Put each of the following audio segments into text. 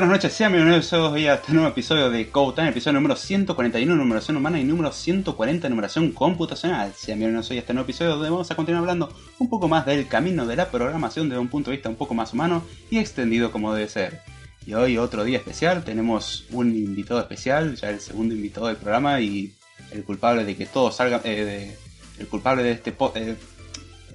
Buenas noches, sean bienvenidos a este nuevo episodio de Code Time, episodio número 141, numeración humana y número 140, numeración computacional. Sean bienvenidos hoy a este nuevo episodio donde vamos a continuar hablando un poco más del camino de la programación desde un punto de vista un poco más humano y extendido como debe ser. Y hoy otro día especial, tenemos un invitado especial, ya el segundo invitado del programa y el culpable de que todo salga, eh, el culpable de este eh,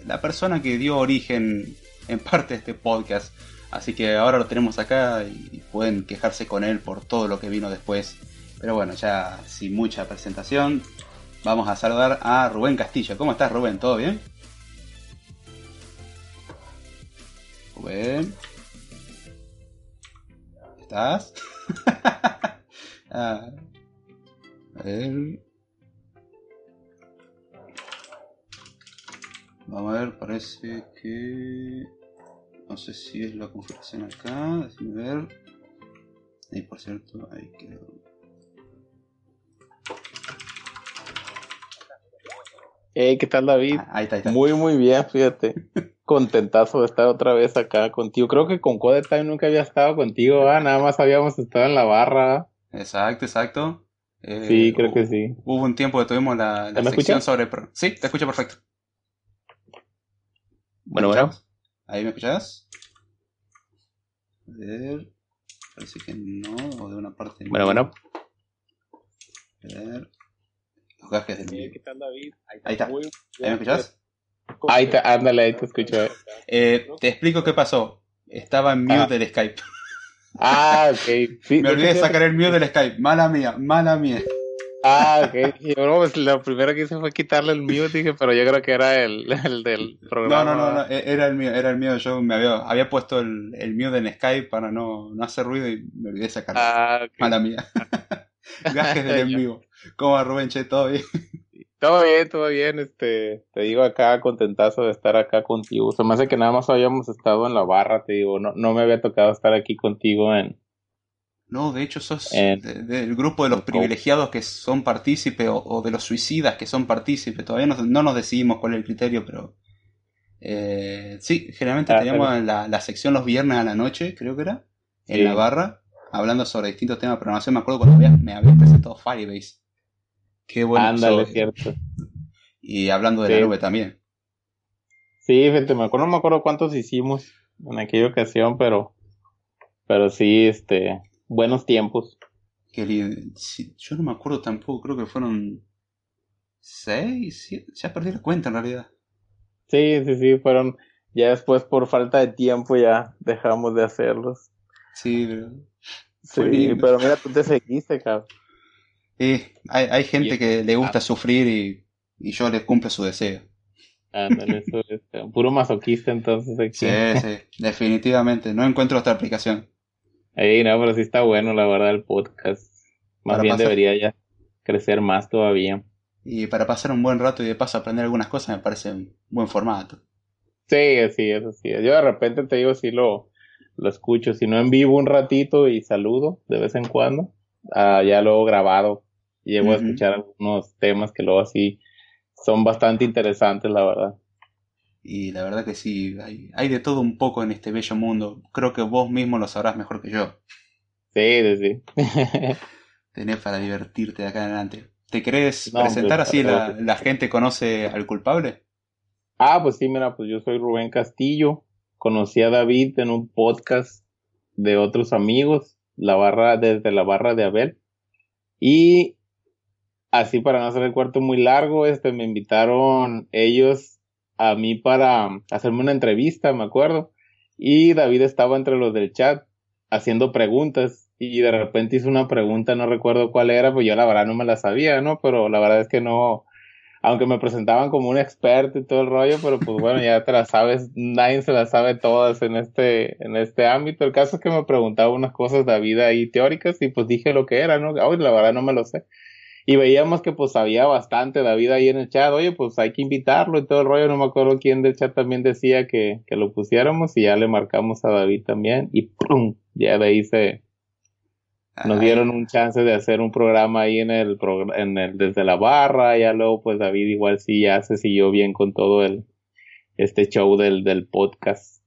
la persona que dio origen en parte a este podcast Así que ahora lo tenemos acá y pueden quejarse con él por todo lo que vino después. Pero bueno, ya sin mucha presentación, vamos a saludar a Rubén Castillo. ¿Cómo estás, Rubén? ¿Todo bien? Rubén. ¿Estás? Ah, a ver. Vamos a ver, parece que... No sé si es la configuración acá. Déjenme ver. Ahí, por cierto, ahí quedó. Hey, ¿qué tal David? Ah, ahí está, ahí está. Muy, muy bien, fíjate. Contentazo de estar otra vez acá contigo. Creo que con Code Time nunca había estado contigo, ¿ah? nada más habíamos estado en la barra. Exacto, exacto. Eh, sí, creo que sí. Hubo un tiempo que tuvimos la, la sección sobre... Sí, te escucho perfecto. Bueno, bueno. ¿Ahí me escuchas? A ver. Parece que no, o de una parte. Bueno, bueno. A ver. Los gajes del mío. ¿Qué tal, David? Ahí está. Ahí, me escuchas? Ahí está, ándale, ahí te escucho. Eh, te explico qué pasó. Estaba en mute ah. del Skype. Ah, ok. Sí, me olvidé de sacar el mute del Skype. Mala mía, mala mía. Ah, ok. Pues lo primero que hice fue quitarle el mute, dije, pero yo creo que era el, el del programa. No, no, no, e-, era el mío, era el mío. Yo me había, había puesto el, el mute en Skype para no, no hacer ruido y me olvidé de sacarlo. Ah, okay. Mala mía. Gajes del en vivo. ¿Cómo Rubén? Che, ¿todo bien? Todo bien, todo bien, este, te digo acá, contentazo de estar acá contigo. Se me hace que nada más habíamos estado en la barra, te digo, no, no me había tocado estar aquí contigo en, no, de hecho sos del grupo de los privilegiados que son partícipes o, de los suicidas que son partícipes. Todavía no, no, nos decidimos cuál es el criterio, pero eh, sí, generalmente ah, teníamos la, la, sección los viernes a la noche, creo que era, en la barra, hablando sobre distintos temas de programación. Me acuerdo cuando me habías presentado Firebase. Qué bueno. Ándale, cierto. Y hablando de la nube también. Sí, gente, me acuerdo, no me acuerdo cuántos hicimos en aquella ocasión, pero, pero sí, este, buenos tiempos. yo no me acuerdo tampoco, creo que fueron seis, siete, ya perdí la cuenta en realidad. Sí, sí, sí, fueron, ya después por falta de tiempo ya dejamos de hacerlos. Sí, pero... Sí, pero mira, tú te seguiste, cabrón. Sí, hay, hay gente que le gusta sufrir y, y yo les cumplo su deseo. Ándale, eso es puro masoquista entonces. Sí, sí, definitivamente. No encuentro otra aplicación. Ey, no, pero sí está bueno, la verdad, el podcast. Más bien debería ya crecer más todavía. Y para pasar un buen rato y de paso aprender algunas cosas me parece un buen formato. Sí, sí, eso sí. Yo de repente te digo, sí lo, lo escucho. Si no en vivo un ratito y saludo de vez en cuando. Ah, ya luego grabado. Llevo a escuchar algunos temas que luego así son bastante interesantes, la verdad. Y la verdad que sí, hay, hay, de todo un poco en este bello mundo. Creo que vos mismo lo sabrás mejor que yo. Sí, sí. Tenés para divertirte de acá en adelante. ¿Te querés presentar así la, la, gente conoce al culpable? Ah, pues sí, mira, pues yo soy Rubén Castillo. Conocí a David en un podcast de otros amigos, la barra, desde la barra de Abel. Y así para no hacer el cuarto muy largo, este me invitaron ellos a mí para hacerme una entrevista, me acuerdo. Y David estaba entre los del chat haciendo preguntas y de repente hizo una pregunta, no recuerdo cuál era, pues yo la verdad no me la sabía, ¿no? Pero la verdad es que no, aunque me presentaban como un experto y todo el rollo, pero pues bueno, ya te la sabes, nadie se la sabe todas en este, en este ámbito. El caso es que me preguntaba unas cosas de vida ahí teóricas y pues dije lo que era, ¿no? Ay, la verdad no me lo sé y veíamos que pues había bastante David ahí en el chat, oye, pues hay que invitarlo y todo el rollo, no me acuerdo quién del chat también decía que, que lo pusiéramos y ya le marcamos a David también y ¡pum! ya de ahí se nos dieron un chance de hacer un programa ahí en el, en el desde la barra, ya luego pues David igual sí ya se siguió bien con todo el este show del, del podcast,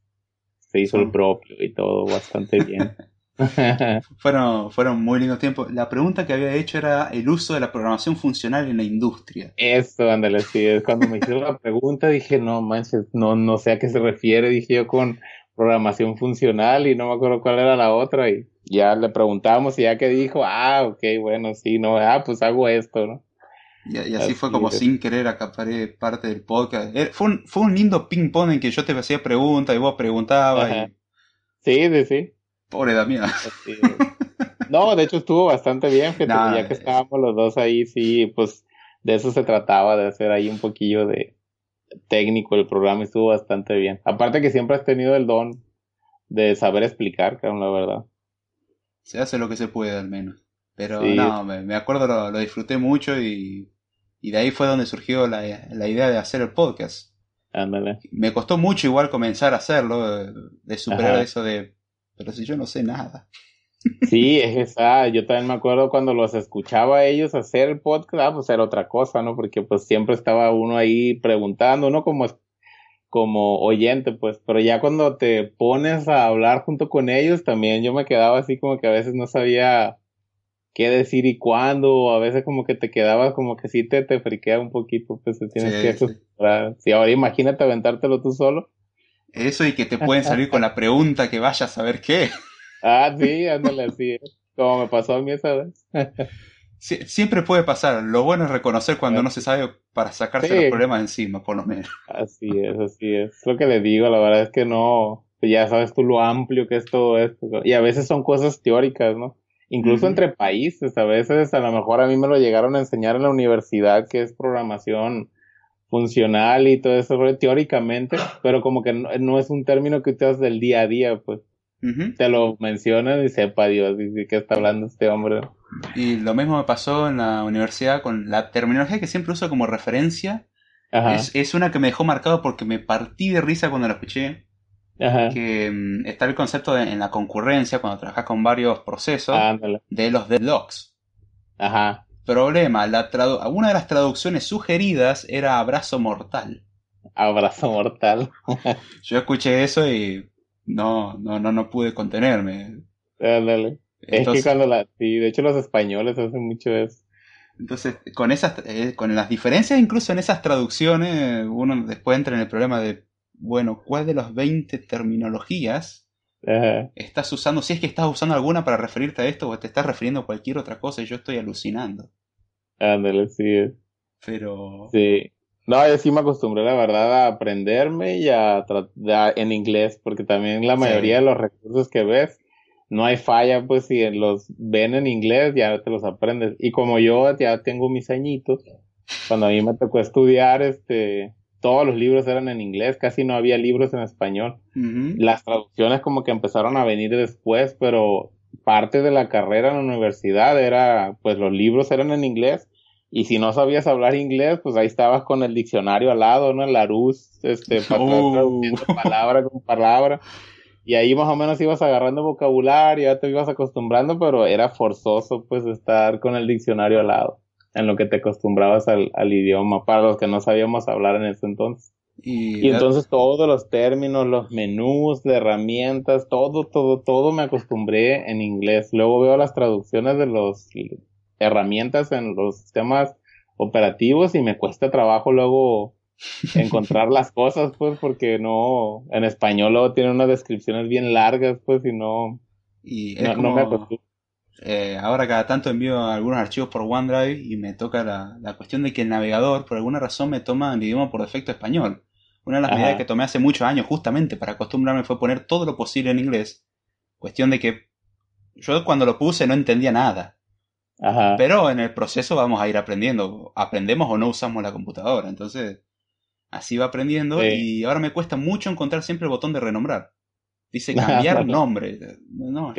se hizo el propio y todo bastante bien. fueron, fueron muy lindos tiempos. La pregunta que había hecho era el uso de la programación funcional en la industria. Eso, ándale, sí. Cuando me hicieron la pregunta dije, no manches, no, no sé a qué se refiere. Dije yo con programación funcional y no me acuerdo cuál era la otra. Y ya le preguntamos y ya que dijo, ah, ok, bueno, sí, no, ah, pues hago esto, ¿no? Y, así, fue como sin querer acaparé parte del podcast. Eh, fue un, fue un lindo ping-pong en que yo te hacía preguntas y vos preguntabas. Sí, sí, sí. Pobre Damián. No, de hecho estuvo bastante bien, ya que estábamos los dos ahí, sí, pues de eso se trataba, de hacer ahí un poquillo de técnico el programa, estuvo bastante bien. Aparte que siempre has tenido el don de saber explicar, cabrón, la verdad. Se hace lo que se puede al menos. Pero no, me, acuerdo, lo, disfruté mucho y, y, de ahí fue donde surgió la, la idea de hacer el podcast. Ándale. Me costó mucho igual comenzar a hacerlo, de, superar eso de pero si yo no sé nada. Sí, es esa, yo también me acuerdo cuando los escuchaba a ellos hacer el podcast, ah, pues era otra cosa, ¿no? Porque pues siempre estaba uno ahí preguntando, uno como, como oyente, pues, pero ya cuando te pones a hablar junto con ellos, también yo me quedaba así como que a veces no sabía qué decir y cuándo, o a veces como que te quedabas como que sí te, te friquea un poquito, pues te tienes que acostumbrar. Sí. ahora imagínate aventártelo tú solo. Eso y que te pueden salir con la pregunta que vayas a saber qué. Ah, sí, ándale así, como me pasó a mí esa vez. siempre puede pasar. Lo bueno es reconocer cuando no se sabe para sacarse los problemas encima, por lo menos. Así es, así es. Lo que le digo, la verdad es que no, ya sabes tú lo amplio que es todo esto. Y a veces son cosas teóricas, ¿no? Incluso entre países, a veces a lo mejor a mí me lo llegaron a enseñar en la universidad, que es programación funcional y todo eso teóricamente, pero como que no, es un término que utilizas del día a día, pues. Te lo mencionan y sepa Dios, y qué está hablando este hombre. Y lo mismo me pasó en la universidad con la terminología que siempre uso como referencia. Es, es, una que me dejó marcado porque me partí de risa cuando la escuché. Que mm, está el concepto de, en la concurrencia, cuando trabajas con varios procesos, de los deadlocks. Ajá. Problema, la una de las traducciones sugeridas era abrazo mortal. Abrazo mortal. Yo escuché eso y no, no, no, no pude contenerme. Dale. es que cuando la, sí, de hecho los españoles hacen mucho eso. Entonces, con esas, eh, con las diferencias incluso en esas traducciones, uno después entra en el problema de, bueno, ¿cuál de las 20 terminologías estás usando, si es que estás usando alguna para referirte a esto o te estás refiriendo a cualquier otra cosa y yo estoy alucinando. Ándale, sí. Pero... Sí. No, yo sí me acostumbré, la verdad, a aprenderme y a, en inglés, porque también la mayoría de los recursos que ves, no hay falla, pues si los ven en inglés, ya te los aprendes. Y como yo ya tengo mis añitos, cuando a mí me tocó estudiar, este, todos los libros eran en inglés, casi no había libros en español. Las traducciones como que empezaron a venir después, pero parte de la carrera en la universidad era, pues los libros eran en inglés y si no sabías hablar inglés, pues ahí estabas con el diccionario al lado, ¿no? La luz, este, para uh. palabra con palabra. Y ahí más o menos ibas agarrando vocabulario, ya te ibas acostumbrando, pero era forzoso pues estar con el diccionario al lado en lo que te acostumbrabas al, idioma, para los que no sabíamos hablar en ese entonces. Y, entonces todos los términos, los menús de herramientas, todo, todo, todo me acostumbré en inglés. Luego veo las traducciones de las herramientas en los sistemas operativos y me cuesta trabajo luego encontrar las cosas, pues, porque no, en español luego tiene unas descripciones bien largas, pues, y no, y no, me acostumbro. Eh, ahora cada tanto envío algunos archivos por OneDrive y me toca la, cuestión de que el navegador por alguna razón me toma el idioma por defecto español. Una de las medidas que tomé hace muchos años justamente para acostumbrarme fue poner todo lo posible en inglés. Cuestión de que yo cuando lo puse no entendía nada. Pero en el proceso vamos a ir aprendiendo. Aprendemos o no usamos la computadora. Entonces, así va aprendiendo y ahora me cuesta mucho encontrar siempre el botón de renombrar. Dice cambiar nombre. No,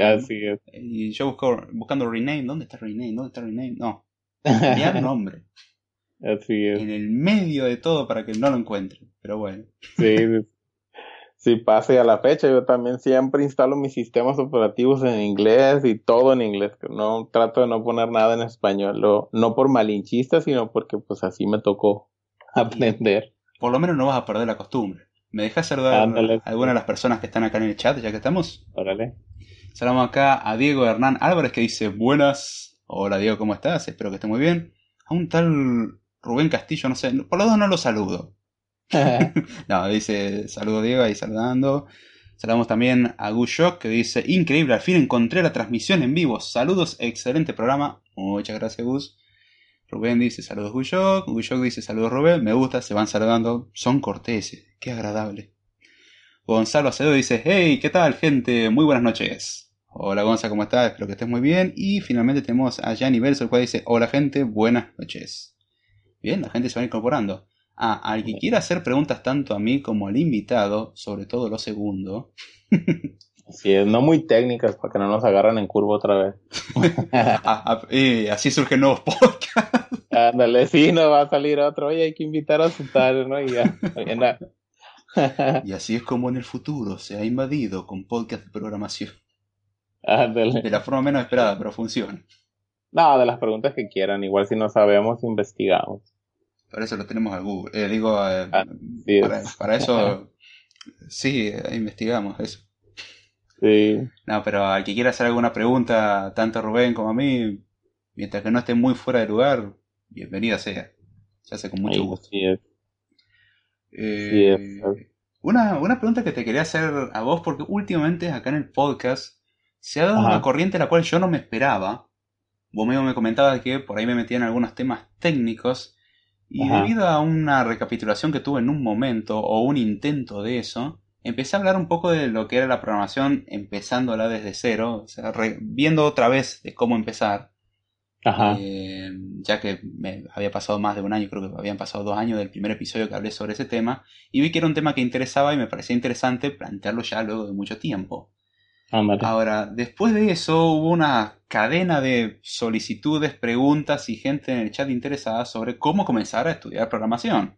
Y yo busco, buscando rename. ¿Dónde está rename? ¿Dónde está rename? No. Cambiar nombre. Así es. En el medio de todo para que no lo encuentre. Pero bueno. Sí. si pase a la fecha, yo también siempre instalo mis sistemas operativos en inglés y todo en inglés. No trato de no poner nada en español. no por malinchista, sino porque pues así me tocó aprender. Por lo menos no vas a perder la costumbre. ¿Me dejas saludar a alguna de las personas que están acá en el chat ya que estamos? Órale. Saludamos acá a Diego Hernán Álvarez que dice buenas. Hola Diego, ¿cómo estás? Espero que esté muy bien. A un tal Rubén Castillo, no sé, por lo dos no lo saludo. no, dice saludo Diego ahí saludando. Saludamos también a Gushok que dice increíble, al fin encontré la transmisión en vivo. Saludos, excelente programa. Muchas gracias Gus. Rubén dice saludos Gushok. Gushok dice saludos Rubén. Me gusta, se van saludando. Son corteses. Qué agradable. Gonzalo Acedo dice, hey, ¿qué tal gente? Muy buenas noches. Hola Gonzalo, ¿cómo estás? Espero que estés muy bien. Y finalmente tenemos a Gianni Belso, el cual dice, hola gente, buenas noches. Bien, la gente se va incorporando. Ah, al que quiera hacer preguntas tanto a mí como al invitado, sobre todo lo segundo. Sí, no muy técnicas para que no nos agarran en curva otra vez. Ah, ah, eh, así surgen nuevos podcasts. Ándale, sí, no va a salir otro. Oye, hay que invitar a su ¿no? Y ya, y así es como en el futuro se ha invadido con podcast de programación. De la forma menos esperada, pero funciona. No, de las preguntas que quieran. Igual si no sabemos, investigamos. Para eso lo tenemos al Google. Eh, digo, eh, ah, para, eso sí, investigamos eso. Sí. No, pero al que quiera hacer alguna pregunta, tanto a Rubén como a mí, mientras que no esté muy fuera de lugar, bienvenida sea. Se hace con mucho gusto. Sí, es. Eh, una, una pregunta que te quería hacer a vos, porque últimamente acá en el podcast se ha dado una corriente la cual yo no me esperaba. Vos mismo me comentabas que por ahí me metían algunos temas técnicos. Y debido a una recapitulación que tuve en un momento, o un intento de eso, empecé a hablar un poco de lo que era la programación empezándola desde cero, o sea, viendo otra vez de cómo empezar. Eh, ya que me había pasado más de un año, creo que habían pasado dos años del primer episodio que hablé sobre ese tema, y vi que era un tema que interesaba y me parecía interesante plantearlo ya luego de mucho tiempo. Ahora, después de eso hubo una cadena de solicitudes, preguntas y gente en el chat interesada sobre cómo comenzar a estudiar programación.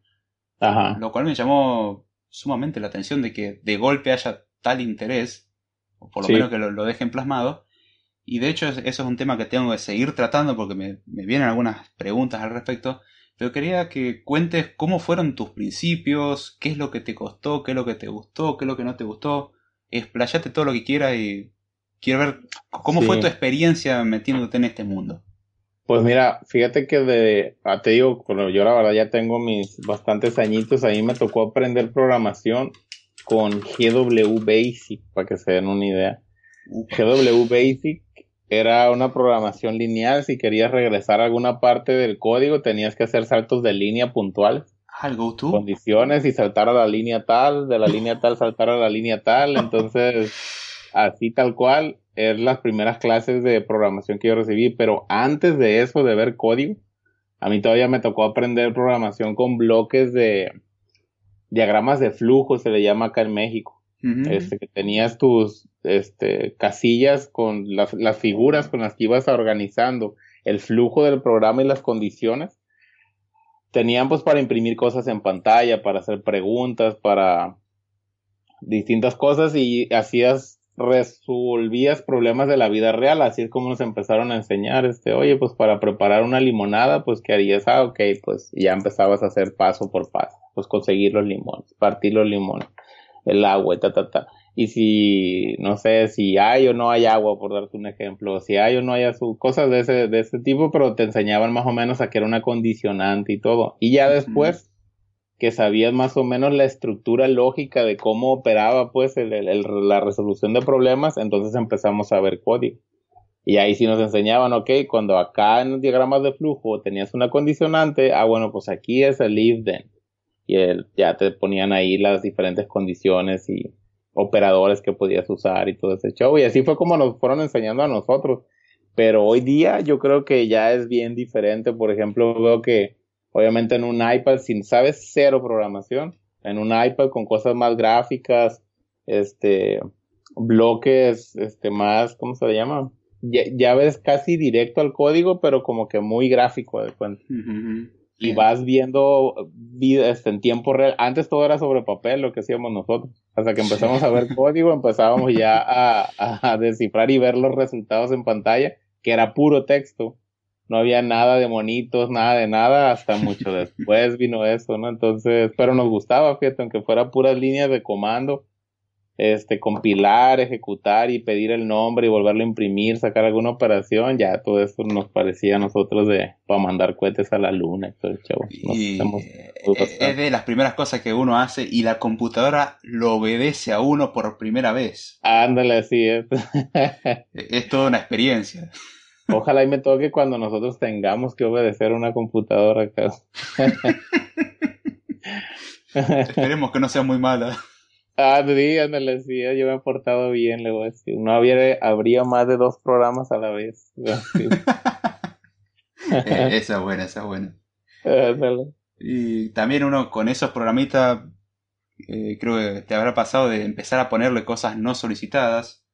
Lo cual me llamó sumamente la atención de que de golpe haya tal interés, o por lo menos que lo dejen plasmado, y de hecho eso es un tema que tengo que seguir tratando porque me, vienen algunas preguntas al respecto. Pero quería que cuentes cómo fueron tus principios, qué es lo que te costó, qué es lo que te gustó, qué es lo que no te gustó. Explayate todo lo que quieras y quiero ver cómo fue tu experiencia metiéndote en este mundo. Pues mira, fíjate que de, ah, te digo, yo la verdad ya tengo mis bastantes añitos, a mí me tocó aprender programación con GW Basic, para que se den una idea. GW Basic era una programación lineal. Si querías regresar a alguna parte del código, tenías que hacer saltos de línea puntuales. Algo tú. Condiciones y saltar a la línea tal, de la línea tal saltar a la línea tal. Entonces, así tal cual, es las primeras clases de programación que yo recibí. Pero antes de eso, de ver código, a mí todavía me tocó aprender programación con bloques de diagramas de flujo, se le llama acá en México. este, que tenías tus este, casillas con las, las figuras con las que ibas organizando el flujo del programa y las condiciones. Tenían pues para imprimir cosas en pantalla, para hacer preguntas, para distintas cosas y hacías resolvías problemas de la vida real, así es como nos empezaron a enseñar, este, oye, pues para preparar una limonada, pues ¿qué harías? Ah, ok, pues ya empezabas a hacer paso por paso, pues conseguir los limones, partir los limones, el agua, ta, ta, ta y si, no sé, si hay o no hay agua, por darte un ejemplo, si hay o no hay azúcar, cosas de ese, de ese tipo, pero te enseñaban más o menos a que era una condicionante y todo. Y ya después que sabías más o menos la estructura lógica de cómo operaba pues el, la resolución de problemas, entonces empezamos a ver código. Y ahí sí nos enseñaban, ok, cuando acá en los diagramas de flujo tenías una condicionante, ah, bueno, pues aquí es el if then. Y el, ya te ponían ahí las diferentes condiciones y, operadores que podías usar y todo ese show. Y así fue como nos fueron enseñando a nosotros. Pero hoy día yo creo que ya es bien diferente. Por ejemplo, veo que obviamente en un iPad, sin sabes cero programación, en un iPad con cosas más gráficas, este, bloques, este, más, ¿cómo se le llama? Ya, ves casi directo al código, pero como que muy gráfico de cuenta y vas viendo este, en tiempo real. Antes todo era sobre papel, lo que hacíamos nosotros. Hasta que empezamos a ver código, empezábamos ya a, descifrar y ver los resultados en pantalla, que era puro texto. No había nada de monitos, nada de nada, hasta mucho después vino eso, ¿no? Entonces, pero nos gustaba, fíjate, aunque fuera puras líneas de comando, este, compilar, ejecutar y pedir el nombre y volverlo a imprimir, sacar alguna operación, ya todo eso nos parecía a nosotros de para mandar cohetes a la luna. y es de las primeras cosas que uno hace y la computadora lo obedece a uno por primera vez. Ándale, así es. es toda una experiencia. Ojalá y me toque cuando nosotros tengamos que obedecer a una computadora. Esperemos que no sea muy mala. Ah, sí, yo me he portado bien, le voy a decir. No habría, habría más de dos programas a la vez. Eh, esa es buena, esa es buena. Y también uno con esos programitas, eh, creo que te habrá pasado de empezar a ponerle cosas no solicitadas.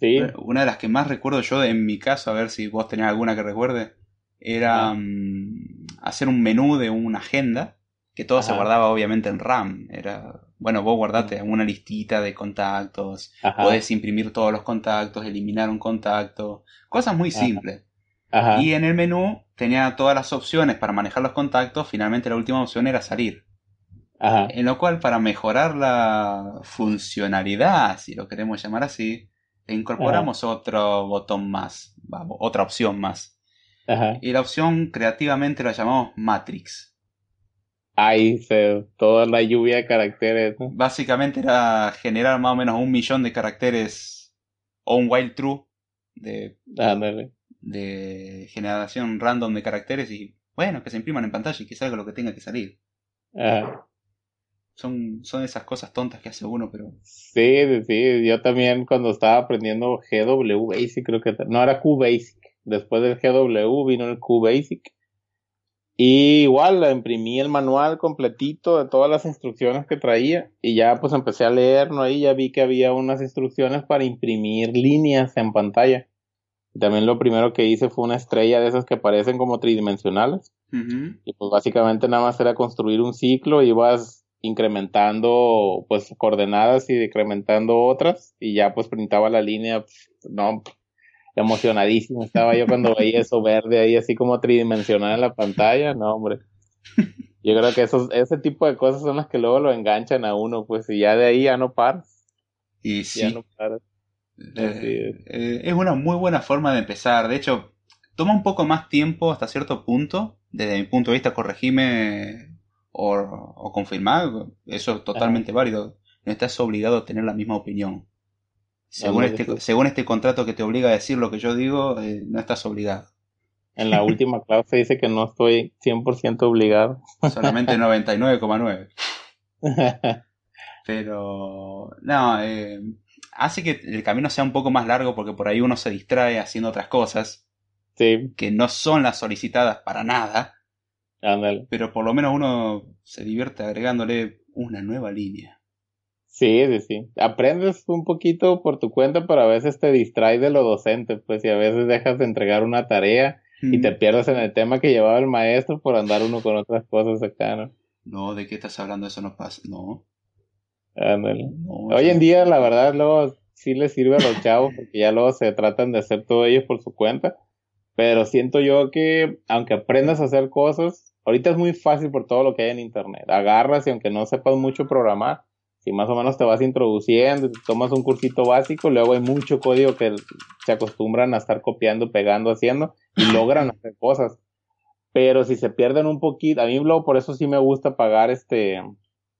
Sí. Una de las que más recuerdo yo, en mi caso, a ver si vos tenés alguna que recuerde, era mm, hacer un menú de una agenda, que todo se guardaba obviamente en RAM. Era bueno, vos guardate una listita de contactos, podés imprimir todos los contactos, eliminar un contacto, cosas muy simples. Y en el menú tenía todas las opciones para manejar los contactos, finalmente la última opción era salir. En lo cual, para mejorar la funcionalidad, si lo queremos llamar así, incorporamos otro botón más, otra opción más. Y la opción creativamente la llamamos Matrix. Ahí se, toda la lluvia de caracteres. Básicamente era generar más o menos un millón de caracteres o un while true de, de generación random de caracteres y bueno, que se impriman en pantalla y que salga lo que tenga que salir. Son, son esas cosas tontas que hace uno, pero... Sí, sí, yo también cuando estaba aprendiendo GW Basic, creo que... No, era Q Basic. Después del GW vino el Q Basic y igual imprimí el manual completito de todas las instrucciones que traía y ya pues empecé a leer, ¿no? Ahí ya vi que había unas instrucciones para imprimir líneas en pantalla. También lo primero que hice fue una estrella de esas que parecen como tridimensionales. Y pues básicamente nada más era construir un ciclo y vas incrementando pues coordenadas y decrementando otras y ya pues printaba la línea, pues, no, emocionadísimo estaba yo cuando veía eso verde ahí así como tridimensional en la pantalla, no hombre. Yo creo que esos, ese tipo de cosas son las que luego lo enganchan a uno, pues y ya de ahí ya no paras. Y sí. Ya no paras. Eh, eh, es una muy buena forma de empezar. De hecho, toma un poco más tiempo hasta cierto punto. Desde mi punto de vista, corregime o, o confirmar. Eso es totalmente válido. No estás obligado a tener la misma opinión. Según este, según este contrato que te obliga a decir lo que yo digo, eh, no estás obligado. En la última clase dice que no estoy 100% obligado. Solamente 99,9. Pero, no, eh, hace que el camino sea un poco más largo porque por ahí uno se distrae haciendo otras cosas. Sí. Que no son las solicitadas para nada. Ándale. Pero por lo menos uno se divierte agregándole una nueva línea. Sí, sí, sí. Aprendes un poquito por tu cuenta, pero a veces te distraes de lo docente, pues, y a veces dejas de entregar una tarea y te pierdes en el tema que llevaba el maestro por andar uno con otras cosas acá, ¿no? No, ¿de qué estás hablando? Eso no pasa, no. Ándale. Hoy en día, la verdad, luego sí les sirve a los chavos, porque ya luego se tratan de hacer todo ellos por su cuenta, pero siento yo que, aunque aprendas a hacer cosas, ahorita es muy fácil por todo lo que hay en internet. Agarras y aunque no sepas mucho programar, si más o menos te vas introduciendo, tomas un cursito básico, luego hay mucho código que se acostumbran a estar copiando, pegando, haciendo y logran hacer cosas. Pero si se pierden un poquito, a mí luego por eso sí me gusta pagar este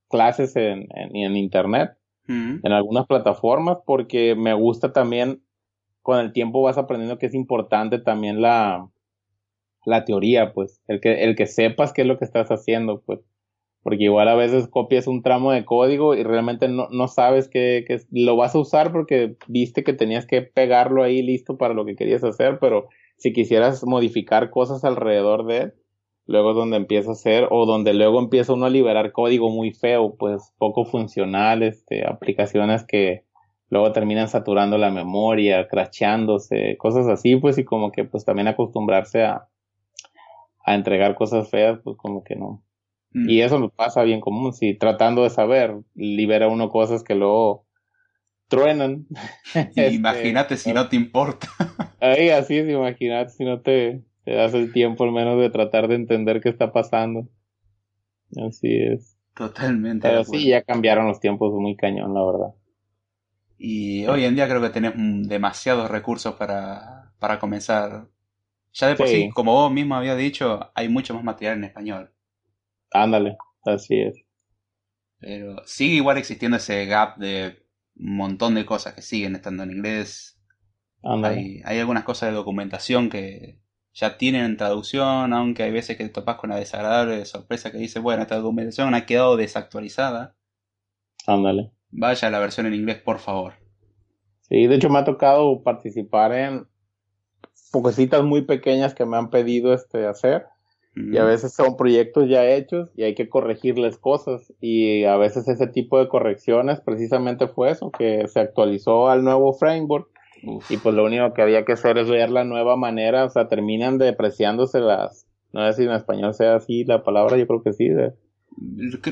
clases en, en, internet, en algunas plataformas, porque me gusta también, con el tiempo vas aprendiendo que es importante también la, la teoría, pues, el que, el que sepas qué es lo que estás haciendo, pues porque igual a veces copias un tramo de código y realmente no, no sabes que, que, lo vas a usar porque viste que tenías que pegarlo ahí listo para lo que querías hacer, pero si quisieras modificar cosas alrededor de él, luego es donde empieza a hacer, o donde luego empieza uno a liberar código muy feo, pues poco funcional, este, aplicaciones que luego terminan saturando la memoria, crasheándose, cosas así, pues y como que pues también acostumbrarse a, a entregar cosas feas, pues como que no, Mm. Y eso me pasa bien común, si tratando de saber, libera uno cosas que luego truenan. Este, imagínate si no te importa. Ahí así es, imagínate si no te, te das el tiempo al menos de tratar de entender qué está pasando. Así es. Totalmente. Pero sí, ya cambiaron los tiempos muy cañón, la verdad. Y hoy en día creo que tenés demasiados recursos para, para comenzar. Ya de por sí. como vos mismo habías dicho, hay mucho más material en español. Ándale, así es. Pero sigue igual existiendo ese gap de un montón de cosas que siguen estando en inglés. Hay, hay algunas cosas de documentación que ya tienen traducción, aunque hay veces que te topas con la desagradable sorpresa que dice, bueno, esta documentación ha quedado desactualizada. Ándale. Vaya a la versión en inglés, por favor. Sí, de hecho me ha tocado participar en poquecitas muy pequeñas que me han pedido este hacer. Y a veces son proyectos ya hechos y hay que corregirles cosas. Y a veces ese tipo de correcciones precisamente fue eso, que se actualizó al nuevo framework. Y pues lo único que había que hacer es ver la nueva manera, o sea, terminan depreciándose las, no sé si en español sea así la palabra, yo creo que sí, de,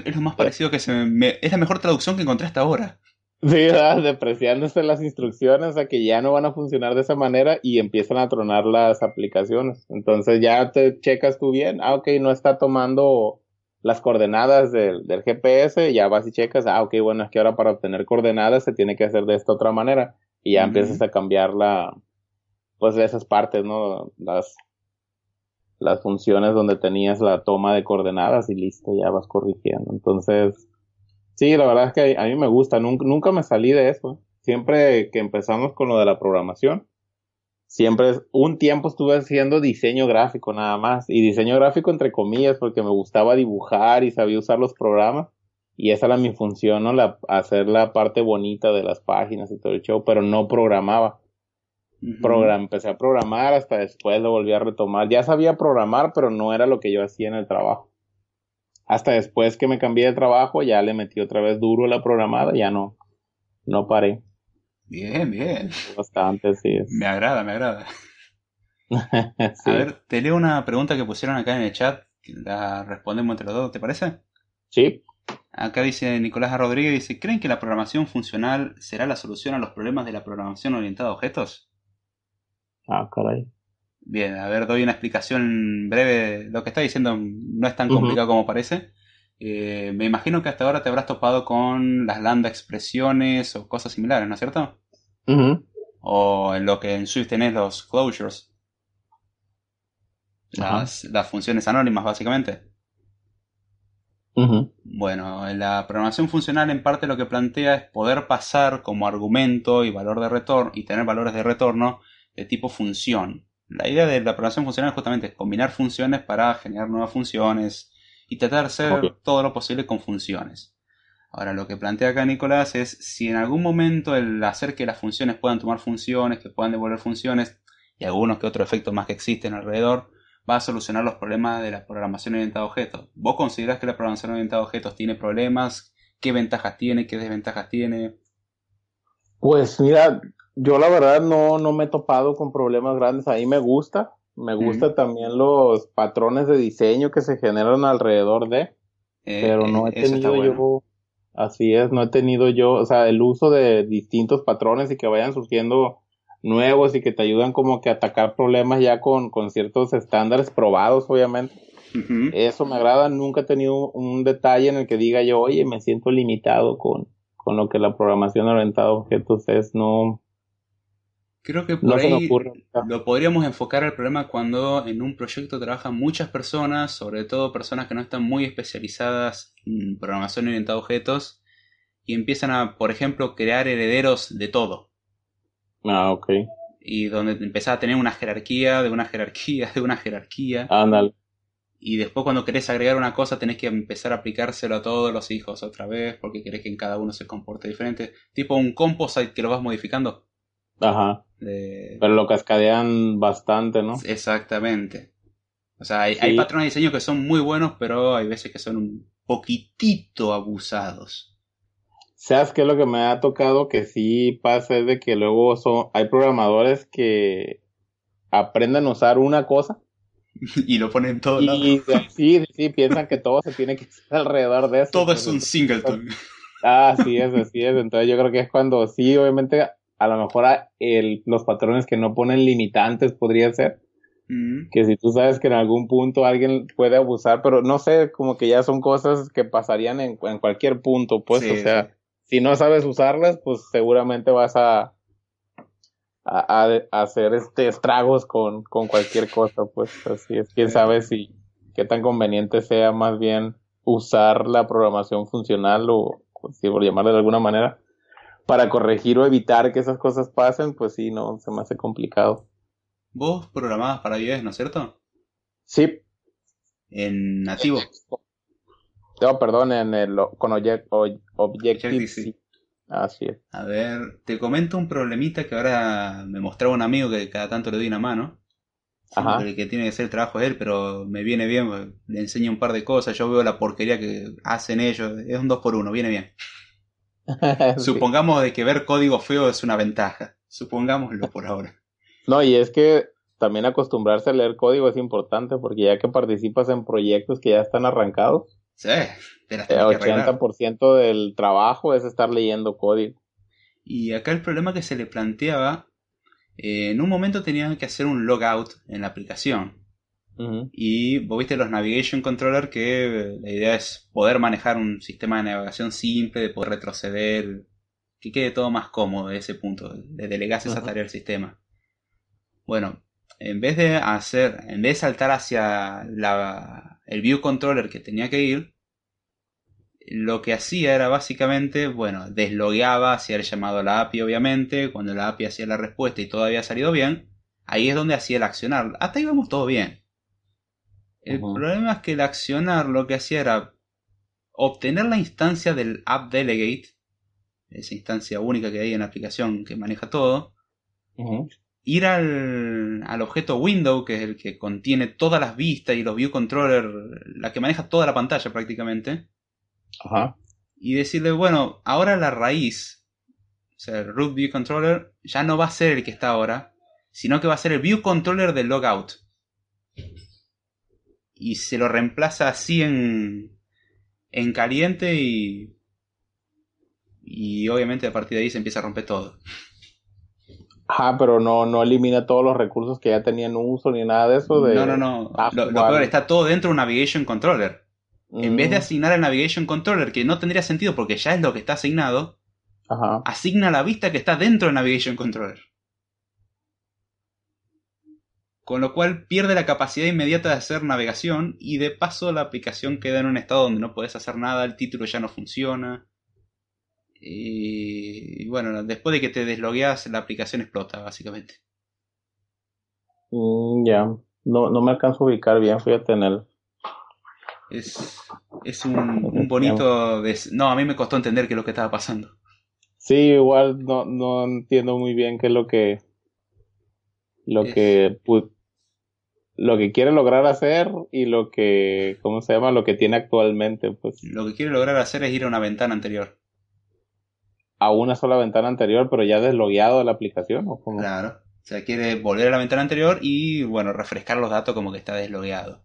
es lo más parecido que se me... Es la mejor traducción que encontré hasta ahora. Sí, ¿verdad? depreciándose las instrucciones, o sea que ya no van a funcionar de esa manera y empiezan a tronar las aplicaciones. Entonces ya te checas tú bien, ah, ok, no está tomando las coordenadas del, del GPS, ya vas y checas, ah, ok, bueno, es que ahora para obtener coordenadas se tiene que hacer de esta otra manera y ya empiezas a cambiar la, pues esas partes, ¿no? Las, las funciones donde tenías la toma de coordenadas y listo, ya vas corrigiendo. Entonces, sí, la verdad es que a mí me gusta, nunca, me salí de eso. Siempre que empezamos con lo de la programación, siempre un tiempo estuve haciendo diseño gráfico nada más y diseño gráfico entre comillas porque me gustaba dibujar y sabía usar los programas y esa era mi función, ¿no? La, hacer la parte bonita de las páginas y todo el show, pero no programaba empecé a programar, hasta después lo volví a retomar. Ya sabía programar, pero no era lo que yo hacía en el trabajo. Hasta después que me cambié de trabajo, ya le metí otra vez duro la programada, ya no, no paré. Bien, bien. Bastante, sí. Me agrada, me agrada. A ver, te leo una pregunta que pusieron acá en el chat, la respondemos entre los dos, ¿te parece? Sí. Acá dice Nicolás Rodríguez, dice, ¿creen que la programación funcional será la solución a los problemas de la programación orientada a objetos? Ah, caray. Bien, a ver, doy una explicación breve. Lo que está diciendo no es tan complicado como parece. Eh, me imagino que hasta ahora te habrás topado con las lambda expresiones o cosas similares, ¿no es cierto? O en lo que en Swift tenés los closures. Las, las funciones anónimas, básicamente. Bueno, la programación funcional en parte lo que plantea es poder pasar como argumento y valor de retorno y tener valores de retorno de tipo función. La idea de la programación funcional es justamente combinar funciones para generar nuevas funciones y tratar de hacer todo lo posible con funciones. Ahora, lo que plantea acá Nicolás es si en algún momento el hacer que las funciones puedan tomar funciones, que puedan devolver funciones y algunos que otros efectos más que existen alrededor, va a solucionar los problemas de la programación orientada a objetos. ¿Vos considerás que la programación orientada a objetos tiene problemas? ¿Qué ventajas tiene? ¿Qué desventajas tiene? Pues mira, yo la verdad no, no me he topado con problemas grandes. Ahí me gusta. Me gusta también los patrones de diseño que se generan alrededor de. Eh, pero no he tenido yo. Así es, no he tenido yo. O sea, el uso de distintos patrones y que vayan surgiendo nuevos y que te ayudan como que a atacar problemas ya con, con ciertos estándares probados, obviamente. Eso me agrada. Nunca he tenido un detalle en el que diga yo, oye, me siento limitado con, con lo que la programación orientada a objetos es. No, Creo que por ahí lo podríamos enfocar al problema cuando en un proyecto trabajan muchas personas, sobre todo personas que no están muy especializadas en programación orientada a objetos, y empiezan a, por ejemplo, crear herederos de todo. Ah, ok. Y donde empezás a tener una jerarquía, de una jerarquía, de una jerarquía. Ándale. Y después cuando querés agregar una cosa tenés que empezar a aplicárselo a todos los hijos otra vez, porque querés que en cada uno se comporte diferente. Tipo un composite que lo vas modificando. Ajá. Pero lo cascadean bastante, ¿no? Exactamente. O sea, hay, patrones de diseño que son muy buenos, pero hay veces que son un poquitito abusados. ¿Sabes qué es lo que me ha tocado? Que sí pasa es de que luego son, hay programadores que aprenden a usar una cosa. y lo ponen todo. Y sí, sí, piensan que todo se tiene que hacer alrededor de eso. Todo es un singleton. Ah, sí es, así es. Entonces yo creo que es cuando sí, obviamente a lo mejor el, los patrones que no ponen limitantes podría ser. Mm. Que si tú sabes que en algún punto alguien puede abusar, pero no sé, como que ya son cosas que pasarían en, en cualquier punto, pues, o sea, si no sabes usarlas, pues seguramente vas a, a, hacer este estragos con, con cualquier cosa, pues así es. Quién sabe si qué tan conveniente sea más bien usar la programación funcional o, si por llamarle de alguna manera, para corregir o evitar que esas cosas pasen, pues sí, no, se me hace complicado. Vos programabas para iOS, ¿no es cierto? Sí. En nativo. No, perdón, en el, con Objective-C. Así es. A ver, te comento un problemita que ahora me mostraba un amigo que cada tanto le doy una mano. Ajá. El que tiene que hacer el trabajo es él, pero me viene bien, le enseño un par de cosas, yo veo la porquería que hacen ellos, es un 2 por 1 viene bien. Supongamos de que ver código feo es una ventaja, supongámoslo por ahora. No, y es que también acostumbrarse a leer código es importante porque ya que participas en proyectos que ya están arrancados, Sí, el 80% del trabajo es estar leyendo código. Y acá el problema que se le planteaba, eh, en un momento tenían que hacer un logout en la aplicación. Y vos viste los Navigation Controller que la idea es poder manejar un sistema de navegación simple, de poder retroceder, que quede todo más cómodo de ese punto, de delegar esa tarea al sistema. Bueno, en vez de hacer, en vez de saltar hacia la, el view controller que tenía que ir, lo que hacía era básicamente, bueno, deslogueaba, hacía el llamado a la API obviamente, cuando la API hacía la respuesta y todo había salido bien, ahí es donde hacía el accionar. Hasta ahí vamos todo bien. El problema es que el accionar lo que hacía era obtener la instancia del app delegate, esa instancia única que hay en la aplicación que maneja todo, ir al, al, objeto window, que es el que contiene todas las vistas y los view controller, la que maneja toda la pantalla prácticamente. Y decirle, bueno, ahora la raíz, o sea, el root view controller, ya no va a ser el que está ahora, sino que va a ser el view controller del logout. Y se lo reemplaza así en, en caliente y, y obviamente a partir de ahí se empieza a romper todo. Ajá, pero no, no elimina todos los recursos que ya tenían uso ni nada de eso. De... No, no, no. Ah, lo, peor está todo dentro de un Navigation Controller. En vez de mm. asignar el Navigation Controller, que no tendría sentido porque ya es lo que está asignado, asigna la vista que está dentro del Navigation Controller. Con lo cual pierde la capacidad inmediata de hacer navegación y de paso la aplicación queda en un estado donde no puedes hacer nada, el título ya no funciona. Y, bueno, después de que te deslogueas, la aplicación explota, básicamente. Mm, ya, no, no me alcanzo a ubicar bien, fui a tener. Es, es un, bonito. No, a mí me costó entender qué es lo que estaba pasando. Sí, igual no, no entiendo muy bien qué es lo que. Lo que. Lo que quiere lograr hacer y lo que. ¿Cómo se llama? Lo que tiene actualmente, pues. Lo que quiere lograr hacer es ir a una ventana anterior a una sola ventana anterior, pero ya deslogueado de la aplicación. ¿o Claro. O sea, quiere volver a la ventana anterior y, bueno, refrescar los datos como que está deslogueado.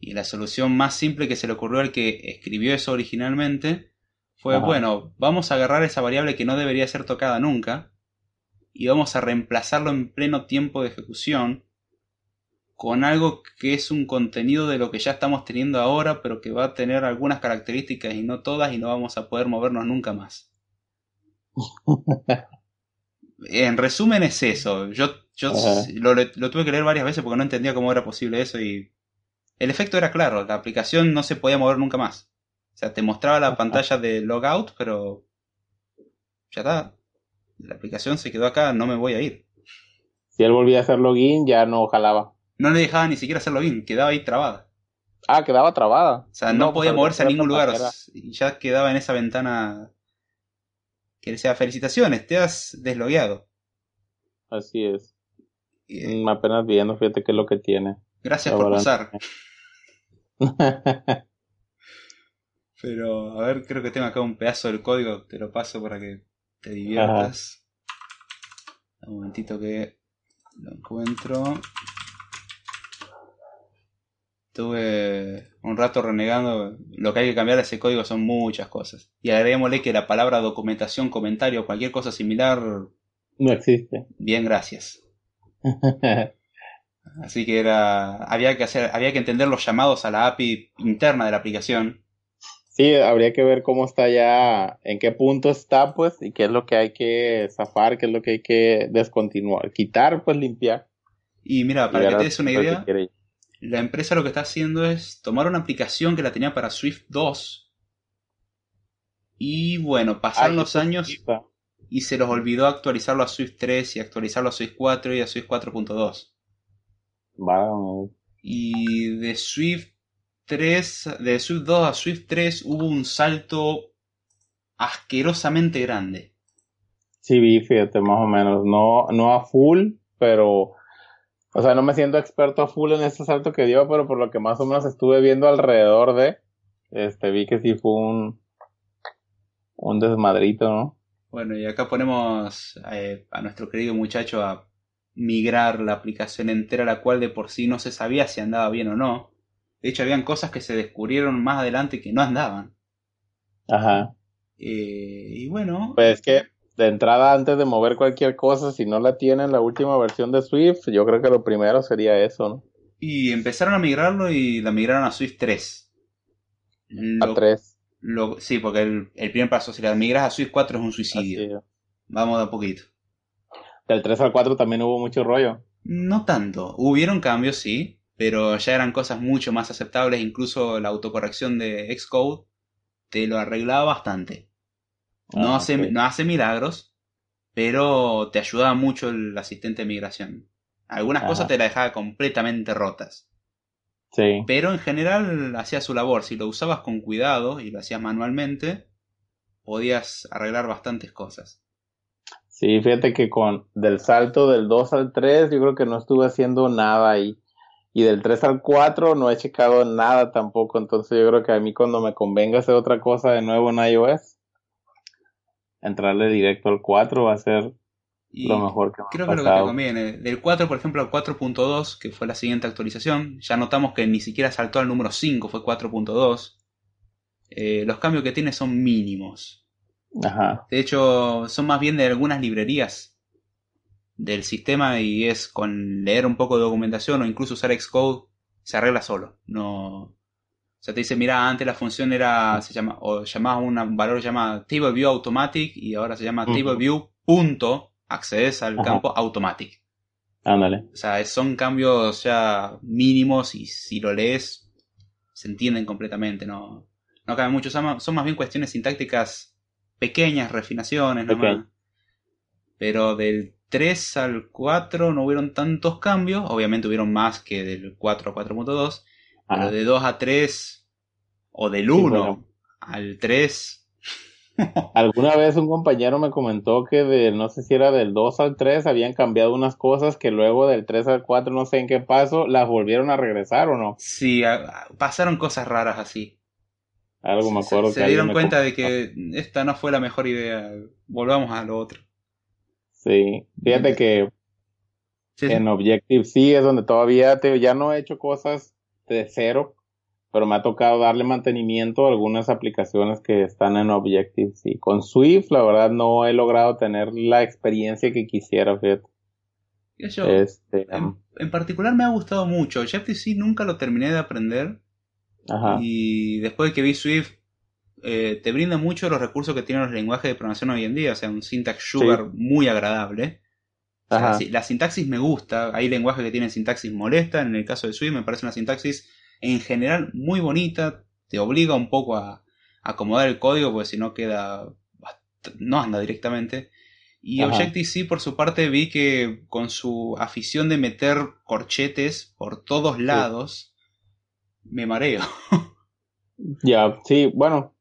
Y la solución más simple que se le ocurrió al que escribió eso originalmente fue, bueno, vamos a agarrar esa variable que no debería ser tocada nunca y vamos a reemplazarlo en pleno tiempo de ejecución con algo que es un contenido de lo que ya estamos teniendo ahora, pero que va a tener algunas características y no todas y no vamos a poder movernos nunca más. en resumen es eso. Yo, yo lo, lo, tuve que leer varias veces porque no entendía cómo era posible eso y el efecto era claro, la aplicación no se podía mover nunca más. O sea, te mostraba la pantalla de logout, pero ya está. La aplicación se quedó acá, no me voy a ir. Si él volvía a hacer login, ya no jalaba no le dejaba ni siquiera hacerlo bien, quedaba ahí trabada. Ah, quedaba trabada. O sea, no, podía pues, moverse a ningún lugar. Y ya quedaba en esa ventana que decía, felicitaciones, te has deslogueado. Así es. Mm, apenas viendo, fíjate qué es lo que tiene. Gracias por pasar. Pero, a ver, creo que tengo acá un pedazo del código, te lo paso para que te diviertas. Un momentito que lo encuentro. Estuve un rato renegando. Lo que hay que cambiar de ese código son muchas cosas. Y agreguémosle que la palabra documentación, comentario, cualquier cosa similar. No existe. Bien, gracias. Así que era. Había que hacer. Había que entender los llamados a la API interna de la aplicación. Sí, habría que ver cómo está ya, en qué punto está, pues, y qué es lo que hay que zafar, qué es lo que hay que descontinuar, quitar, pues limpiar. Y mira, para que te des una idea, la empresa lo que está haciendo es tomar una aplicación que la tenía para Swift 2 y bueno, pasaron los años y se los olvidó actualizarlo a Swift 3 y actualizarlo a Swift 4 y a Swift 4.2. Wow. Y de Swift 3, de Swift 2 a Swift 3 hubo un salto asquerosamente grande. Sí, vi, fíjate, más o menos. No, no a full, pero. O sea, no me siento experto a full en este salto que dio, pero por lo que más o menos estuve viendo alrededor de. Este, vi que sí fue un. Un desmadrito, ¿no? Bueno, y acá ponemos eh, a nuestro querido muchacho a migrar la aplicación entera, la cual de por sí no se sabía si andaba bien o no. De hecho, habían cosas que se descubrieron más adelante que no andaban. Ajá. Eh, y bueno. Pues es que de entrada, antes de mover cualquier cosa, si no la tienen la última versión de Swift, yo creo que lo primero sería eso, ¿no? Y empezaron a migrarlo y la migraron a Swift 3. a 3. sí, porque el, primer paso, si la migras a Swift 4 es un suicidio. Vamos de a poquito. Del 3 al 4 también hubo mucho rollo. No tanto. Hubieron cambios, sí pero ya eran cosas mucho más aceptables, incluso la autocorrección de Xcode te lo arreglaba bastante. No, ah, hace, no hace milagros, pero te ayudaba mucho el asistente de migración. Algunas cosas te la dejaba completamente rotas. Sí. Pero en general hacía su labor. Si lo usabas con cuidado y lo hacías manualmente, podías arreglar bastantes cosas. Sí, fíjate que con del salto del 2 al 3 yo creo que no estuve haciendo nada ahí. Y del 3 al 4 no he checado nada tampoco. Entonces yo creo que a mí cuando me convenga hacer otra cosa de nuevo en iOS, entrarle directo al 4 va a ser lo mejor que Creo que lo que te conviene. Del 4, por ejemplo, al 4.2, que fue la siguiente actualización, ya notamos que ni siquiera saltó al número 5, fue 4.2. Eh, los cambios que tiene son mínimos. Ajá. De hecho, son más bien de algunas librerías del sistema y es con leer un poco de documentación o incluso usar Xcode se arregla solo. No, o sea, te dice, mira, antes la función era, se llama, o llamaba un valor llama table view automatic y ahora se llama table view punto, accedes al campo automatic. Ándale. O sea, son cambios ya mínimos y si lo lees se entienden completamente, no, no cabe mucho, son más bien cuestiones sintácticas pequeñas, refinaciones, nomás. Pero del 3 al 4 no hubieron tantos cambios, obviamente hubieron más que del 4 a 4.2, pero de 2 a 3 o del 1 al 3. Alguna vez un compañero me comentó que de, no sé si era del 2 al 3, habían cambiado unas cosas que luego del 3 al 4, no sé en qué paso, las volvieron a regresar o no. Sí, pasaron cosas raras así. Algo me acuerdo. Se, se dieron cuenta de que esta no fue la mejor idea, volvamos a lo otro. Sí, fíjate que en Objective-C es donde todavía te, ya no he hecho cosas de cero, pero me ha tocado darle mantenimiento a algunas aplicaciones que están en Objective-C. Con Swift, la verdad, no he logrado tener la experiencia que quisiera, fíjate. este, en, en, particular me ha gustado mucho. Objective-C nunca lo terminé de aprender. Ajá. Y después de que vi Swift, eh, te brinda mucho los recursos que tienen los lenguajes de programación hoy en día, o sea, un syntax sugar muy agradable. La sintaxis me gusta, hay lenguajes que tienen sintaxis molesta, en el caso de Swift me parece una sintaxis en general muy bonita, te obliga un poco a, acomodar el código porque si no queda, no anda directamente. Y Objective-C por su parte vi que con su afición de meter corchetes por todos lados, me mareo. Ya, sí, bueno,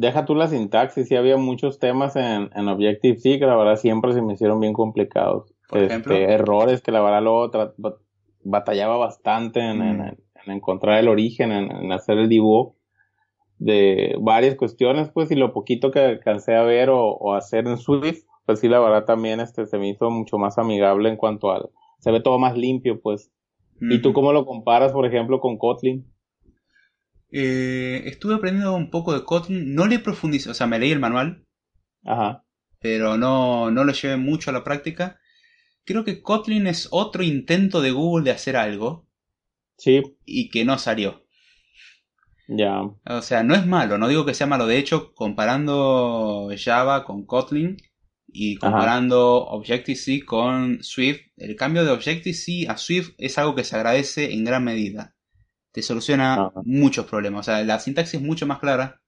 deja tú la sintaxis, sí había muchos temas en, en Objective-C que la verdad siempre se me hicieron bien complicados. Este, errores que la verdad luego batallaba bastante mm. en, encontrar el origen, en, hacer el dibujo de varias cuestiones, pues, y lo poquito que alcancé a ver o, hacer en Swift, pues sí, la verdad también este, se me hizo mucho más amigable en cuanto al, se ve todo más limpio, pues. ¿Y tú cómo lo comparas, por ejemplo, con Kotlin? Eh, estuve aprendiendo un poco de Kotlin, no le profundicé, o sea, me leí el manual, Ajá. pero no, no lo llevé mucho a la práctica. Creo que Kotlin es otro intento de Google de hacer algo. Sí. Y que no salió. Ya. O sea, no es malo, no digo que sea malo. De hecho, comparando Java con Kotlin y comparando Objective-C con Swift, el cambio de Objective-C a Swift es algo que se agradece en gran medida. Te soluciona muchos problemas. O sea, la sintaxis es mucho más clara,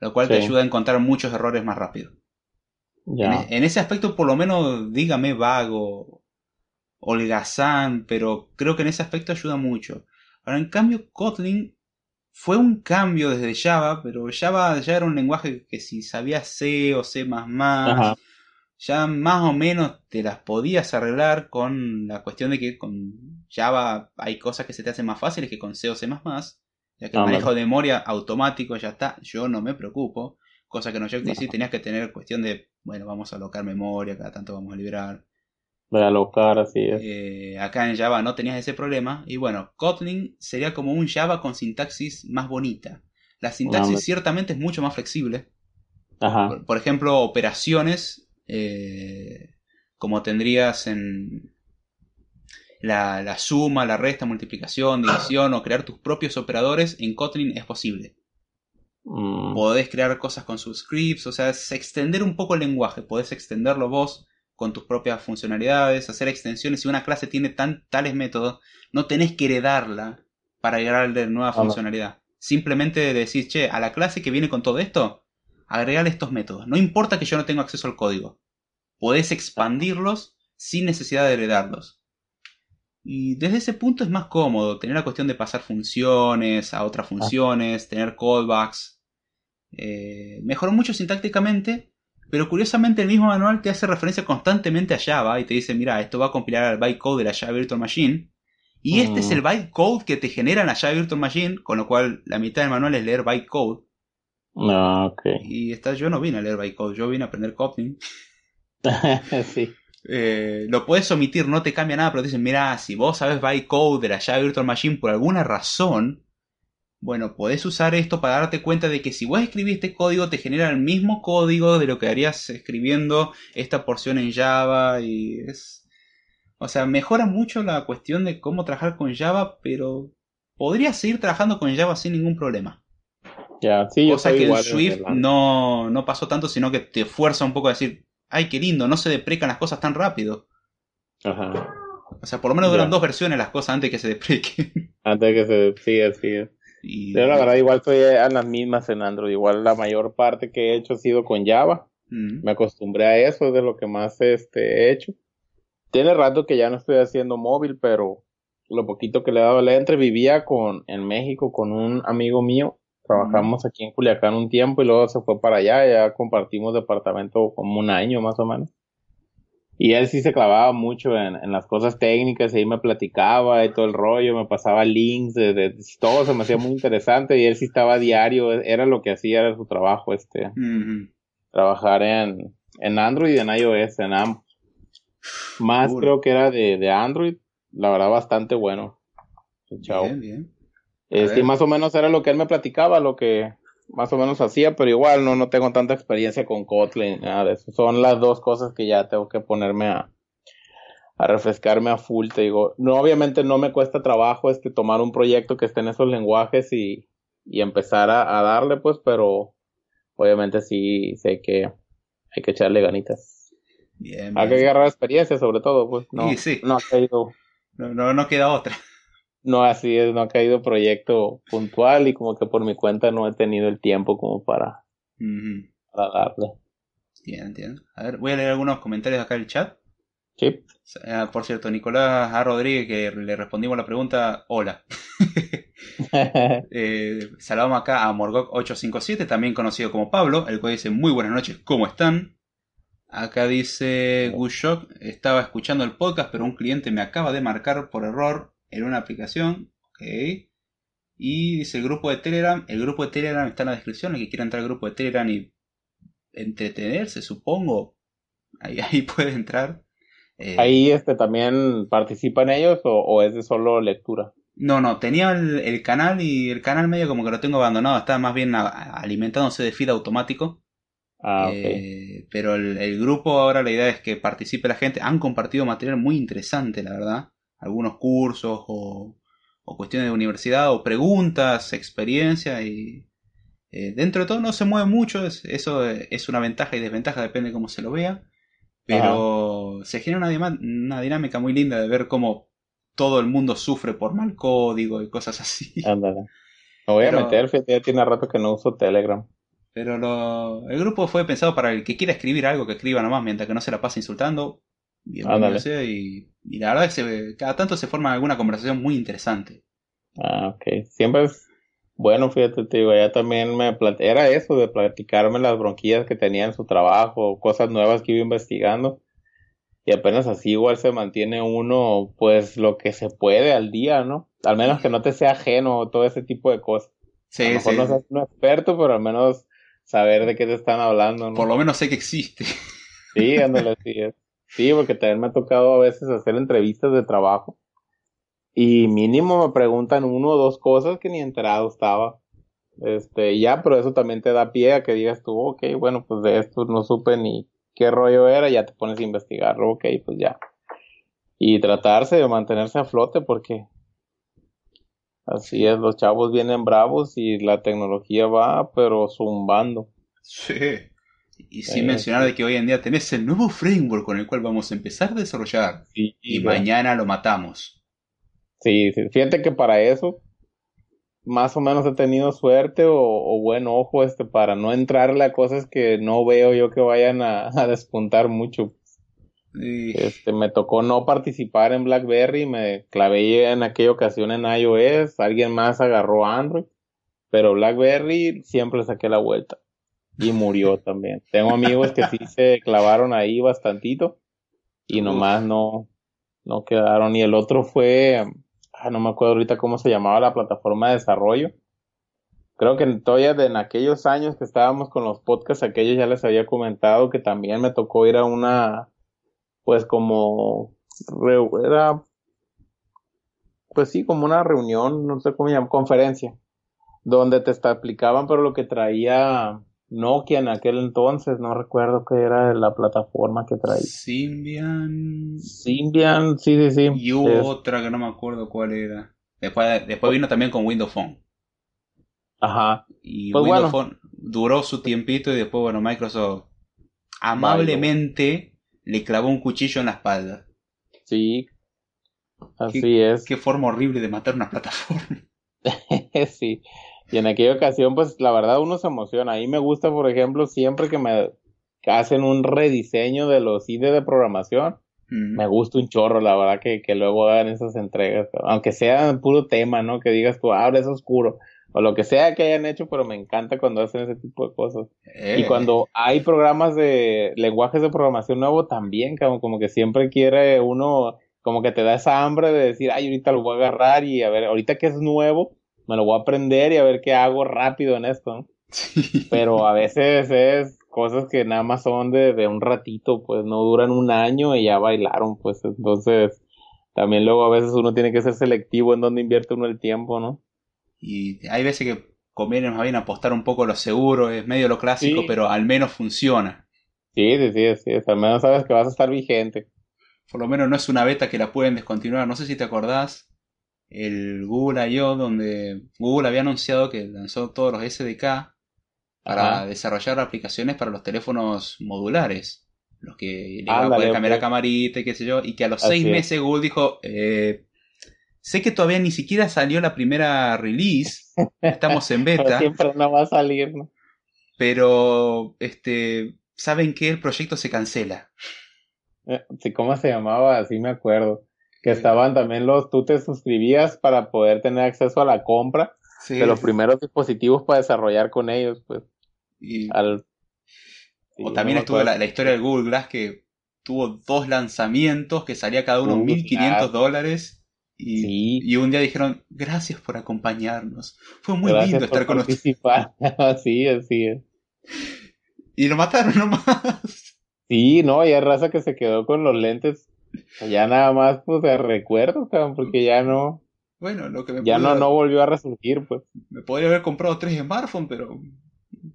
lo cual te ayuda a encontrar muchos errores más rápido. Ya. En, en, ese aspecto, por lo menos, dígame vago, holgazán, pero creo que en ese aspecto ayuda mucho. Ahora, en cambio, Kotlin fue un cambio desde Java, pero Java ya era un lenguaje que si sabías C o C++, ya más o menos te las podías arreglar con la cuestión de que con Java hay cosas que se te hacen más fáciles que con C o C++, ya que el manejo de memoria automático ya está, yo no me preocupo, cosa que en Objective-C tenías que tener cuestión de, bueno, vamos a alocar memoria, cada tanto vamos a liberar. Voy a alocar, así es. Eh, acá en Java no tenías ese problema. Y bueno, Kotlin sería como un Java con sintaxis más bonita. La sintaxis ciertamente es mucho más flexible. Ajá. Por, ejemplo, operaciones eh, como tendrías en la, la, suma, la resta, multiplicación, división o crear tus propios operadores en Kotlin es posible. Mm. Podés crear cosas con sus scripts, o sea, es extender un poco el lenguaje, podés extenderlo vos con tus propias funcionalidades, hacer extensiones. Si una clase tiene tan, tales métodos, no tenés que heredarla para agregarle nueva funcionalidad. Simplemente decís, che, a la clase que viene con todo esto, agregarle estos métodos. No importa que yo no tenga acceso al código. Podés expandirlos sin necesidad de heredarlos. Y desde ese punto es más cómodo tener la cuestión de pasar funciones a otras funciones, tener callbacks. Eh, mejoró mucho sintácticamente, pero curiosamente el mismo manual te hace referencia constantemente a Java y te dice, mira, esto va a compilar al bytecode de la Java Virtual Machine. Y este es el bytecode que te genera la Java Virtual Machine, con lo cual la mitad del manual es leer bytecode. Ah, ok. Y esta, yo no vine a leer bytecode, yo vine a aprender Kotlin. sí. Eh, lo puedes omitir, no te cambia nada, pero te dicen, mira, si vos sabes bytecode de la Java Virtual Machine por alguna razón, bueno, podés usar esto para darte cuenta de que si vos escribiste código te genera el mismo código de lo que harías escribiendo esta porción en Java y es... O sea, mejora mucho la cuestión de cómo trabajar con Java, pero podrías seguir trabajando con Java sin ningún problema. Ya, sí, yo Cosa que el Swift no, no pasó tanto, sino que te fuerza un poco a decir, ay, qué lindo, no se deprecan las cosas tan rápido. Ajá. O sea, por lo menos duran dos versiones las cosas antes que se deprequen. Antes que se... siga, siga. Y... Pero la verdad, igual estoy a las mismas en Android. Igual la mayor parte que he hecho ha sido con Java. Mm. Me acostumbré a eso, es de lo que más este, he hecho. Tiene rato que ya no estoy haciendo móvil, pero lo poquito que le he dado le entre vivía con, en México con un amigo mío. Trabajamos aquí en Culiacán un tiempo y luego se fue para allá. Ya compartimos departamento como un año más o menos. Y él sí se clavaba mucho en, en, las cosas técnicas, y ahí me platicaba y todo el rollo, me pasaba links, de, de, todo se me hacía muy interesante y él sí estaba a diario, era lo que hacía, era su trabajo, este, trabajar en, en Android y en iOS, en ambos. Más creo que era de, de Android, la verdad bastante bueno. Chao. Bien, bien. Ver. más o menos era lo que él me platicaba, lo que más o menos hacía, pero igual no, no tengo tanta experiencia con Kotlin, nada de eso. Son las dos cosas que ya tengo que ponerme a, a refrescarme a full, te digo. No, obviamente no me cuesta trabajo este tomar un proyecto que esté en esos lenguajes y, y empezar a, a darle, pues, pero obviamente sí sé que hay que echarle ganitas. Bien, Hay que agarrar experiencia sobre todo, pues, no, Sí, sí. no, no queda otra. No así es, no ha caído proyecto puntual y como que por mi cuenta no he tenido el tiempo como para, Ujú. para darle. Bien, entiendo. A ver, voy a leer algunos comentarios acá del chat. Sí. Ah, por cierto, Nicolás A. Rodríguez, que le respondimos la pregunta, hola. Eh, saludamos acá a Morgok857, también conocido como Pablo, el cual dice muy buenas noches, ¿cómo están? Acá dice Gushok, estaba escuchando el podcast, pero un cliente me acaba de marcar por error en una aplicación. Ok. Y dice el grupo de Telegram, el grupo de Telegram está en la descripción, el que quiera entrar al grupo de Telegram y entretenerse, supongo, ahí, ahí puede entrar. Eh, Ahí este también participan ellos o, o es de solo lectura. No, no, tenía el, el canal y el canal medio como que lo tengo abandonado, está más bien a- alimentándose de feed automático. Ah, ok. Eh, pero el, el grupo ahora la idea es que participe la gente. Han compartido material muy interesante, la verdad. Algunos cursos o, o cuestiones de universidad, o preguntas, experiencia, y eh, dentro de todo no se mueve mucho, eso es una ventaja y desventaja, depende de cómo se lo vea, pero se genera una, una dinámica muy linda de ver cómo todo el mundo sufre por mal código y cosas así. Ándale. Me voy a meter, ya tiene rato que no uso Telegram. Pero lo, el grupo fue pensado para el que quiera escribir algo, que escriba nomás, mientras que no se la pase insultando. Sea, y, y, la verdad es que cada tanto se forma alguna conversación muy interesante. Ah, ok. Siempre es bueno, fíjate, te digo, ella también me era eso de platicarme las bronquillas que tenía en su trabajo, cosas nuevas que iba investigando. Y apenas así igual se mantiene uno, pues, lo que se puede al día, ¿no? Al menos que no te sea ajeno todo ese tipo de cosas. Sí, a lo mejor no seas un experto, pero al menos saber de qué te están hablando, ¿no? Por lo menos sé que existe. Sí, ándale, sí Sí, porque también me ha tocado a veces hacer entrevistas de trabajo. Y mínimo me preguntan uno o dos cosas que ni enterado estaba. Este, ya, pero eso también te da pie a que digas tú, ok, bueno, pues de esto no supe ni qué rollo era, ya te pones a investigarlo, ok, pues ya. Y tratarse de mantenerse a flote porque Así es, los chavos vienen bravos y la tecnología va, pero zumbando. Sí. Y sin mencionar de que hoy en día tenés el nuevo framework con el cual vamos a empezar a desarrollar. y mañana lo matamos. Sí, fíjate que para eso más o menos he tenido suerte o, buen ojo este para no entrarle a cosas que no veo yo que vayan a despuntar mucho. Este, me tocó no participar en BlackBerry, me clavé en aquella ocasión en iOS, alguien más agarró Android, pero BlackBerry siempre saqué la vuelta y murió también. Tengo amigos que sí se clavaron ahí bastantito y nomás no, no quedaron. Y el otro fue, ah, no me acuerdo ahorita cómo se llamaba la plataforma de desarrollo. Creo que todavía en aquellos años que estábamos con los podcasts, aquellos ya les había comentado que también me tocó ir a una pues como era pues sí como una reunión no sé cómo llamar conferencia donde te explicaban pero lo que traía Nokia en aquel entonces no recuerdo qué era la plataforma que traía. Symbian. Symbian sí sí sí. Y hubo otra que no me acuerdo cuál era. Después después vino también con Windows Phone. Ajá. Y pues Windows Phone duró su tiempito y después bueno Microsoft amablemente le clavó un cuchillo en la espalda. Sí, así es. Qué forma horrible de matar una plataforma. sí, y en aquella ocasión, pues la verdad uno se emociona. A mí me gusta, por ejemplo, siempre que me hacen un rediseño de los IDE de programación. Me gusta un chorro, la verdad, que, que luego hagan esas entregas. Aunque sea puro tema, ¿no? Que digas tú, ahora es oscuro o lo que sea que hayan hecho, pero me encanta cuando hacen ese tipo de cosas. Y eh. cuando hay programas de lenguajes de programación nuevo también, como, como que siempre quiere uno, como que te da esa hambre de decir, ay, ahorita lo voy a agarrar y a ver, ahorita que es nuevo, me lo voy a aprender y a ver qué hago rápido en esto. Pero a veces es cosas que nada más son de, de un ratito, pues no duran un año y ya bailaron, pues entonces también luego a veces uno tiene que ser selectivo en donde invierte uno el tiempo, ¿no? Y hay veces que conviene más bien apostar un poco lo seguro, es medio lo clásico, pero al menos funciona. Sí, sí, sí, sí, al menos sabes que vas a estar vigente. Por lo menos no es una beta que la pueden descontinuar. No sé si te acordás, el Google I.O., donde Google había anunciado que lanzó todos los SDK para desarrollar aplicaciones para los teléfonos modulares. Los que le iban a poder cambiar la camarita y qué sé yo. Y que a los seis meses Google dijo, eh, Sé que todavía ni siquiera salió la primera release. Estamos en beta. siempre no va a salir, ¿no? Pero, este, ¿saben que el proyecto se cancela? Eh, sí, ¿cómo se llamaba? Así me acuerdo. Que estaban también los, tú te suscribías para poder tener acceso a la compra de los primeros dispositivos para desarrollar con ellos, pues. o también estuvo la, historia del Google Glass que tuvo dos lanzamientos que salía cada uno 1500 dólares y, un día dijeron, gracias por acompañarnos. Fue muy lindo estar con ustedes. sí, así es. Y lo mataron nomás. Sí, no, hay raza que se quedó con los lentes. Ya nada más, pues, de recuerdo, porque ya no. Bueno, lo que me Ya no, no volvió a resurgir, pues. Me podría haber comprado tres smartphones, pero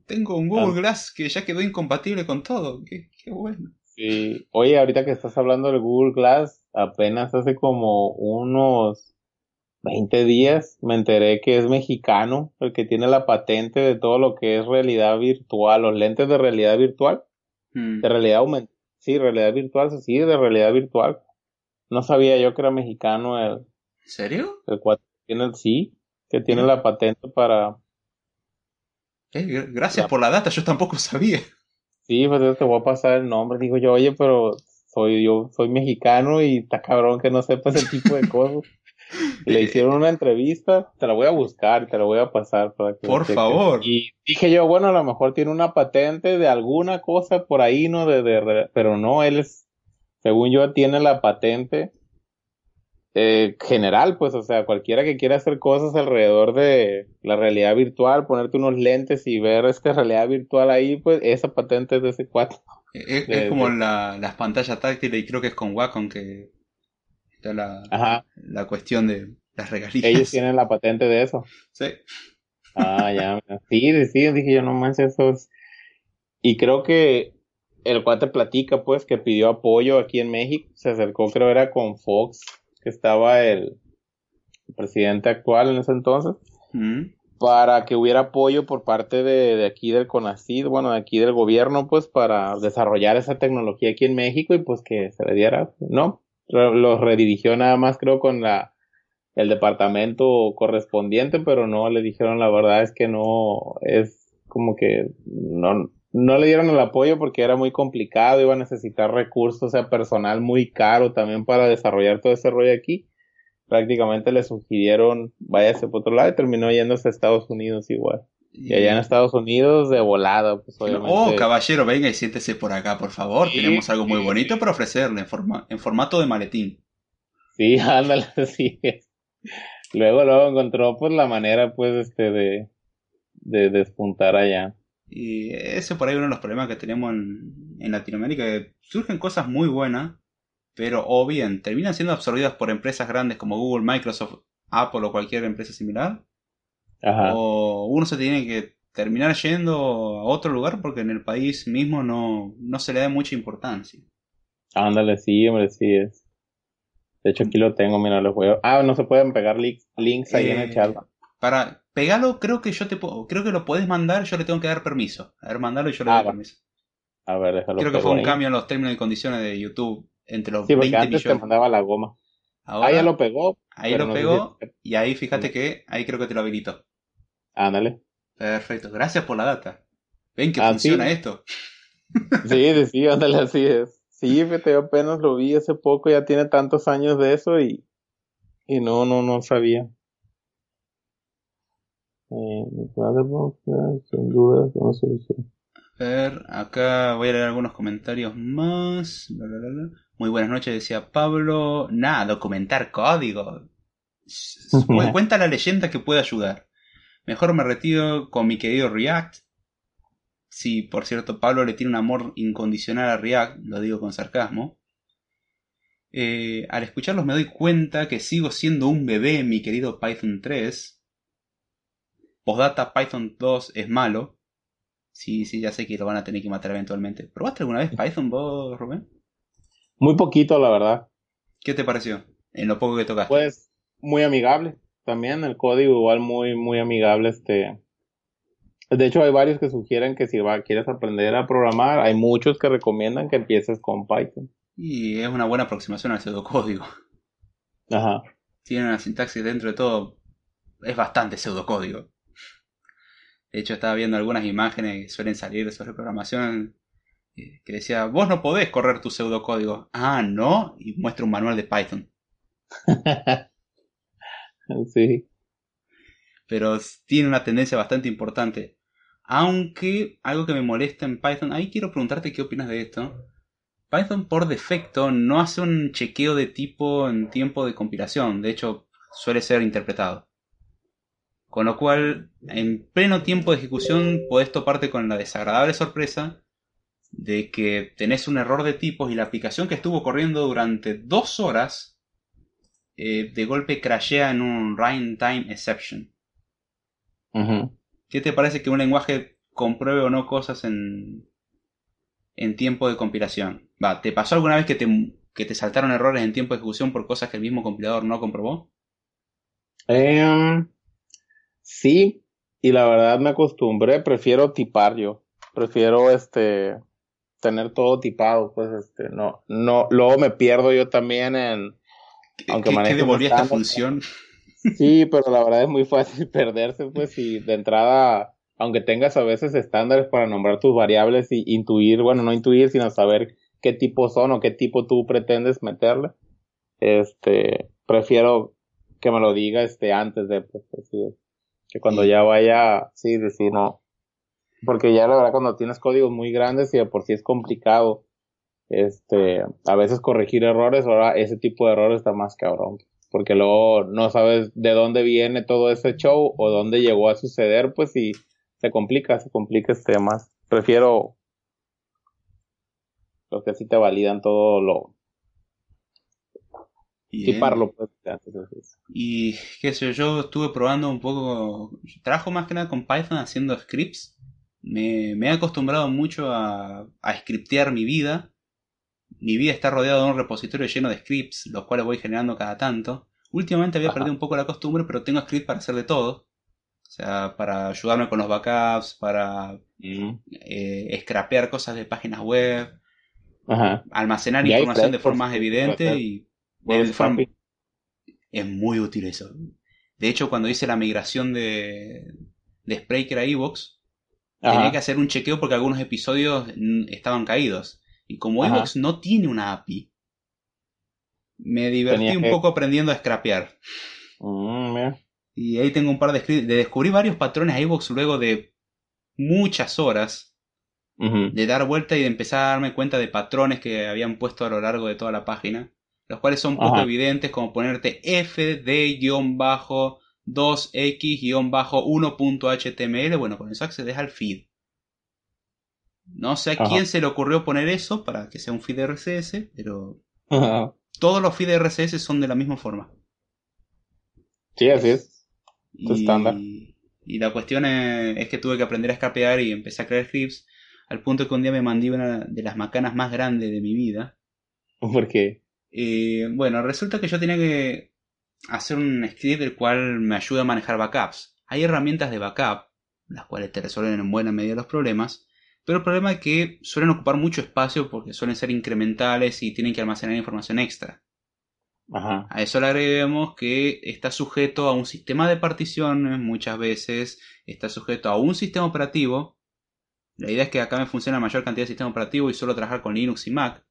tengo un Google ah. Glass que ya quedó incompatible con todo. Qué, qué bueno. Sí. Oye, ahorita que estás hablando del Google Glass, apenas hace como unos 20 días me enteré que es mexicano el que tiene la patente de todo lo que es realidad virtual, los lentes de realidad virtual, Mm. de realidad aumentada, sí, realidad virtual, sí, de realidad virtual. No sabía yo que era mexicano el, ¿En serio? el cuate que tiene el sí, que tiene la patente para, Eh, gr- gracias La- por la data, yo tampoco sabía. sí, pues te voy a pasar el nombre. Digo yo, oye, pero soy yo, soy mexicano y está cabrón que no sepa ese tipo de cosas. Le hicieron una entrevista, te la voy a buscar, te la voy a pasar para que Por favor. Y dije yo, bueno, a lo mejor tiene una patente de alguna cosa por ahí, ¿no? De, de, pero no, él es, según yo, tiene la patente eh, general, pues, o sea, cualquiera que quiera hacer cosas alrededor de la realidad virtual, ponerte unos lentes y ver esta realidad virtual ahí, pues, esa patente es de ese cuatro. Es, De- es como de- la- las pantallas táctiles y creo que es con Wacom que está la, Ajá, la cuestión de las regalías. ellos tienen la patente de eso. Sí. Ah, ya, sí, sí, dije yo, no manches, eso es... Y creo que el cuate platica, pues, que pidió apoyo aquí en México, se acercó, creo era con Fox, que estaba el presidente actual en ese entonces, Mm. para que hubiera apoyo por parte de, de aquí del CONACYT, bueno, de aquí del gobierno, pues, para desarrollar esa tecnología aquí en México y pues que se le diera, ¿no? Lo- Los redirigió nada más, creo, con la el departamento correspondiente, pero no le dijeron la verdad es que no es como que no no le dieron el apoyo porque era muy complicado, iba a necesitar recursos, o sea, personal muy caro también para desarrollar todo ese rollo aquí. Prácticamente le sugirieron váyase por otro lado y terminó yéndose a Estados Unidos igual. Y allá en Estados Unidos de volada, pues obviamente. Oh, caballero, venga y siéntese por acá, por favor. Sí, Tenemos algo muy bonito para ofrecerle en, forma, en formato de maletín. Sí, ándale, sí. Luego, luego encontró pues la manera pues este de, de despuntar allá. Y ese por ahí es uno de los problemas que tenemos en, en Latinoamérica, que surgen cosas muy buenas, pero o bien terminan siendo absorbidas por empresas grandes como Google, Microsoft, Apple o cualquier empresa similar, Ajá. o uno se tiene que terminar yendo a otro lugar porque en el país mismo no, no se le da mucha importancia. Ándale, sí, hombre, sí es. De hecho aquí lo tengo, mira, los juegos. Ah, no se pueden pegar links, links ahí en el Eh, chat. Para pegarlo, creo que yo te puedo, creo que lo puedes mandar, yo le tengo que dar permiso. A ver, mandalo y yo le Ah, doy permiso. A ver, déjalo. Creo que fue un ahí. cambio en los términos y condiciones de YouTube entre los Sí, porque 20 antes te millones. mandaba la goma. Ahora, ah, ya lo pegó. ahí lo no pegó y ahí fíjate que ahí creo que te lo habilitó. Ándale. Perfecto, gracias por la data. Ven que Ah, funciona esto. Sí, sí, sí, ándale, así es. Sí, yo apenas lo vi hace poco, ya tiene tantos años de eso y, y no, no, no sabía. Eh, sin duda, no solución. A ver, acá voy a leer algunos comentarios más. Bla, bla, bla, bla. Muy buenas noches, decía Pablo. Nada, documentar código. Cu- Cuenta la leyenda que puede ayudar. Mejor me retiro con mi querido React. Sí, por cierto, Pablo le tiene un amor incondicional a React, lo digo con sarcasmo. Eh, al escucharlos me doy cuenta que sigo siendo un bebé mi querido Python 3. Postdata Python 2 es malo. Sí, sí, ya sé que lo van a tener que matar eventualmente. ¿Probaste alguna vez Python vos, Rubén? Muy poquito, la verdad. ¿Qué te pareció? En lo poco que tocaste. Pues, muy amigable. También el código igual muy, muy amigable, este. De hecho, hay varios que sugieren que si va, quieres aprender a programar, hay muchos que recomiendan que empieces con Python. Y es una buena aproximación al pseudocódigo. Ajá. Tiene una sintaxis dentro de todo. Es bastante pseudocódigo. De hecho, estaba viendo algunas imágenes que suelen salir sobre programación eh, que decía, vos no podés correr tu pseudocódigo. Ah, no. Y muestra un manual de Python. sí. Pero tiene una tendencia bastante importante. Aunque algo que me molesta en Python, ahí quiero preguntarte qué opinas de esto. Python por defecto no hace un chequeo de tipo en tiempo de compilación, de hecho suele ser interpretado. Con lo cual, en pleno tiempo de ejecución podés toparte con la desagradable sorpresa de que tenés un error de tipos y la aplicación que estuvo corriendo durante dos horas eh, de golpe crashea en un runtime exception. ¿Qué te parece que un lenguaje compruebe o no cosas en, en tiempo de compilación? Va, ¿te pasó alguna vez que te, que te saltaron errores en tiempo de ejecución por cosas que el mismo compilador no comprobó? Em, sí, y la verdad me acostumbré, prefiero tipar yo, prefiero este tener todo tipado, pues este, no, no, luego me pierdo yo también en, aunque ¿Qué, ¿qué devolvía esta función? Sí, pero la verdad es muy fácil perderse, pues, y de entrada, aunque tengas a veces estándares para nombrar tus variables y intuir, bueno, no intuir, sino saber qué tipo son o qué tipo tú pretendes meterle, este, prefiero que me lo diga este antes de, pues, que cuando ya vaya, sí, decir no, porque ya la verdad cuando tienes códigos muy grandes y de por sí es complicado, este, a veces corregir errores, ahora ese tipo de errores está más cabrón, porque luego no sabes de dónde viene todo ese show o dónde llegó a suceder, pues y se complica, se complica este más. Prefiero los que sí te validan todo lo, Tiparlo, pues, Y qué sé yo, yo estuve probando un poco. Trabajo más que nada con Python haciendo scripts. Me, he acostumbrado mucho a, a scriptear mi vida. Mi vida está rodeada de un repositorio lleno de scripts, los cuales voy generando cada tanto. Últimamente había perdido un poco la costumbre, pero tengo scripts para hacer de todo. O sea, para ayudarme con los backups, para mm. eh, scrapear cosas de páginas web, almacenar información de forma más evidente y es muy útil eso. De hecho, cuando hice la migración de, de Spreaker a Evox, tenía que hacer un chequeo porque algunos episodios estaban caídos. Y como Evox no tiene una API, me divertí un poco aprendiendo a scrapear. Mm, y ahí tengo un par de de descubrí varios patrones a Evox luego de muchas horas de dar vuelta y de empezar a darme cuenta de patrones que habían puesto a lo largo de toda la página los cuales son poco evidentes, como ponerte fd-2x-1.html. Bueno, con eso accedes al feed. No sé a quién se le ocurrió poner eso para que sea un feed RCS, pero todos los feeds RCS son de la misma forma. Sí, así es. Y, estándar. Y la cuestión es, que tuve que aprender a escapear y empecé a crear scripts al punto que un día me mandé una de las macanas más grandes de mi vida. ¿Por qué? Eh, bueno, resulta que yo tenía que hacer un script el cual me ayuda a manejar backups. Hay herramientas de backup, las cuales te resuelven en buena medida los problemas, pero el problema es que suelen ocupar mucho espacio porque suelen ser incrementales y tienen que almacenar información extra. A eso le agreguemos que está sujeto a un sistema de particiones muchas veces, está sujeto a un sistema operativo. La idea es que acá me funcione la mayor cantidad de sistema operativo y solo trabajar con Linux y Mac.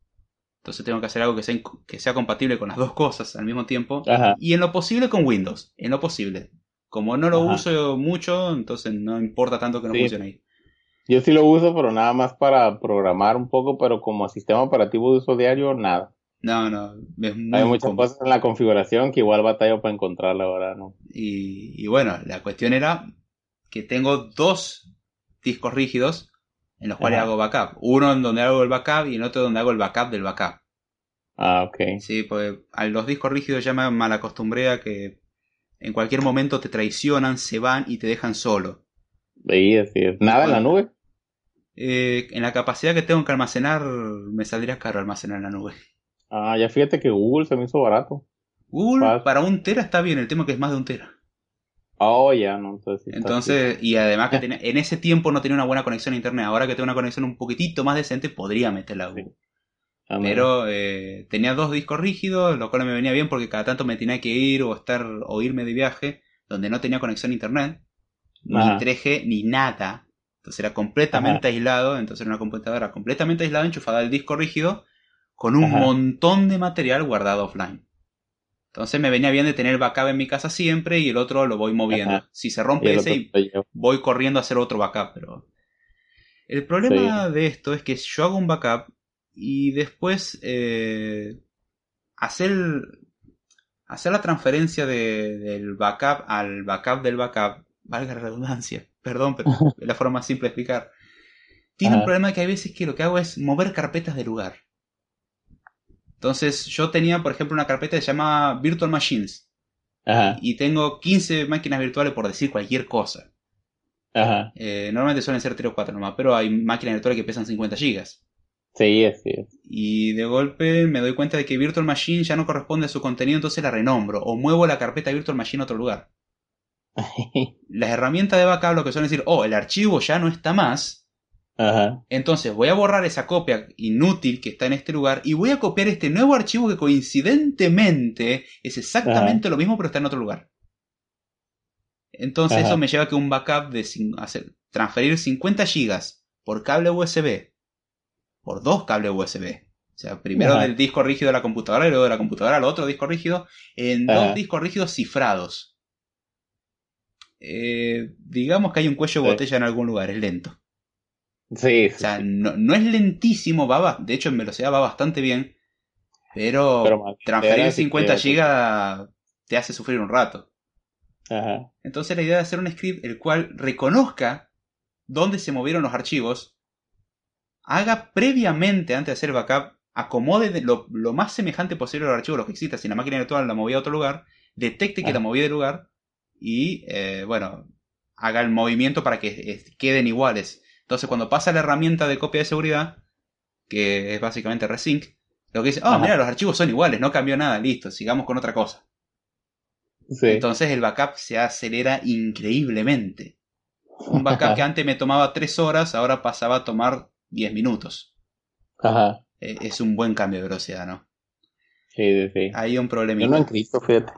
Entonces tengo que hacer algo que sea, que sea compatible con las dos cosas al mismo tiempo. Y en lo posible con Windows. En lo posible. Como no lo uso mucho, entonces no importa tanto que no funcione ahí. Yo sí lo uso, pero nada más para programar un poco, pero como sistema operativo de uso diario, nada. No, no. Hay muchas cosas en la configuración que igual batallo para encontrarla ahora, ¿no? Y, y bueno, la cuestión era que tengo dos discos rígidos en los cuales hago backup. Uno en donde hago el backup y en otro donde hago el backup del backup. Ah, ok. Sí, pues a los discos rígidos ya me mal acostumbré a que en cualquier momento te traicionan, se van y te dejan solo. Sí, así es. ¿Nada en la nube? Eh, en la capacidad que tengo que almacenar, me saldría caro almacenar en la nube. Ah, ya fíjate que Google se me hizo barato. Google para un tera está bien, el tema que es más de un tera. Oh, ya, no, entonces. entonces, y además que en ese tiempo no tenía una buena conexión a internet. Ahora que tengo una conexión un poquitito más decente, podría meterla a Google. Ah, Pero eh, tenía dos discos rígidos, lo cual me venía bien porque cada tanto me tenía que ir o estar o irme de viaje donde no tenía conexión a internet, ni 3G ni nada. Entonces era completamente aislado, entonces era una computadora completamente aislada, enchufada al disco rígido, con un montón de material guardado offline. Entonces me venía bien de tener backup en mi casa siempre y el otro lo voy moviendo. Si se rompe ese, voy corriendo a hacer otro backup. Pero el problema de esto es que yo hago un backup y después eh, hacer, hacer la transferencia del backup al backup del backup, valga la redundancia, perdón, pero es la forma más simple de explicar. Tiene un problema que hay veces que lo que hago es mover carpetas de lugar. Entonces yo tenía, por ejemplo, una carpeta que se llama Virtual Machines. Y tengo 15 máquinas virtuales por decir cualquier cosa. Eh, normalmente suelen ser 3 o 4 nomás, pero hay máquinas virtuales que pesan 50 gigas. Sí, es. Y de golpe me doy cuenta de que Virtual Machine ya no corresponde a su contenido, entonces la renombro. O muevo la carpeta Virtual Machine a otro lugar. Las herramientas de backup lo que suelen decir, oh, el archivo ya no está más. Ajá. Entonces voy a borrar esa copia inútil que está en este lugar y voy a copiar este nuevo archivo que coincidentemente es exactamente lo mismo pero está en otro lugar. Entonces Ajá. eso me lleva a que un backup de hacer, transferir 50 gigas por cable USB por dos cables USB. O sea, primero del disco rígido de la computadora y luego de la computadora al otro disco rígido en dos discos rígidos cifrados. Eh, digamos que hay un cuello de Sí. botella en algún lugar, es lento. Sí, O sí, sea, sí. no, no es lentísimo, va, de hecho en velocidad va bastante bien, pero, transferir enteras y 50 que- gigas te hace sufrir un rato. Ajá. Entonces la idea de hacer un script el cual reconozca dónde se movieron los archivos, haga previamente, antes de hacer backup, acomode de lo, lo más semejante posible a los archivos, los que exista. Si la máquina virtual la movía a otro lugar, detecte que Ajá. la movía de lugar y, eh, bueno, haga el movimiento para que eh, queden iguales. Entonces cuando pasa la herramienta de copia de seguridad, que es básicamente Resync, lo que dice, ah, Ajá. mira, los archivos son iguales, no cambió nada, listo, sigamos con otra cosa. Sí. Entonces el backup se acelera increíblemente. Un backup que antes me tomaba 3 horas, ahora pasaba a tomar 10 minutos. Ajá. Eh, Es un buen cambio de velocidad, ¿no? Sí, sí, sí. Hay un Yo problemita. no encripto, fíjate.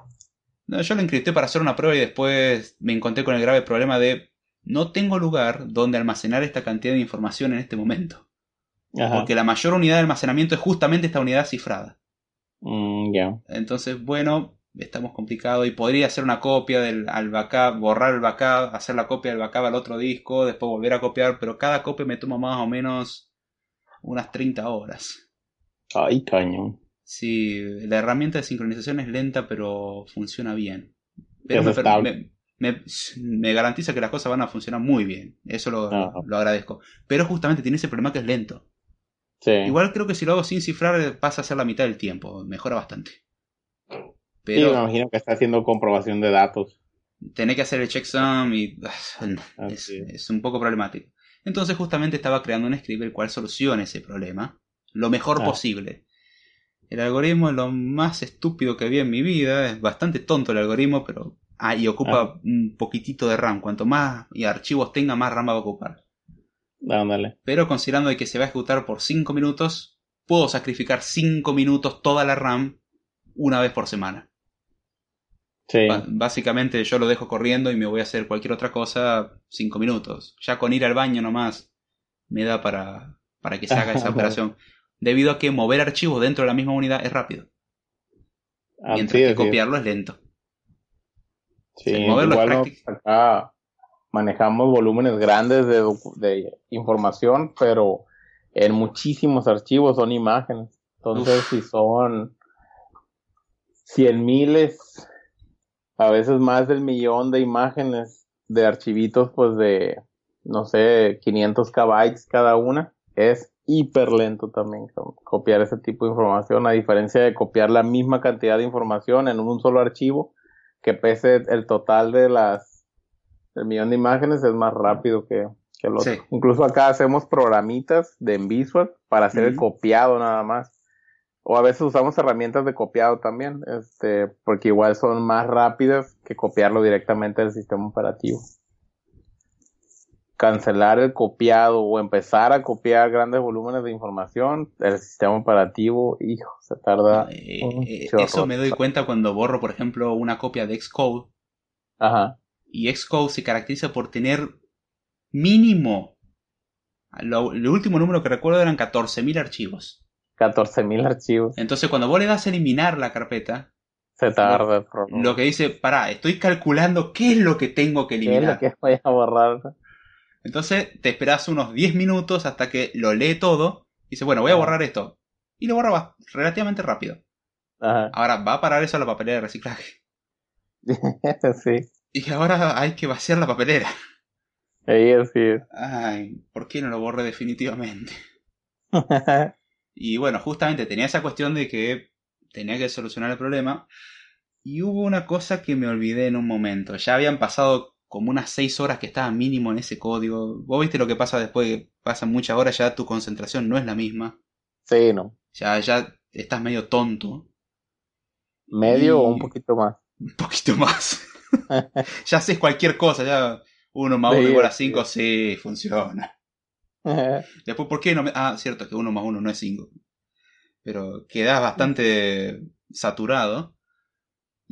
No, yo lo encripté para hacer una prueba y después me encontré con el grave problema de no tengo lugar donde almacenar esta cantidad de información en este momento. Ajá. Porque la mayor unidad de almacenamiento es justamente esta unidad cifrada. Mm, ya. Entonces, bueno, estamos complicados y podría hacer una copia del al backup, borrar el backup, hacer la copia del backup al otro disco, después volver a copiar, pero cada copia me toma más o menos unas 30 horas. Ay, cañón. Sí, la herramienta de sincronización es lenta, pero funciona bien. Pero Es me, estable. me- me- me garantiza que las cosas van a funcionar muy bien. Eso lo, lo agradezco. Pero justamente tiene ese problema que es lento. Sí. Igual creo que si lo hago sin cifrar pasa a ser la mitad del tiempo. Mejora bastante. Sí, Pero me imagino que está haciendo comprobación de datos. tener que hacer el checksum y ah, es, Así es. es un poco problemático. Entonces justamente estaba creando un script el cual solucione ese problema lo mejor Ah. posible. El algoritmo es lo más estúpido que vi en mi vida, es bastante tonto el algoritmo, pero ah, y ocupa Ah. un poquitito de RAM. Cuanto más y archivos tenga, más RAM va a ocupar. Ándale. Pero considerando de que se va a ejecutar por 5 minutos, puedo sacrificar 5 minutos toda la RAM una vez por semana. Sí. Básicamente yo lo dejo corriendo y me voy a hacer cualquier otra cosa 5 minutos. Ya con ir al baño nomás me da para, para que se haga esa operación. Debido a que mover archivos dentro de la misma unidad es rápido. Ah, Mientras sí, que es. copiarlo es lento. Sí, Sí, igual nosotros acá manejamos volúmenes grandes de, de información, pero en muchísimos archivos son imágenes. Entonces, Uf. si son cien miles, a veces más del millón de imágenes de archivitos, pues de, no sé, 500 kbytes cada una, es hiper lento también co- copiar ese tipo de información, a diferencia de copiar la misma cantidad de información en un solo archivo que pese el total de las del millón de imágenes es más rápido que, que el otro. Sí. Incluso acá hacemos programitas de Visual para hacer el copiado nada más. O a veces usamos herramientas de copiado también, este, porque igual son más rápidas que copiarlo directamente del sistema operativo. Cancelar el copiado o empezar a copiar grandes volúmenes de información, el sistema operativo, hijo, se tarda Eh, eh, eso me doy cuenta cuando borro, por ejemplo, una copia de Xcode. Ajá. Y Xcode se caracteriza por tener mínimo. Lo, el último número que recuerdo eran 14.000 archivos. 14.000 archivos. Entonces, cuando vos le das a eliminar la carpeta, Se tarda. por- lo que dice, pará, estoy calculando qué es lo que tengo que ¿Qué es lo eliminar. que voy a borrar? Entonces, te esperás unos 10 minutos hasta que lo lee todo. Y dice, bueno, voy a borrar esto. Y lo borra relativamente rápido. Ajá. Ahora, va a parar eso a la papelera de reciclaje. sí. Y ahora hay que vaciar la papelera. Ahí así es. Ay, ¿por qué no lo borré definitivamente? Y bueno, justamente tenía esa cuestión de que tenía que solucionar el problema. Y hubo una cosa que me olvidé en un momento. Ya habían pasado como unas 6 horas que estaba mínimo en ese código. Vos viste lo que pasa después que pasan muchas horas, ya tu concentración no es la misma. Sí, no. Ya, ya estás medio tonto. Medio o un poquito más. Un poquito más. ya haces cualquier cosa, ya uno más uno Sí, igual a sí. 5, sí, funciona. Después, ¿por qué no me.? Ah, cierto, que uno más uno no es 5. Pero quedas bastante saturado.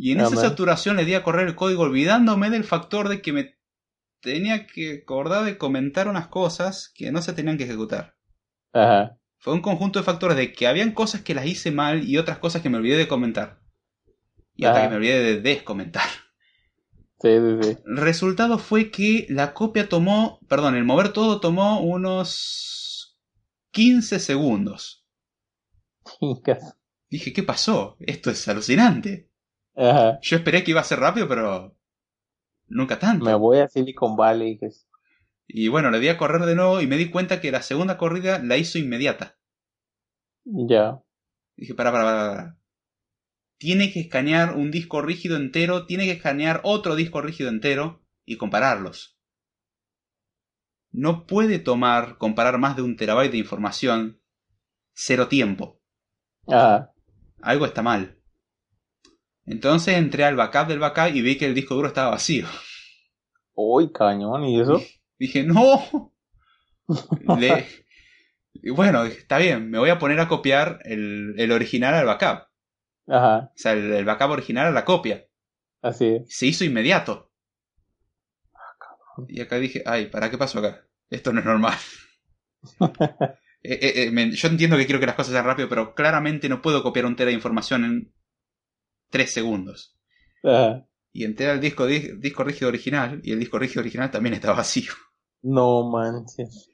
Y en esa saturación le di a correr el código olvidándome del factor de que me tenía que acordar de comentar unas cosas que no se tenían que ejecutar. Ajá. Fue un conjunto de factores de que habían cosas que las hice mal y otras cosas que me olvidé de comentar. Y hasta que me olvidé de descomentar. Sí, sí, sí. El resultado fue que la copia tomó, perdón, el mover todo tomó unos 15 segundos. Chicas. Dije, ¿qué pasó? Esto es alucinante. Ajá. Yo esperé que iba a ser rápido, pero nunca tanto. Me voy a Silicon Valley. es- Y bueno, le di a correr de nuevo y me di cuenta que la segunda corrida la hizo inmediata. Ya. Dije, para, para, para, para. Tiene que escanear un disco rígido entero, tiene que escanear otro disco rígido entero y compararlos. No puede tomar, comparar más de un terabyte de información cero tiempo. Ajá. Algo está mal. Entonces entré al backup del backup y vi que el disco duro estaba vacío. Uy, cañón. ¿Y eso? Dije, no. Le- Y bueno, está bien, me voy a poner a copiar el, el original al backup. Ajá. O sea, el, el backup original a la copia. Así es. Se hizo inmediato. Y acá dije, ay, ¿para qué pasó acá? Esto no es normal. Eh, eh, eh, me- yo entiendo que quiero que las cosas sean rápido, pero claramente no puedo copiar un tera de información en 3 segundos. Ajá. Y entré al disco, di- disco rígido original, y el disco rígido original también estaba vacío. No manches.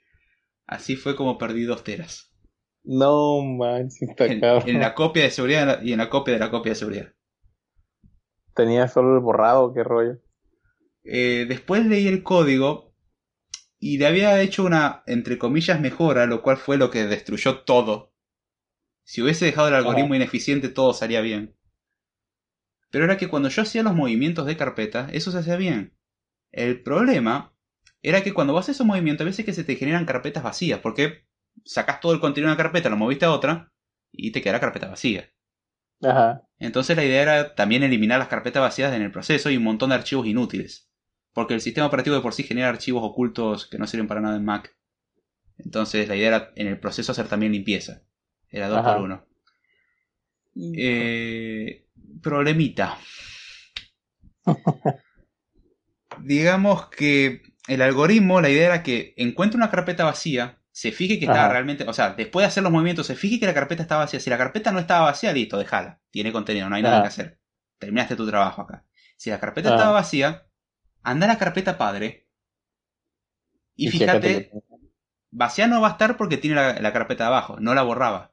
Así fue como perdí dos teras. No manches. Está En, cabrón. en la copia de seguridad y en la copia de la copia de seguridad. Tenía solo el borrado, qué rollo. Eh, después leí el código y le había hecho una, entre comillas, mejora, lo cual fue lo que destruyó todo. Si hubiese dejado el algoritmo ineficiente, todo salía bien. Pero era que cuando yo hacía los movimientos de carpeta, eso se hacía bien. El problema era que cuando vos haces esos movimientos, a veces que se te generan carpetas vacías, porque sacás todo el contenido de una carpeta, lo moviste a otra, y te queda la carpeta vacía. Ajá. Entonces la idea era también eliminar las carpetas vacías en el proceso y un montón de archivos inútiles. Porque el sistema operativo de por sí genera archivos ocultos que no sirven para nada en Mac. Entonces la idea era en el proceso hacer también limpieza. Era dos Ajá. por uno. Eh, problemita. Digamos que el algoritmo, la idea era que encuentre una carpeta vacía, se fije que estaba Ajá. realmente, o sea, después de hacer los movimientos, se fije que la carpeta estaba vacía. Si la carpeta no estaba vacía, listo, déjala. Tiene contenido, no hay nada que hacer. Terminaste tu trabajo acá. Si la carpeta Ajá. estaba vacía, anda a la carpeta padre. Y, fíjate, vacía no va a estar porque tiene la, la carpeta de abajo, no la borraba.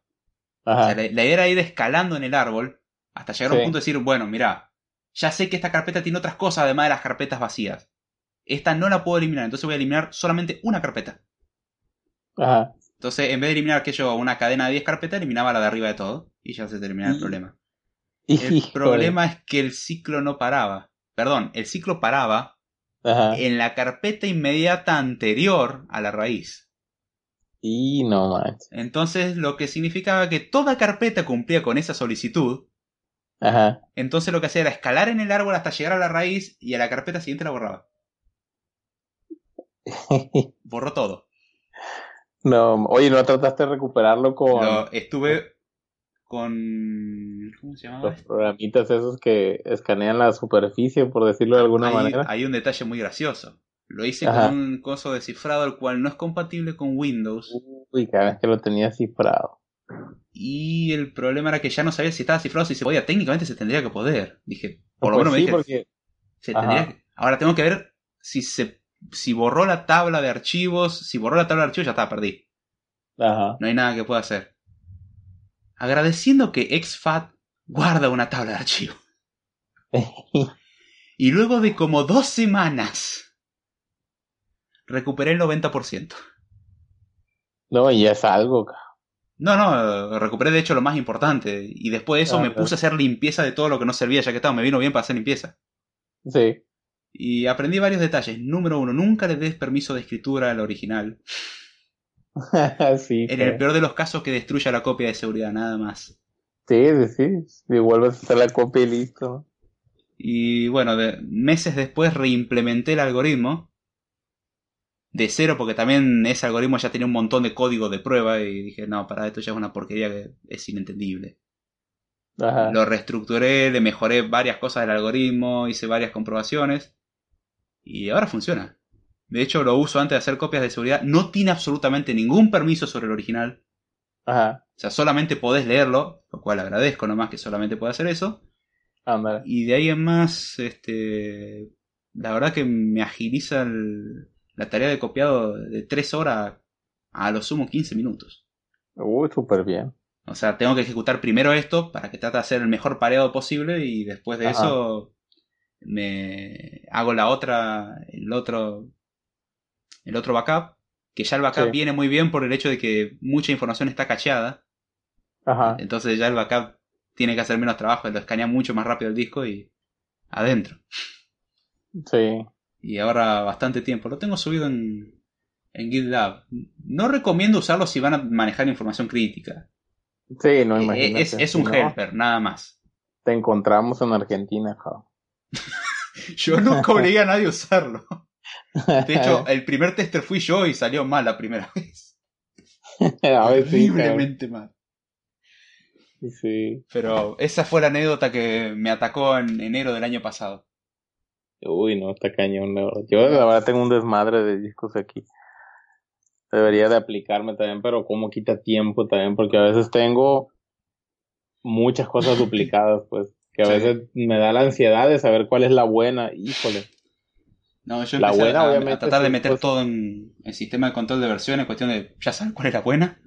O sea, la, la idea era ir escalando en el árbol hasta llegar a un punto de decir, bueno, mira, ya sé que esta carpeta tiene otras cosas además de las carpetas vacías. Esta no la puedo eliminar, entonces voy a eliminar solamente una carpeta. Ajá. Entonces, en vez de eliminar que yo una cadena de 10 carpetas, eliminaba la de arriba de todo y ya se terminaba el problema. El Híjole. problema es que el ciclo no paraba. Perdón, el ciclo paraba Ajá. en la carpeta inmediata anterior a la raíz. Y no manches. Entonces, lo que significaba que toda carpeta cumplía con esa solicitud. Ajá. Entonces lo que hacía era escalar en el árbol hasta llegar a la raíz y a la carpeta siguiente la borraba. Borró todo. no, oye, ¿no trataste de recuperarlo con Lo estuve con... ¿Cómo se llamaba? los programitas esos que escanean la superficie, por decirlo de alguna hay, manera? hay un detalle muy gracioso. Lo hice Ajá. con un coso de cifrado el cual no es compatible con Windows. Uy, cada vez que lo tenía cifrado. Y el problema era que ya no sabía si estaba cifrado, si se podía. Técnicamente se tendría que poder. Dije, por lo Pues menos me sí, dije, porque se Ajá. tendría que- Ahora tengo que ver si se si borró la tabla de archivos. Si borró la tabla de archivos, ya está, perdí. Ajá. No hay nada que pueda hacer. Agradeciendo que exFAT guarda una tabla de archivos. Y luego de como dos semanas, recuperé el 90%. no, y es algo. ca- No, no, recuperé de hecho lo más importante. Y después de eso Ah, me claro. puse a hacer limpieza de todo lo que no servía, ya que estaba, me vino bien para hacer limpieza. Sí. Y aprendí varios detalles. Número uno, nunca le des permiso de escritura al original. sí. En el peor de los casos que destruya la copia de seguridad, nada más. Sí, sí, sí. Y vuelves a hacer la copia y listo. Y bueno, de, meses después reimplementé el algoritmo de cero porque también ese algoritmo ya tenía un montón de código de prueba y dije, no, para esto ya es una porquería que es inentendible. Ajá. Lo reestructuré, le mejoré varias cosas del algoritmo, hice varias comprobaciones y ahora funciona. De hecho, lo uso antes de hacer copias de seguridad. No tiene absolutamente ningún permiso sobre el original. Ajá. O sea, solamente podés leerlo, lo cual agradezco nomás que solamente pueda hacer eso. Ándale. Y de ahí en más, este, la verdad que me agiliza el- la tarea de copiado de 3 horas a lo sumo 15 minutos. Uy, súper bien. O sea, tengo que ejecutar primero esto para que trate de hacer el mejor pareado posible y después de Ajá. eso me hago la otra, el otro, el otro backup, que ya el backup Sí. viene muy bien por el hecho de que mucha información está cacheada, Ajá. entonces ya el backup tiene que hacer menos trabajo, lo escanea mucho más rápido el disco y adentro. Sí. Y ahora bastante tiempo. Lo tengo subido en, en GitLab. No recomiendo usarlo si van a manejar información crítica. Sí, no Eh, imagínate. es, es un no, helper, nada más. Te encontramos en Argentina, Jao. Yo nunca obligué a nadie a usarlo. De hecho, el primer tester fui yo y salió mal la primera vez. a ver sí, Jao. Horriblemente mal. Sí. Pero esa fue la anécdota que me atacó en enero del año pasado. Uy, no, está cañón. la verdad. Yo la verdad tengo un desmadre de discos aquí. Debería de aplicarme también, pero como quita tiempo también, porque a veces tengo muchas cosas duplicadas, pues, que a Sí. veces me da la ansiedad de saber cuál es la buena. Híjole. No, yo La empecé buena, a, tratar de meter pues. todo en el sistema de control de versiones, cuestión de ya saber cuál es la buena.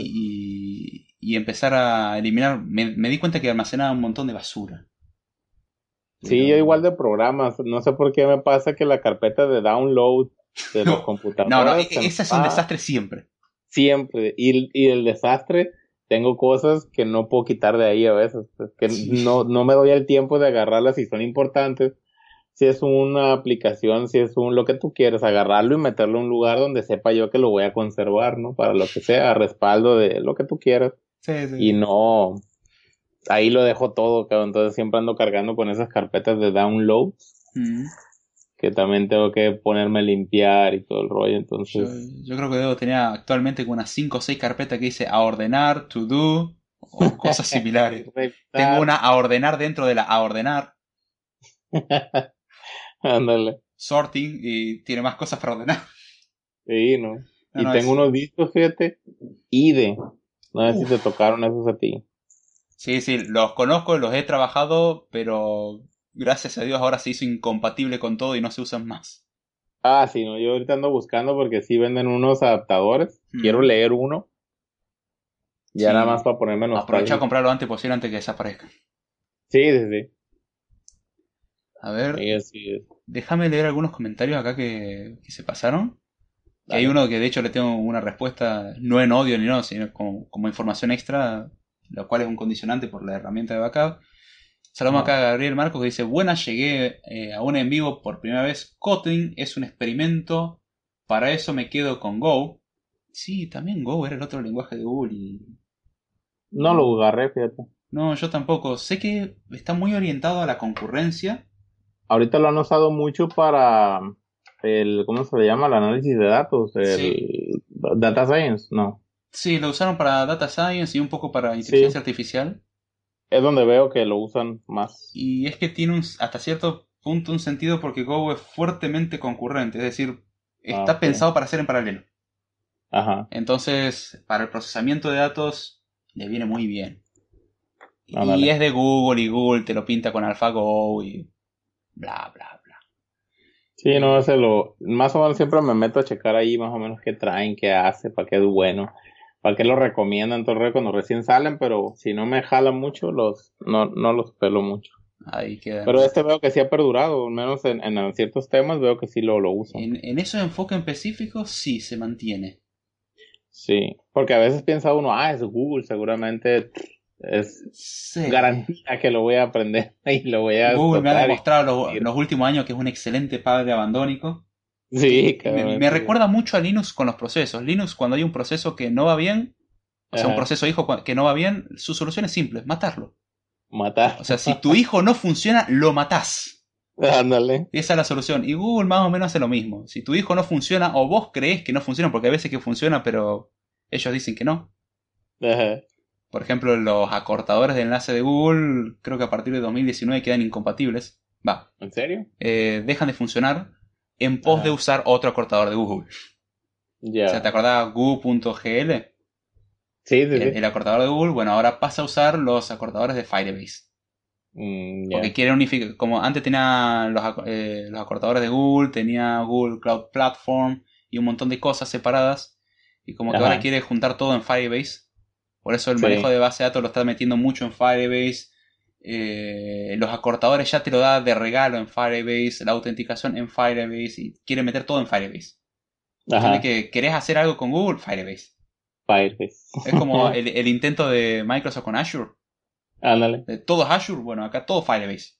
Y, y empezar a eliminar. Me, me di cuenta que almacenaba un montón de basura. Sí, yo igual de programas. No sé por qué me pasa que la carpeta de download de los computadores. No, no, e- ese es un desastre siempre. Siempre. Y, y el desastre, tengo cosas que no puedo quitar de ahí a veces. que Sí. no, no me doy el tiempo de agarrarlas si son importantes. Si es una aplicación, si es un lo que tú quieres, agarrarlo y meterlo en un lugar donde sepa yo que lo voy a conservar, ¿no? Para lo que sea, respaldo de lo que tú quieras. Sí, sí. Y no, ahí lo dejo todo, cabrón. Entonces siempre ando cargando con esas carpetas de download Mm. que también tengo que ponerme a limpiar y todo el rollo. Yo, Entonces, yo creo que debo tener actualmente unas 5 o 6 carpetas que dice a ordenar, to do o cosas similares. Tengo una a ordenar dentro de la a ordenar, Ándale. sorting y tiene más cosas para ordenar. Sí, ¿no? No, y no, tengo es- unos discos, fíjate, IDE. No sé si te tocaron esos a ti. Sí, sí, los conozco, los he trabajado, pero gracias a Dios ahora se hizo incompatible con todo y no se usan más. Ah, sí, no, yo ahorita ando buscando porque sí venden unos adaptadores. Mm. Quiero leer uno. Ya Sí. nada más para ponerme Aprovecha a comprarlo antes posible antes que desaparezca. Sí, sí, sí. A ver, Sí, es. déjame leer algunos comentarios acá que, que se pasaron. Que hay uno que de hecho le tengo una respuesta, no en odio ni no, sino como, como información extra, lo cual es un condicionante por la herramienta de backup. Saludamos acá a Gabriel Marcos que dice, buenas, llegué eh, a una en vivo por primera vez. Kotlin es un experimento, para eso me quedo con Go. Sí, también Go era el otro lenguaje de Google y... No lo agarré, fíjate. No, yo tampoco. Sé que está muy orientado a la concurrencia. Ahorita lo han usado mucho para el, ¿cómo se le llama? El análisis de datos. El Sí. Data Science, no. Sí, lo usaron para Data Science y un poco para inteligencia artificial. Es donde veo que lo usan más. Y es que tiene un, hasta cierto punto un sentido porque Go es fuertemente concurrente, es decir, está Ah, pensado para hacer en paralelo. Ajá. Entonces, para el procesamiento de datos le viene muy bien. Y Ándale. es de Google y Google te lo pinta con AlphaGo y bla, bla, bla. Sí, no, ese lo, más o menos siempre me meto a checar ahí más o menos qué traen, qué hace, para qué es bueno, para qué lo recomiendan, todo el cuando recién salen, pero si no me jalan mucho, los, no, no los pelo mucho. Ahí queda. Pero este veo que sí ha perdurado, al menos en, en ciertos temas veo que sí lo, lo usan. En, en esos enfoques específicos sí se mantiene. Sí, porque a veces piensa uno, ah, es Google, seguramente es Sí. garantía que lo voy a aprender y lo voy a Google me ha tocar y- demostrado los, los últimos años que es un excelente padre abandónico. Sí, Me, cabrón. me recuerda mucho a Linux con los procesos. Linux, cuando hay un proceso que no va bien, o sea, un proceso hijo que no va bien, su solución es simple, matarlo. Matar. O sea, si tu hijo no funciona, lo matás. Ándale. Y esa es la solución. Y Google más o menos hace lo mismo. Si tu hijo no funciona, o vos creés que no funciona, porque hay veces que funciona, pero ellos dicen que no. Ajá. Por ejemplo, los acortadores de enlace de Google, creo que a partir de 2019 quedan incompatibles. Va, ¿En serio? eh, dejan de funcionar en pos de usar otro acortador de Google. O sea, ¿te acordás Goo.gl? Sí, sí, El, sí. el acortador de Google, bueno, ahora pasa a usar los acortadores de Firebase. Mm. Porque quiere unificar, como antes tenía los, eh, los acortadores de Google, tenía Google Cloud Platform y un montón de cosas separadas. Y como que Ajá. ahora quiere juntar todo en Firebase. Por eso el Sí. manejo de base de datos lo está metiendo mucho en Firebase. Eh, los acortadores ya te lo da de regalo en Firebase, la autenticación en Firebase y quiere meter todo en Firebase. Ajá. Que querés hacer algo con Google, Firebase. Firebase. Es como el, el intento de Microsoft con Azure. Ándale. Todo es Azure, bueno, acá todo Firebase.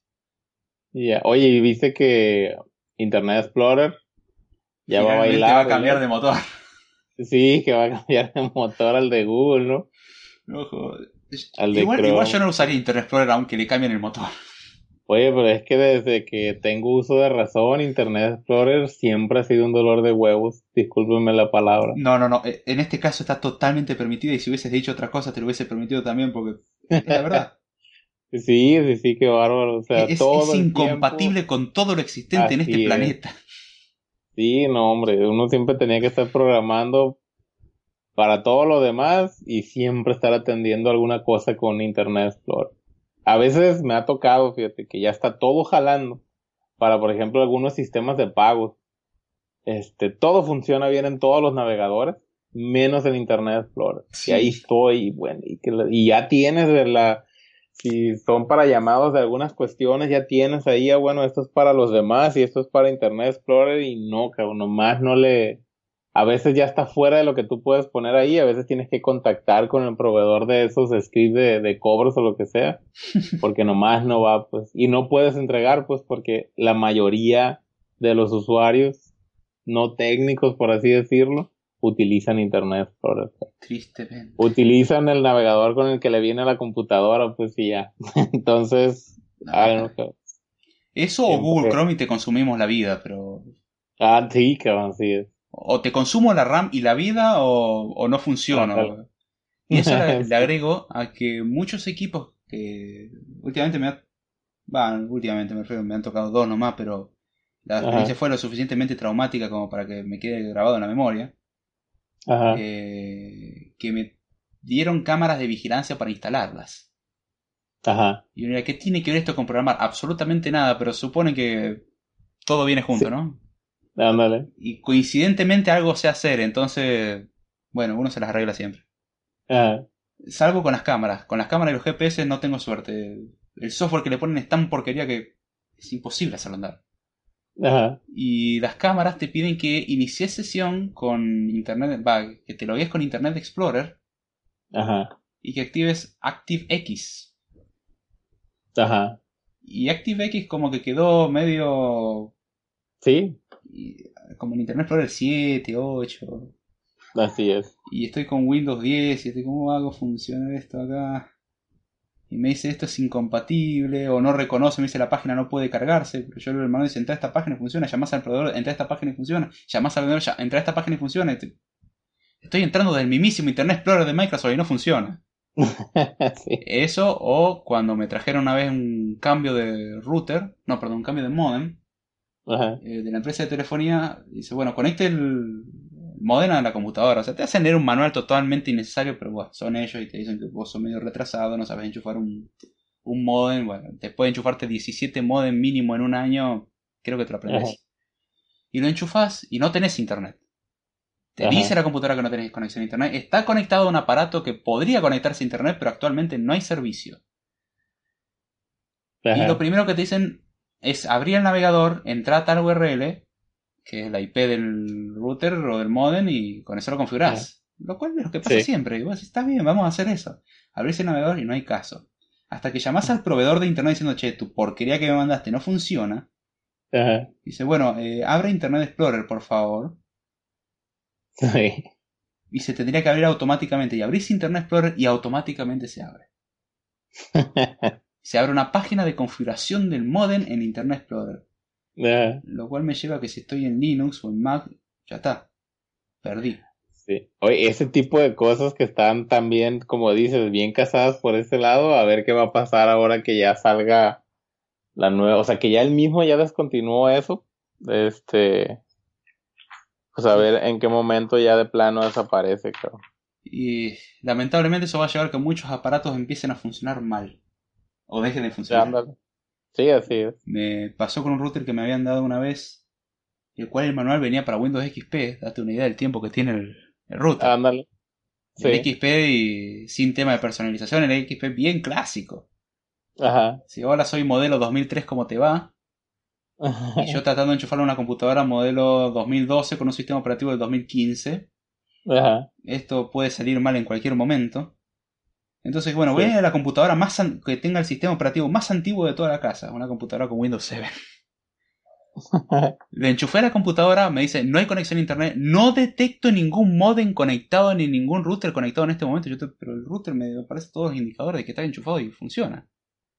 Ya. Oye, ¿y viste que Internet Explorer ya va a bailar? va a cambiar ¿no? de motor. Sí, que va a cambiar de motor al de Google, ¿no? Ojo. Al de Igual, Chrome. igual yo no usaría Internet Explorer aunque le cambien el motor. Oye, pero es que desde que tengo uso de razón, Internet Explorer siempre ha sido un dolor de huevos. Discúlpenme la palabra. No, no, no. eh, En este caso está totalmente permitido y si hubieses dicho otra cosa te lo hubiese permitido también porque es la verdad. Sí, sí, sí, qué bárbaro. O sea, es, todo es el incompatible tiempo- con todo lo existente en este es. planeta. Sí, no, hombre, uno siempre tenía que estar programando para todo lo demás y siempre estar atendiendo alguna cosa con Internet Explorer. A veces me ha tocado, fíjate, que ya está todo jalando para, por ejemplo, algunos sistemas de pagos. Este, todo funciona bien en todos los navegadores, menos en Internet Explorer. Sí. Y ahí estoy, y bueno, y, que y ya tienes de la, si son para llamados de algunas cuestiones, ya tienes ahí, ah, bueno, esto es para los demás y esto es para Internet Explorer y no, cabrón, nomás no le, a veces ya está fuera de lo que tú puedes poner ahí, a veces tienes que contactar con el proveedor de esos scripts de, de cobros o lo que sea, porque nomás no va, pues, y no puedes entregar, pues, porque la mayoría de los usuarios no técnicos, por así decirlo, utilizan Internet Explorer. Tristemente. Utilizan el navegador con el que le viene a la computadora, pues y ya. Entonces, ah, no sé. Eso o. Google Chrome y te consumimos la vida, pero... Ah, sí, cabrón, sí es. O te consumo la RAM y la vida o, o no funciona. Y eso le, agrego a que muchos equipos que últimamente me ha, últimamente me, refiero, me han tocado dos nomás, pero la Ajá. experiencia fue lo suficientemente traumática como para que me quede grabado en la memoria. Ajá. eh, que me dieron cámaras de vigilancia para instalarlas. Ajá. Y dirá, ¿qué tiene que ver esto con programar? Absolutamente nada, pero supone que todo viene junto, Sí. ¿no? Ándale. Y coincidentemente algo sé hacer, entonces, bueno, uno se las arregla siempre. Ajá. Salvo con las cámaras. Con las cámaras y los GPS no tengo suerte. El software que le ponen es tan porquería que es imposible hacerlo andar. Ajá. Y las cámaras te piden que inicies sesión con Internet, va, que te logues con Internet Explorer Ajá. y que actives ActiveX. Ajá. Y ActiveX como que quedó medio Sí, y- como en Internet Explorer 7, 8. así es. Y estoy con Windows 10 y estoy, ¿cómo hago funcionar esto acá? Y me dice esto es incompatible o no reconoce, me dice la página no puede cargarse. Pero yo el manual dice entra a esta página y funciona, llamás al proveedor, entra a esta página y funciona, llamás al vendedor, ya- entra a esta página y funciona. Estoy, estoy entrando del mismísimo Internet Explorer de Microsoft y no funciona. sí. Eso o cuando me trajeron una vez un cambio de router, no, perdón, un cambio de modem Ajá. eh, de la empresa de telefonía, dice, bueno, conecte el modem a la computadora. O sea, te hacen leer un manual totalmente innecesario, pero bueno, son ellos y te dicen que vos sos medio retrasado, no sabes enchufar un, un modem. Bueno, después de enchufarte 17 modem mínimo en un año, creo que te lo aprendes. Ajá. Y lo enchufas y no tenés internet. Te Ajá. dice la computadora que no tenés conexión a internet. Está conectado a un aparato que podría conectarse a internet, pero actualmente no hay servicio. Y lo primero que te dicen es abrir el navegador, entrar a tal URL, que es la IP del router o del modem, y con eso lo configurás. Lo cual es lo que pasa Sí. siempre. Y vos decís, está bien, vamos a hacer eso. Abrís el navegador y no hay caso. Hasta que llamás al proveedor de internet diciendo, che, tu porquería que me mandaste no funciona. Dice, bueno, eh, abre Internet Explorer, por favor. Sí. Y se tendría que abrir automáticamente. Y abrís Internet Explorer y automáticamente se abre. se abre una página de configuración del modem en Internet Explorer. Lo cual me lleva a que si estoy en Linux o en Mac, ya está. Perdí. Sí. Oye, ese tipo de cosas que están también, como dices, bien casadas por ese lado, a ver qué va a pasar ahora que ya salga la nueva, o sea, que ya él mismo ya descontinuó eso. Este, pues a ver en qué momento ya de plano desaparece, claro. Y lamentablemente eso va a llevar a que muchos aparatos empiecen a funcionar mal. O dejen de funcionar. Sí, así es. Me pasó con un router que me habían dado una vez, el cual el manual venía para Windows XP. Date una idea del tiempo que tiene el, el router. Ándale. El XP y sin tema de personalización, el XP bien clásico. Ajá. Si ahora soy modelo 2003, ¿cómo te va? Y yo tratando de enchufarle una computadora modelo 2012 con un sistema operativo del 2015. Ajá. Esto puede salir mal en cualquier momento. Entonces, bueno, voy a la computadora más que tenga el sistema operativo más antiguo de toda la casa, una computadora con Windows 7. Le enchufé a la computadora, me dice, no hay conexión a internet, no detecto ningún modem conectado ni ningún router conectado en este momento. Yo pero el router me aparece todos los indicadores de que está enchufado y funciona.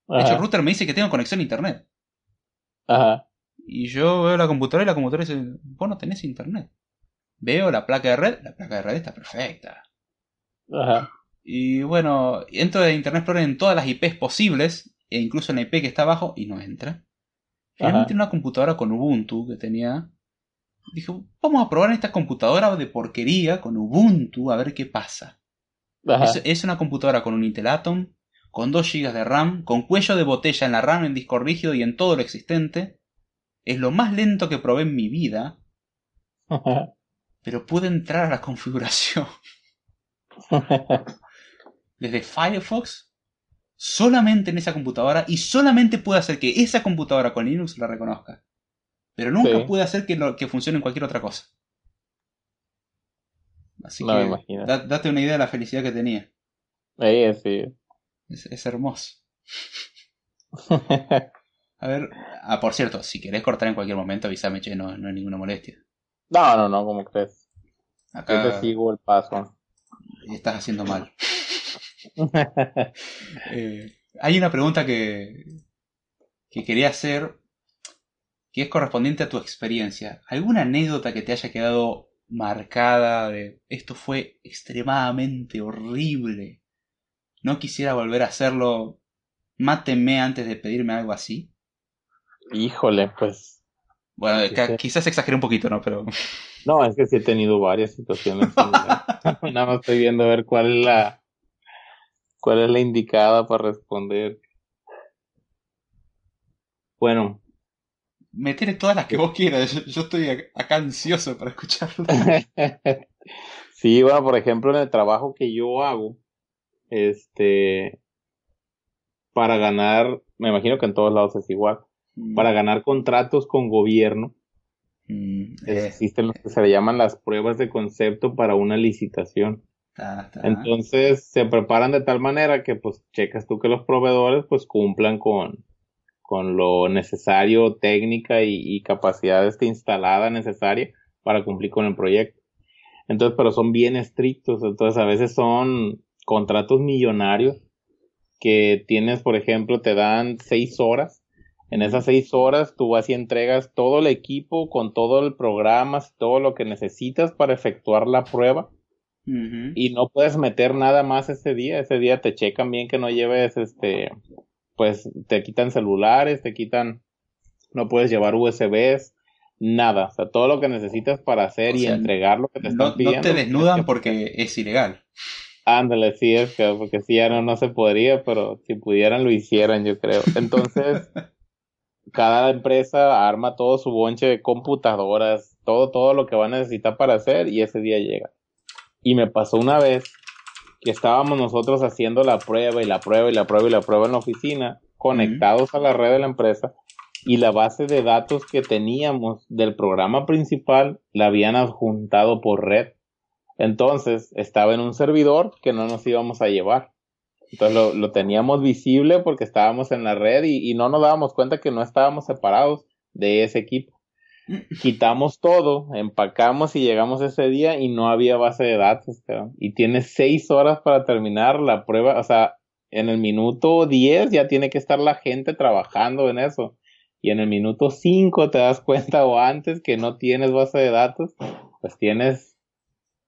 De hecho, el router me dice que tengo conexión a internet. Ajá. Y yo veo la computadora y la computadora dice, vos no tenés internet. Veo la placa de red, la placa de red está perfecta. Ajá. Y bueno, entro de Internet Explorer en todas las IPs posibles, e incluso en la IP que está abajo, y no entra. Finalmente en una computadora con Ubuntu que tenía. Dijo, vamos a probar esta computadora de porquería con Ubuntu a ver qué pasa. Es, es, una computadora con un Intel Atom, con 2 GB de RAM, con cuello de botella en la RAM, en disco rígido y en todo lo existente. Es lo más lento que probé en mi vida. pero pude entrar a la configuración. Desde Firefox, solamente en esa computadora y solamente pude hacer que esa computadora con Linux la reconozca. Pero nunca pude hacer que, que funcione en cualquier otra cosa. Así que date una idea de la felicidad que tenía. Ahí sí. Es, hermoso. A ver, ah, por cierto, si querés cortar en cualquier momento, avísame, che, no, no hay ninguna molestia. No, no, no, como crees. Acá Yo te sigo el paso. Estás haciendo mal. Eh, hay una pregunta que, que quería hacer que es correspondiente a tu experiencia. ¿Alguna anécdota que te haya quedado marcada de esto fue extremadamente horrible? No quisiera volver a hacerlo. Máteme antes de pedirme algo así. Híjole, pues. Bueno, quizás exageré un poquito, ¿no? Pero. No, es que sí he tenido varias situaciones. Nada más estoy viendo a ver cuál es la. ¿Cuál es la indicada para responder? Bueno. Me tienes todas las que vos quieras. Yo, estoy acá ansioso para escucharlo. sí, bueno, por ejemplo, en el trabajo que yo hago, este, para ganar, me imagino que en todos lados es igual, mm. para ganar contratos con gobierno, mm, eh. existen lo que se le llaman las pruebas de concepto para una licitación. Entonces se preparan de tal manera que pues checas tú que los proveedores pues cumplan con, con lo necesario, técnica y, y capacidad este, instalada necesaria para cumplir con el proyecto. Entonces, pero son bien estrictos, entonces a veces son contratos millonarios que tienes, por ejemplo, te dan seis horas. En esas seis horas tú vas y entregas todo el equipo con todo el programa, todo lo que necesitas para efectuar la prueba. Y no puedes meter nada más ese día. Ese día te checan bien que no lleves este, pues te quitan celulares, te quitan, no puedes llevar USBs, nada. O sea, todo lo que necesitas para hacer y entregar lo que te están pidiendo. No te desnudan porque es ilegal. Ándale, sí, es que, porque si ya no, no se podría, pero si pudieran lo hicieran, yo creo. Entonces, cada empresa arma todo su bonche de computadoras, todo, todo lo que va a necesitar para hacer y ese día llega. Y me pasó una vez que estábamos nosotros haciendo la prueba y la prueba y la prueba y la prueba en la oficina, conectados a la red de la empresa y la base de datos que teníamos del programa principal la habían adjuntado por red. Entonces estaba en un servidor que no nos íbamos a llevar. Entonces lo, teníamos visible porque estábamos en la red y, no nos dábamos cuenta que no estábamos separados. de ese equipo. Quitamos todo, empacamos y llegamos ese día y no había base de datos, Y tienes seis horas para terminar la prueba, o sea, en el minuto 10 ya tiene que estar la gente trabajando en eso. Y en el minuto 5 te das cuenta o antes que no tienes base de datos, pues tienes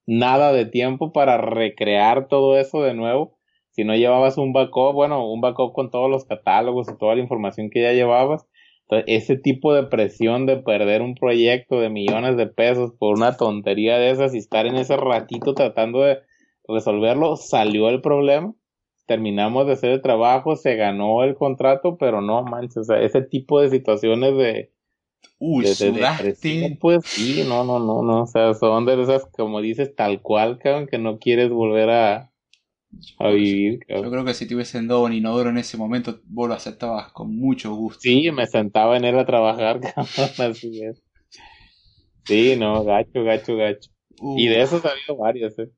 nada de tiempo para recrear todo eso de nuevo. Si no llevabas un backup, bueno, un backup con todos los catálogos y toda la información que ya llevabas, ese tipo de presión de perder un proyecto de millones de pesos por una tontería de esas y estar en ese ratito tratando de resolverlo, salió el problema. Terminamos de hacer el trabajo, se ganó el contrato, pero no manches, o sea, ese tipo de situaciones de... Uy, de, pues sí, no, no, no, no, o sea, son de esas, como dices, tal cual, cabrón, que no quieres volver a, a vivir. Yo creo que si te hubiesen dado un inodoro en ese momento, vos lo aceptabas con mucho gusto. Sí, me sentaba en él a trabajar, cabrón, así es. Sí, no, gacho, gacho, gacho. Y de esos ha habido varios, eh.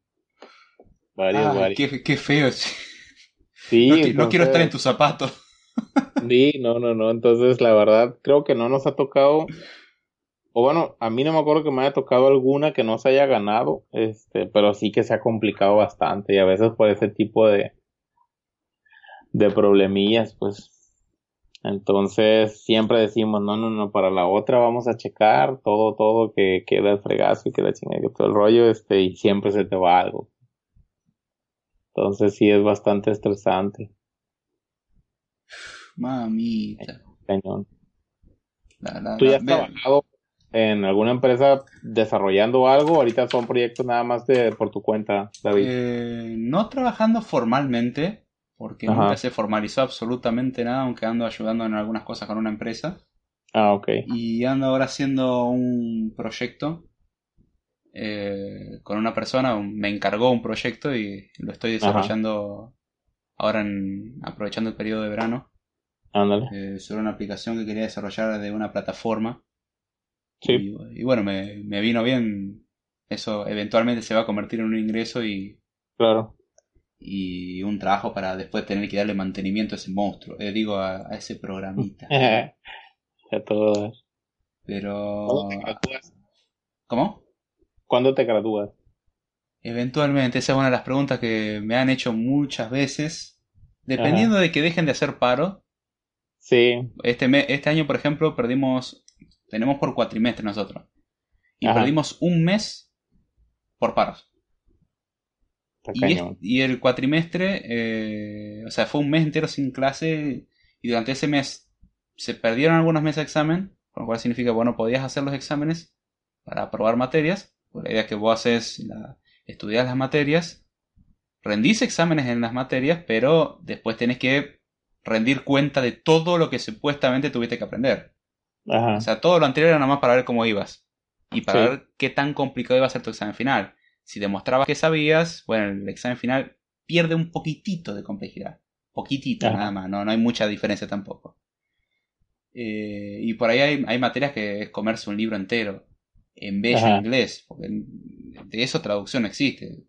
Varios, varios. Qué, qué feo, sí no, quiero estar en tus zapatos. sí, no, no, no. Entonces, la verdad, creo que no nos ha tocado. O bueno, a mí no me acuerdo que me haya tocado alguna que no se haya ganado, este, pero sí que se ha complicado bastante y a veces por ese tipo de, de problemillas, pues. Entonces, siempre decimos, no, no, no, para la otra vamos a checar todo, todo, que queda el fregazo y que la chingada, que todo el rollo, este, y siempre se te va algo. Entonces sí es bastante estresante. Mamita. Cañón. ¿Tú ya has trabajado en alguna empresa desarrollando algo? Ahorita son proyectos nada más de por tu cuenta, David. Eh, no trabajando formalmente, porque nunca se formalizó absolutamente nada, aunque ando ayudando en algunas cosas con una empresa. Ah, ok. Y ando ahora haciendo un proyecto eh, con una persona, me encargó un proyecto y lo estoy desarrollando ahora en, aprovechando el periodo de verano. Ándale. Eh, sobre una aplicación que quería desarrollar de una plataforma. Sí. Y, bueno, me, vino bien. Eso eventualmente se va a convertir en un ingreso y. Claro. Y un trabajo para después tener que darle mantenimiento a ese monstruo. Eh, digo, a, ese programita. a todas. Pero. ¿Cómo? ¿Cuándo te gradúas? Eventualmente, esa es una de las preguntas que me han hecho muchas veces. Dependiendo de que dejen de hacer paro. Sí. Este, este año, por ejemplo, perdimos. Tenemos por cuatrimestre nosotros. Y perdimos un mes por paros. Y, y, el cuatrimestre, eh, o sea, fue un mes entero sin clase. Y durante ese mes se perdieron algunos meses de examen. Con lo cual significa, bueno, podías hacer los exámenes para aprobar materias la idea es que vos haces, la, estudias las materias, rendís exámenes en las materias, pero después tenés que rendir cuenta de todo lo que supuestamente tuviste que aprender. O sea, todo lo anterior era nada más para ver cómo ibas. Y para ver qué tan complicado iba a ser tu examen final. Si demostrabas que sabías, bueno, el examen final pierde un poquitito de complejidad. Poquitito, nada más, no, no hay mucha diferencia tampoco. Eh, y por ahí hay, hay materias que es comerse un libro entero en bello inglés, porque de eso traducción existe.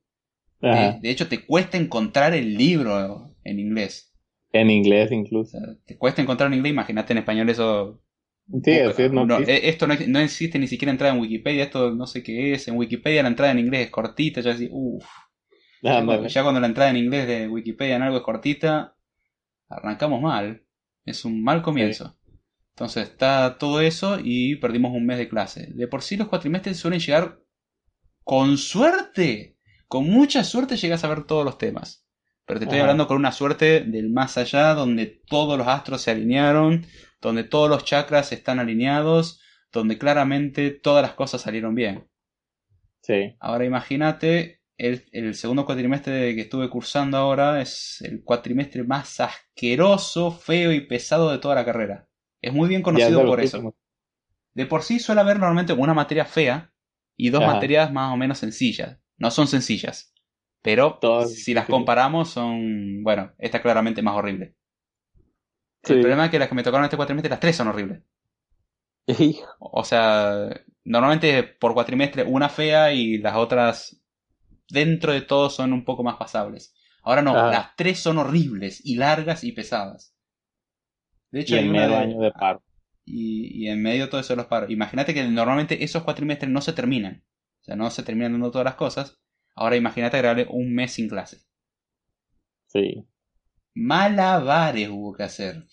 De, hecho, te cuesta encontrar el libro en inglés. En inglés incluso. te cuesta encontrar en inglés, imagínate en español eso. Sí, así no, e, esto no, existe ni siquiera entrada en Wikipedia, esto no sé qué es. En Wikipedia la entrada en inglés es cortita, ya así, uff. ya, cuando la entrada en inglés de Wikipedia en algo es cortita, arrancamos mal. Es un mal comienzo. Entonces está todo eso y perdimos un mes de clase. De por sí los cuatrimestres suelen llegar con suerte. Con mucha suerte llegas a ver todos los temas. Pero te estoy hablando con una suerte del más allá, donde todos los astros se alinearon, donde todos los chakras están alineados, donde claramente todas las cosas salieron bien. Sí. Ahora imagínate, el, el, segundo cuatrimestre que estuve cursando ahora es el cuatrimestre más asqueroso, feo y pesado de toda la carrera. Es muy bien conocido por eso. De por sí suele haber normalmente una materia fea y dos materias más o menos sencillas. No son sencillas, pero si las comparamos son, bueno, esta claramente más horrible. El problema es que las que me tocaron este cuatrimestre, las tres son horribles. o sea, normalmente por cuatrimestre una fea y las otras dentro de todo son un poco más pasables. Ahora no, las tres son horribles y largas y pesadas. De hecho, hay un año de paro. y, en medio todo eso los paro. Imagínate que normalmente esos cuatrimestres no se terminan. O sea, no se terminan dando todas las cosas. Ahora imagínate agregarle un mes sin clases. Sí. Malabares hubo que hacer.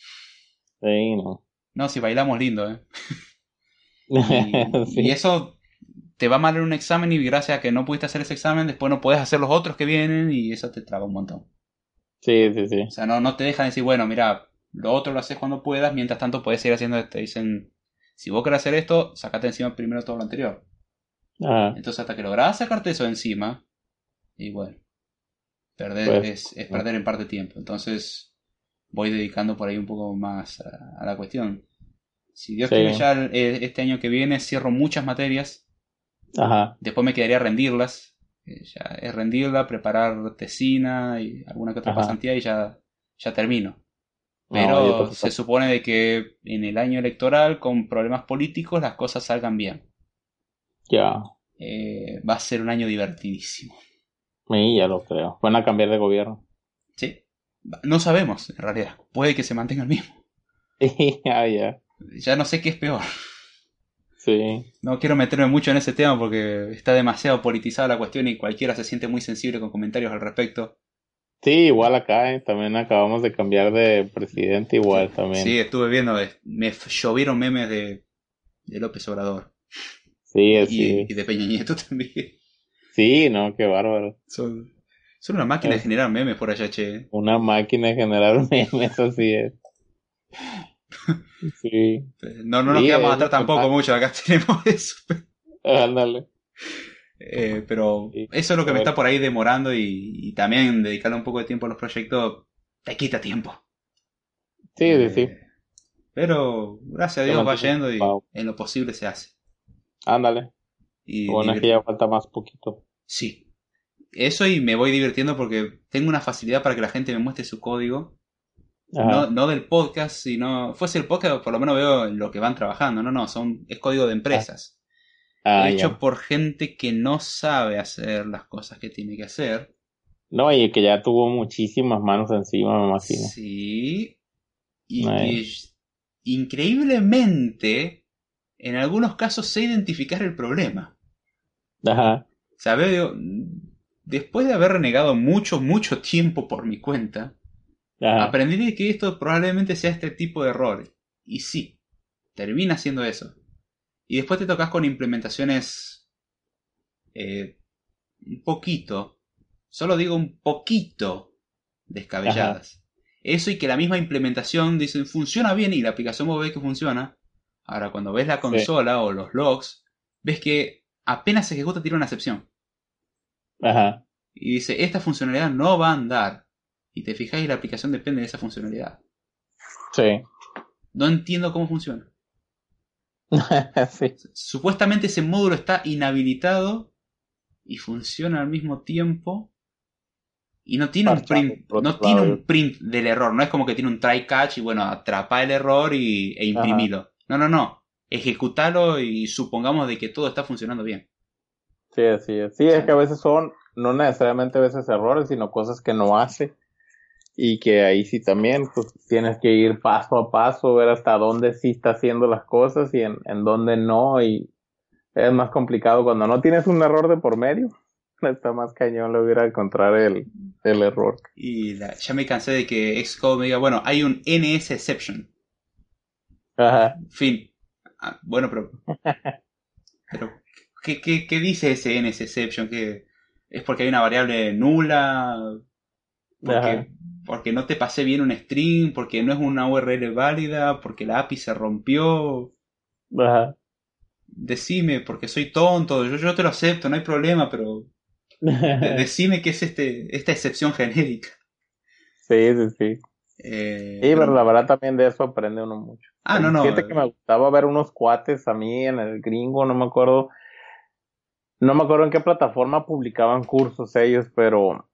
Sí, no. No, si bailamos lindo, ¿eh? y, eso te va mal en un examen y gracias a que no pudiste hacer ese examen, después no puedes hacer los otros que vienen y eso te traba un montón. Sí, sí, sí. O sea, no, no te dejan decir, bueno, mira, lo otro lo haces cuando puedas, mientras tanto puedes seguir haciendo esto. Te dicen, si vos querés hacer esto, sacate encima primero todo lo anterior. Ah. Entonces, hasta que lográs sacarte eso encima, y bueno, perder pues, es, perder en parte tiempo. Entonces, voy dedicando por ahí un poco más a, la cuestión. Si Dios quiere, ya este año que viene cierro muchas materias. Ajá. Después me quedaría rendirlas. Eh, ya es rendirla, preparar tesina y alguna que otra pasantía y ya, ya termino. Pero se supone de que en el año electoral, con problemas políticos, las cosas salgan bien. Ya. Eh, va a ser un año divertidísimo. Sí, ya lo creo. Van a cambiar de gobierno. Sí. No sabemos, en realidad. Puede que se mantenga el mismo. ya, ya. Ya no sé qué es peor. Sí. No quiero meterme mucho en ese tema porque está demasiado politizada la cuestión y cualquiera se siente muy sensible con comentarios al respecto. Sí, igual acá, ¿eh? también acabamos de cambiar de presidente, igual también. Sí, estuve viendo, me llovieron memes de, de López Obrador. Sí, así. Y, de Peña Nieto también. Sí, no, qué bárbaro. Son, son una máquina de generar memes por allá, che. Una máquina de generar memes, así es. Sí. No, no nos quedamos atrás tampoco mucho, acá tenemos eso. Ándale. Eh, pero eso es lo que me está por ahí demorando y, también dedicarle un poco de tiempo a los proyectos te quita tiempo. Sí, eh, sí. Pero gracias a Dios va yendo y en lo posible se hace. Ándale. Y bueno, es que ya falta más poquito. Sí. Eso y me voy divirtiendo porque tengo una facilidad para que la gente me muestre su código. No, no, del podcast, sino. Fuese el podcast, por lo menos veo lo que van trabajando. No, no, son, es código de empresas. Ah, hecho por gente que no sabe hacer las cosas que tiene que hacer. No, y que ya tuvo muchísimas manos encima, me imagino. Sí. Y que increíblemente, en algunos casos sé identificar el problema. Ajá. ¿Sabes? Después de haber renegado mucho, mucho tiempo por mi cuenta, aprendí que esto probablemente sea este tipo de error. Y sí, termina siendo eso. Y después te tocas con implementaciones eh, un poquito, solo digo un poquito descabelladas. Eso y que la misma implementación dicen funciona bien y la aplicación vos ves que funciona. Ahora cuando ves la consola o los logs, ves que apenas se ejecuta tiene una excepción. Ajá. Y dice, esta funcionalidad no va a andar. Y te fijas y la aplicación depende de esa funcionalidad. Sí. No entiendo cómo funciona. Supuestamente ese módulo está inhabilitado y funciona al mismo tiempo. Y no tiene un print, no tiene un print del error, no es como que tiene un try catch y bueno, atrapa el error y, e imprimilo. No, no, no. Ejecutalo y supongamos de que todo está funcionando bien. Sí, así es. Sí, es que a veces son, no necesariamente a veces errores, sino cosas que no hace y que ahí sí también pues tienes que ir paso a paso, ver hasta dónde sí está haciendo las cosas y en, en dónde no y es más complicado cuando no tienes un error de por medio. Está más cañón lograr encontrar el, el error. Y ya me cansé de que Xcode me diga, bueno, hay un NS exception. Ajá. Fin. Ah, bueno, pero... pero ¿qué, qué, qué dice ese NS exception? ¿Que ¿Es porque hay una variable nula? Porque porque no te pasé bien un string, porque no es una URL válida, porque la API se rompió. Ajá. Decime, porque soy tonto, yo, yo te lo acepto, no hay problema, pero decime qué es este, esta excepción genérica. Sí, sí, sí. Eh, sí, pero la verdad también de eso aprende uno mucho. Ah, no, no. Que me gustaba ver unos cuates a mí en el gringo, no me acuerdo. No me acuerdo en qué plataforma publicaban cursos ellos, pero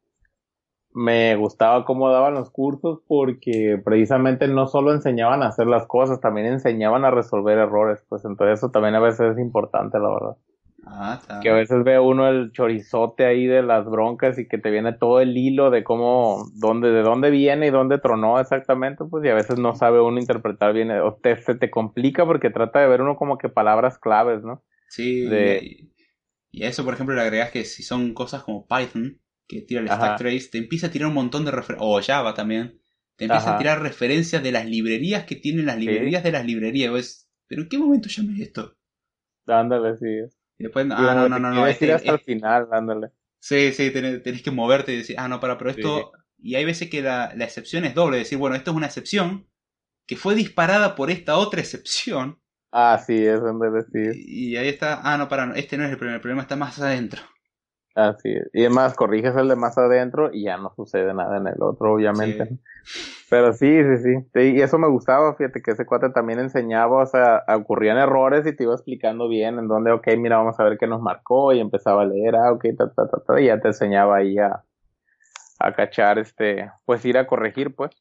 me gustaba cómo daban los cursos porque precisamente no solo enseñaban a hacer las cosas, también enseñaban a resolver errores, pues entonces eso también a veces es importante, la verdad. Ah, está. Que a veces ve uno el chorizote ahí de las broncas y que te viene todo el hilo de cómo, dónde, de dónde viene y dónde tronó exactamente, pues y a veces no sabe uno interpretar bien, o te, se te complica porque trata de ver uno como que palabras claves, ¿no? Sí, de- y, a eso, por ejemplo, le agregas que si son cosas como Python, que tira el Ajá. stack trace, te empieza a tirar un montón de referencias, o Java también, te empieza a tirar referencias de las librerías que tienen las librerías de las librerías. Pero ¿en qué momento llamé esto? Ándale, sí. Y después, ah, no, no, no, este- ir hasta el este- final, ándale. sí, sí, tenés, tenés que moverte y decir, ah, no, para, pero esto. Y hay veces que la, la excepción es doble, decir, bueno, esto es una excepción que fue disparada por esta otra excepción. Ah, sí, es ándale, sí. Y ahí está, ah, no, para, no, este no es el problema, el problema está más adentro. Así es. Y además, corriges el de más adentro y ya no sucede nada en el otro, obviamente. Sí. Pero sí, sí, sí, Sí, Y eso me gustaba, fíjate que ese cuate también enseñaba, o sea, ocurrían errores y te iba explicando bien en dónde, ok, mira, vamos a ver qué nos marcó y empezaba a leer, ah, ok, ta, ta, ta, ta, y ya te enseñaba ahí a, a cachar, este, pues ir a corregir, pues.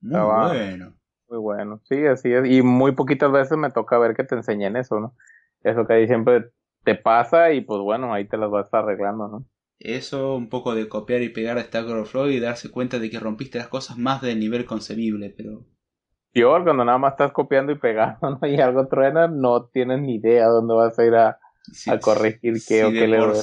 Muy bueno. Muy bueno, sí, así es. Y muy poquitas veces me toca ver que te enseñen eso, ¿no? Eso que ahí siempre te pasa y pues bueno, ahí te las vas arreglando, ¿no? Eso, un poco de copiar y pegar de Stack Overflow y darse cuenta de que rompiste las cosas más del nivel concebible, pero Peor cuando nada más estás copiando y pegando, ¿no? Y algo truena, no tienes ni idea dónde vas a ir a, a corregir qué o qué le por,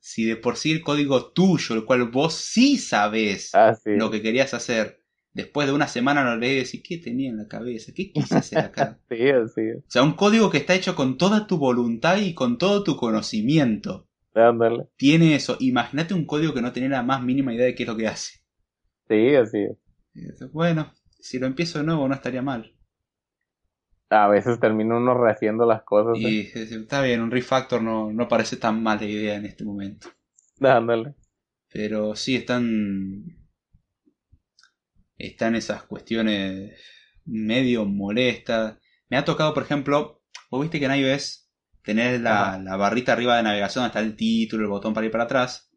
si de por sí el código tuyo, el cual vos sí sabés Ah, sí. lo que querías hacer, después de una semana lo lees y ¿qué tenía en la cabeza? ¿Qué quise hacer acá? Sí, así es. o sea, un código que está hecho con toda tu voluntad y con todo tu conocimiento. Ándale. Tiene eso. Imagínate un código que no tenía la más mínima idea de qué es lo que hace. Sí, así es. Bueno, si lo empiezo de nuevo no estaría mal. A veces termina uno rehaciendo las cosas. Y eh, está bien, un refactor no, no parece tan mala idea en este momento. Ándale. Pero sí están. Están esas cuestiones medio molestas. Me ha tocado, por ejemplo, vos viste que en iOS tenés la, la barrita arriba de navegación, está el título, el botón para ir para atrás.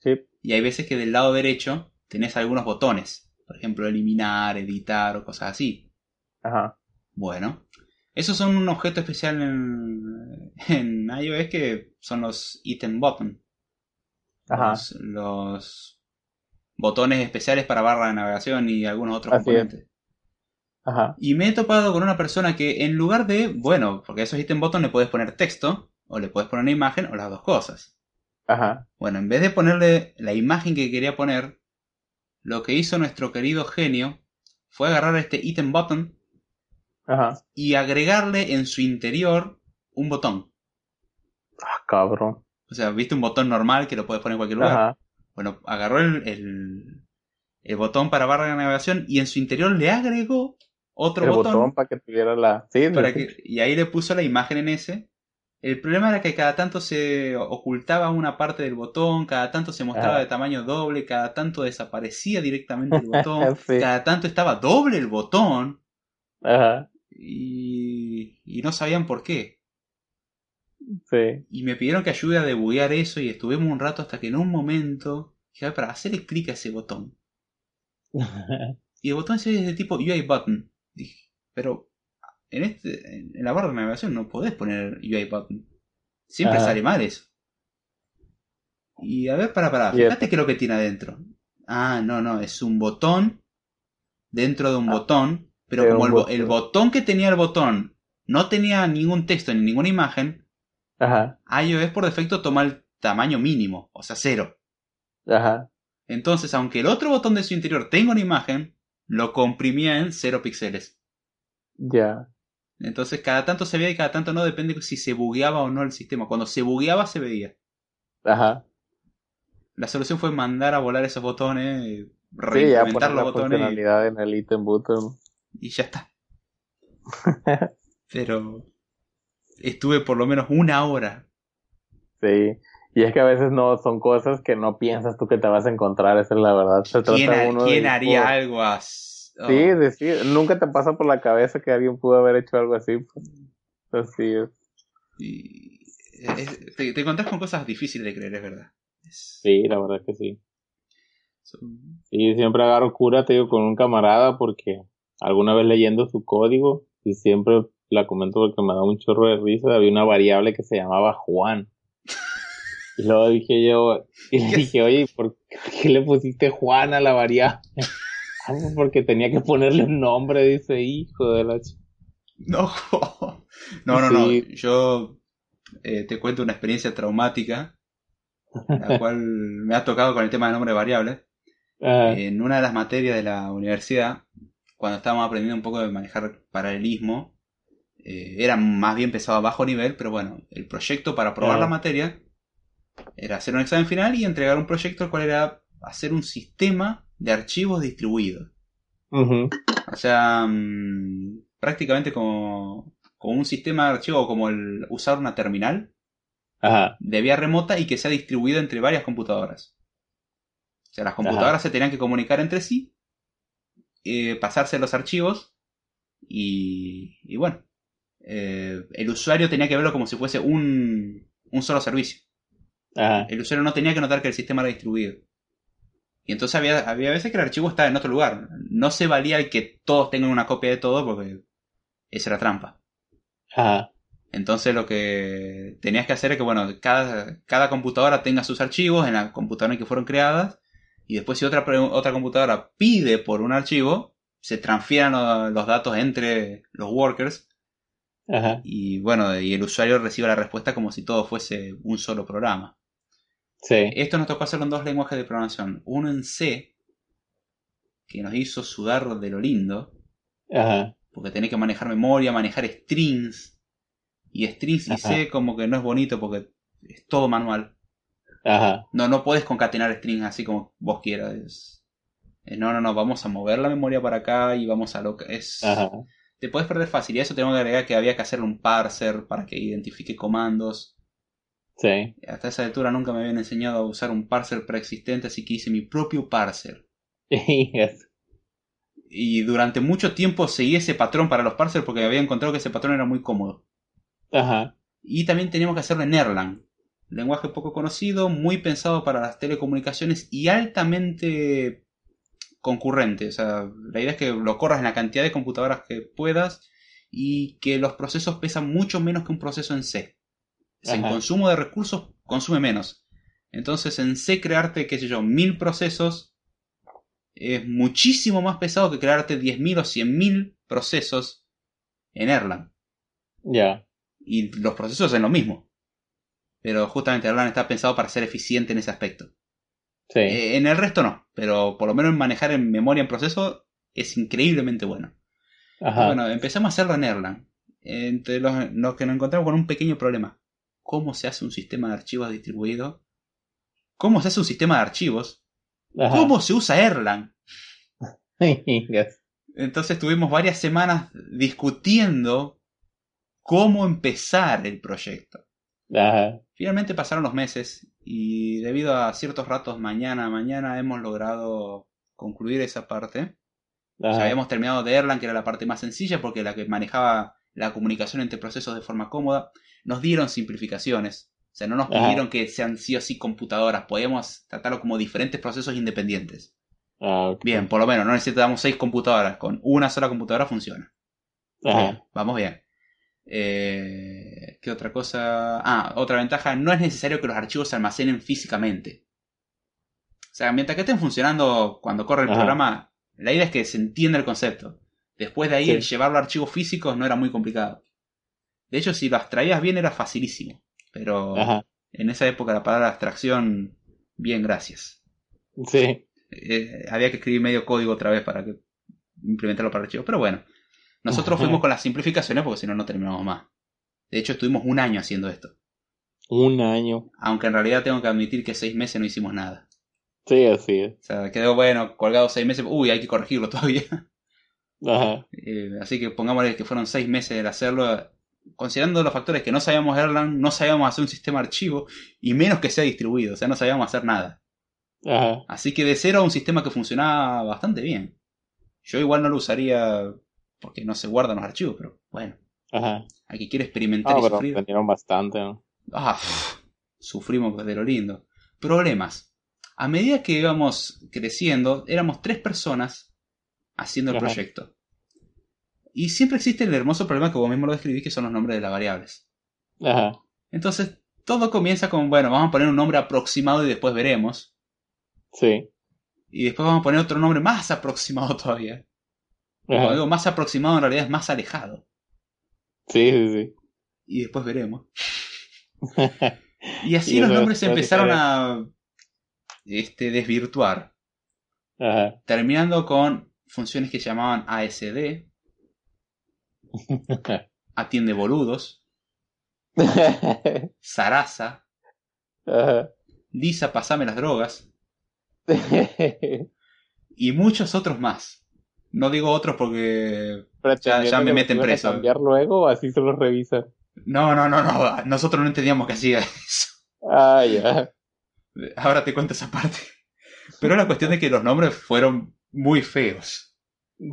Sí. Y hay veces que del lado derecho tenés algunos botones. Por ejemplo, eliminar, editar o cosas así. Ajá. Bueno, esos son un objeto especial en, en iOS que son los item button. Ajá. Los, los botones especiales para barra de navegación y algunos otros Así es. componentes. Ajá. Y me he topado con una persona que en lugar de, bueno, porque a esos item button le puedes poner texto, o le puedes poner una imagen, o las dos cosas. Ajá. Bueno, en vez de ponerle la imagen que quería poner, lo que hizo nuestro querido genio fue agarrar este item button Ajá. y agregarle en su interior un botón. Ah, cabrón. O sea, viste un botón normal que lo puedes poner en cualquier lugar. Ajá. Bueno, agarró el, el, el botón para barra de navegación y en su interior le agregó otro El botón, botón para que tuviera la. Sí, para que, y ahí le puso la imagen en ese. El problema era que cada tanto se ocultaba una parte del botón, cada tanto se mostraba Ah. de tamaño doble, cada tanto desaparecía directamente el botón, Sí. cada tanto estaba doble el botón Ajá. y, y no sabían por qué. Sí. Y me pidieron que ayude a debuguear eso y estuvimos un rato hasta que en un momento dije, "A ver, para hacerle clic a ese botón. Y el botón ese es de tipo UI button. Dije, pero en este en la barra de navegación no podés poner UI button. Siempre Ajá. sale mal eso. Y a ver, para, para, fíjate eso. qué es lo que tiene adentro. Ah, no, no, es un botón dentro de un Ah, botón. Pero como botón. el botón que tenía el botón no tenía ningún texto ni ninguna imagen, Ajá. iOS por defecto toma el tamaño mínimo, o sea, cero. Ajá. Entonces, aunque el otro botón de su interior tenga una imagen, lo comprimía en 0 píxeles. Ya. Entonces, cada tanto se veía y cada tanto no, depende si se bugueaba o no el sistema. Cuando se bugueaba, se veía. Ajá. La solución fue mandar a volar esos botones, Sí, reimplementar poner los la botones funcionalidad en el ítem button. y, y ya está. Pero estuve por lo menos una hora. Sí. Y es que a veces no son cosas que no piensas tú que te vas a encontrar, esa es la verdad. Se ¿Quién, trata uno quién haría por- algo así? Oh, Sí, de- sí, nunca te pasa por la cabeza que alguien pudo haber hecho algo así. Pues. Así es. y- es- te, te encontrás con cosas difíciles de creer, es verdad. Es- Sí, la verdad que sí. son- Sí, siempre agarro cura, te digo, con un camarada porque alguna vez leyendo su código y siempre la comento porque me da un chorro de risa, había una variable que se llamaba Juan. Y luego dije yo, y le dije, oye, ¿por qué le pusiste Juan a la variable? Ah, pues porque tenía que ponerle un nombre, dice, hijo de la... No, no, no, no. Yo eh, te cuento una experiencia traumática, la cual me ha tocado con el tema de nombre de variables. Ah, En una de las materias de la universidad, cuando estábamos aprendiendo un poco de manejar paralelismo, eh, era más bien pesado a bajo nivel, pero bueno, el proyecto para probar la materia era hacer un examen final y entregar un proyecto el cual era hacer un sistema de archivos distribuidos. O sea, mm, prácticamente como, como un sistema de archivo o como el usar una terminal Ajá, de vía remota y que sea distribuido entre varias computadoras. O sea, las computadoras se tenían que comunicar entre sí, eh, pasarse los archivos y, y bueno, eh, el usuario tenía que verlo como si fuese un, un solo servicio. ajá, El usuario no tenía que notar que el sistema era distribuido. Y entonces había, había veces que el archivo estaba en otro lugar. No se valía el que todos tengan una copia de todo porque esa era trampa. ajá, Entonces lo que tenías que hacer es que, bueno, cada, cada computadora tenga sus archivos en la computadora en que fueron creadas. Y después si otra, otra computadora pide por un archivo, se transfieran lo- los datos entre los workers. Ajá, Y bueno, y el usuario recibe la respuesta como si todo fuese un solo programa. sí, Esto nos tocó hacerlo en dos lenguajes de programación. Uno en C, que nos hizo sudar de lo lindo, ajá, porque tenés que manejar memoria, manejar strings. Y strings y. C como que no es bonito porque es todo manual. ajá, No, no puedes concatenar strings así como vos quieras. Es, no, no, no, vamos a mover la memoria para acá y vamos a lo que es... Te puedes perder fácil. Y a eso tengo que agregar que había que hacerle un parser para que identifique comandos. sí, Hasta esa altura nunca me habían enseñado a usar un parser preexistente, así que hice mi propio parser. Yes. Y durante mucho tiempo seguí ese patrón para los parsers porque había encontrado que ese patrón era muy cómodo. ajá, Y también teníamos que hacerlo en Erlang. Lenguaje poco conocido, muy pensado para las telecomunicaciones y altamente concurrente. O sea, la idea es que lo corras en la cantidad de computadoras que puedas y que los procesos pesan mucho menos que un proceso en C. O sea, en consumo de recursos consume menos. Entonces en C crearte, qué sé yo, mil procesos es muchísimo más pesado que crearte 10.000 o 100.000 procesos en Erlang. ya, Y los procesos hacen lo mismo. Pero justamente Erlang está pensado para ser eficiente en ese aspecto. sí, Eh, en el resto no, pero por lo menos en manejar en memoria en proceso es increíblemente bueno. ajá, Bueno, empezamos a hacerlo en Erlang. Entre los, los que nos encontramos con un pequeño problema. ¿Cómo se hace un sistema de archivos distribuido? ¿Cómo se hace un sistema de archivos? ajá, ¿Cómo se usa Erlang? Entonces tuvimos varias semanas discutiendo cómo empezar el proyecto. ajá, Finalmente pasaron los meses y debido a ciertos ratos mañana a mañana hemos logrado concluir esa parte. Ya ajá, habíamos terminado de Erlang, que era la parte más sencilla porque la que manejaba la comunicación entre procesos de forma cómoda. Nos dieron simplificaciones. O sea, no nos Ajá. pidieron que sean sí o sí computadoras. Podíamos tratarlo como diferentes procesos independientes. ah. Bien, por lo menos no necesitamos seis computadoras. Con una sola computadora funciona. Bien, vamos bien. Eh, ¿Qué otra cosa? Ah, otra ventaja, no es necesario que los archivos se almacenen físicamente. O sea, mientras que estén funcionando cuando corre el Ajá. programa, la idea es que se entienda el concepto. Después de ahí, Sí. el llevarlo a archivos físicos no era muy complicado. De hecho, si lo abstraías bien era facilísimo. Pero ajá, en esa época la palabra abstracción, bien, gracias. sí, Eh, había que escribir medio código otra vez para que implementarlo para archivos. Pero bueno, nosotros fuimos con las simplificaciones porque si no, no terminamos más. De hecho, estuvimos un año haciendo esto. un año, Aunque en realidad tengo que admitir que seis meses no hicimos nada. sí, así es, O sea, quedó bueno, colgado seis meses. Uy, hay que corregirlo todavía. ajá, Eh, así que pongámosle que fueron seis meses de hacerlo. Considerando los factores que no sabíamos Erlang, no sabíamos hacer un sistema archivo y menos que sea distribuido. O sea, no sabíamos hacer nada. ajá, Así que de cero a un sistema que funcionaba bastante bien. Yo igual no lo usaría porque no se guardan los archivos, pero bueno, ajá, hay que quiere experimentar ah, y pero sufrir. bastante, ¿no? Ah, pff, sufrimos de lo lindo. Problemas. A medida que íbamos creciendo, éramos tres personas haciendo el Ajá. proyecto. Y siempre existe el hermoso problema que vos mismo lo describís, que son los nombres de las variables. Ajá, Entonces, todo comienza con, bueno, vamos a poner un nombre aproximado y después veremos. Sí. Y después vamos a poner otro nombre más aproximado todavía. O Ajá. algo más aproximado en realidad es más alejado. Sí, sí, sí. Y después veremos. Y así Y los nombres se empezaron a este, desvirtuar. Ajá. Terminando con funciones que llamaban ASD, atiende boludos, Sarasa, Ajá. Lisa, pasame las drogas, y muchos otros más. No digo otros porque... Ya me meten a preso. cambiar luego o así se los revisan? No, no, no, no. Nosotros no entendíamos que hacía eso. Ah, ya. Ahora te cuento esa parte. Pero la cuestión es que los nombres fueron muy feos.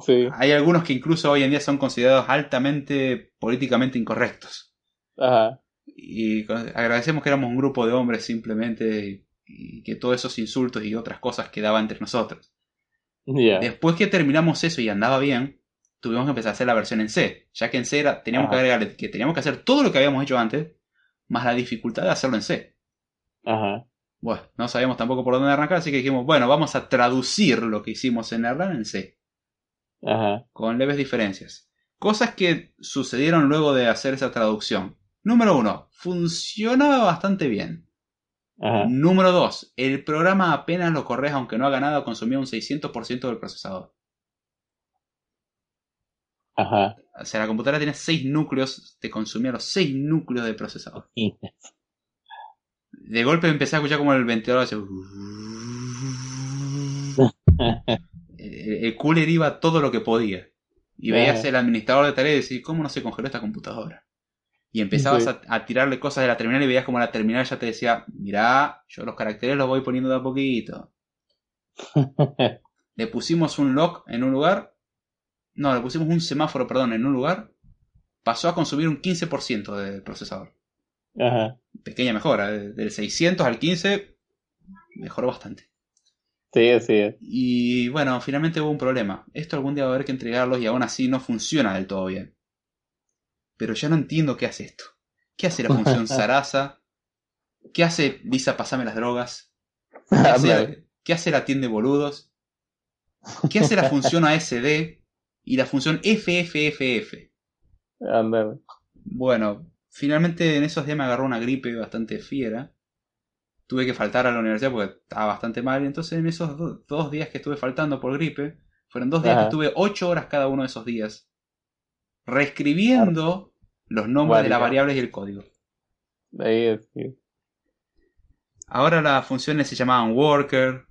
Sí. Hay algunos que incluso hoy en día son considerados altamente políticamente incorrectos. Ajá. Y agradecemos que éramos un grupo de hombres simplemente y que todos esos insultos y otras cosas quedaban entre nosotros. Después que terminamos eso y andaba bien, tuvimos que empezar a hacer la versión en C, ya que en C era, teníamos que agregarle que teníamos que hacer todo lo que habíamos hecho antes, más la dificultad de hacerlo en C. Ajá. Bueno, no sabíamos tampoco por dónde arrancar, así que dijimos, bueno, vamos a traducir lo que hicimos en Erlang en C, Ajá. con leves diferencias. Cosas que sucedieron luego de hacer esa traducción. Número uno, funcionaba bastante bien. Ajá. Número dos, el programa apenas lo corres aunque no haga nada, consumía un 600% del procesador. Ajá. O sea, la computadora tiene 6 núcleos, te consumía los 6 núcleos del procesador. De golpe empecé a escuchar como el ventilador hacía... El, el cooler iba todo lo que podía. Y veías Ajá. el administrador de tareas y decís, ¿cómo no se congeló esta computadora? Y empezabas Sí. a, a tirarle cosas de la terminal y veías como la terminal ya te decía, mirá, yo los caracteres los voy poniendo de a poquito. Le pusimos un lock en un lugar. No, le pusimos un semáforo, perdón, en un lugar. Pasó a consumir un 15% del procesador. Ajá. Pequeña mejora. de- Del 600 al 15 mejoró bastante. Sí, así es. Y bueno, finalmente hubo un problema. Esto algún día va a haber que entregarlos y aún así no funciona del todo bien. Pero ya no entiendo qué hace esto. ¿Qué hace la función Sarasa? ¿Qué hace Lisa pasame las drogas? ¿Qué hace, qué hace la tienda de boludos? ¿Qué hace la función ASD? Y la función FFFF. Bueno, finalmente en esos días me agarró una gripe bastante fiera. Tuve que faltar a la universidad porque estaba bastante mal. Entonces en esos do- dos días que estuve faltando por gripe, fueron dos días Ajá. que estuve ocho horas cada uno de esos días. Reescribiendo los nombres de las Variable. variables y el código. Ahí es. sí. Ahora las funciones se llamaban worker,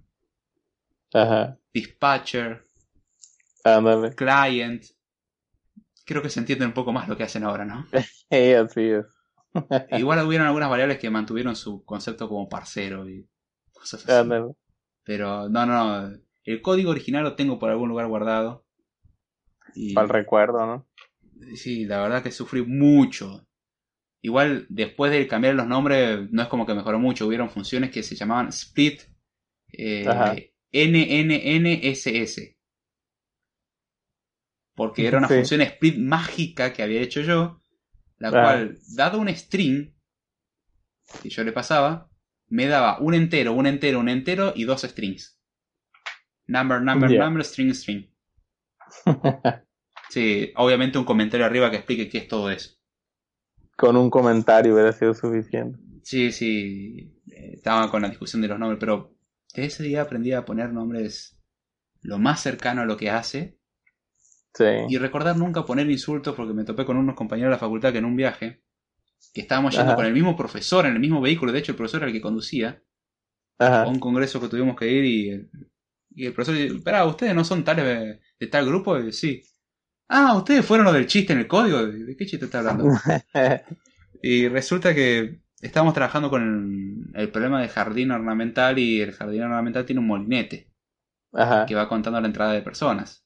Ajá. dispatcher, Ándale. client. Creo que se entiende un poco más lo que hacen ahora, ¿no? Sí, así es. Igual hubieron algunas variables que mantuvieron su concepto como parcero y cosas así. Ándale. Pero no, no, no. El código original lo tengo por algún lugar guardado. Y Para el recuerdo, ¿no? Sí, la verdad que sufrí mucho. Igual después de cambiar los nombres, no es como que mejoró mucho. Hubieron funciones que se llamaban split eh. NNNSS. Porque era una Sí. función split mágica que había hecho yo. La Ajá. cual, dado un string que yo le pasaba, me daba un entero, un entero, un entero y dos strings. Number, number, number, string, string. Sí, obviamente un comentario arriba que explique qué es todo eso. Con un comentario hubiera sido suficiente. Sí, sí, eh, estaba con la discusión de los nombres, pero de ese día aprendí a poner nombres lo más cercano a lo que hace Sí. y recordar nunca poner insultos porque me topé con unos compañeros de la facultad que en un viaje, que estábamos yendo Ajá. con el mismo profesor en el mismo vehículo, de hecho el profesor era el que conducía, Ajá. a un congreso que tuvimos que ir y, el- y el profesor dice, espera, ¿ustedes no son tales de, de tal grupo? Y, sí. Ah, ¿ustedes fueron los del chiste en el código? ¿De qué chiste está hablando? Y resulta que estábamos trabajando con el, el problema del jardín ornamental y el jardín ornamental tiene un molinete Ajá. que va contando la entrada de personas.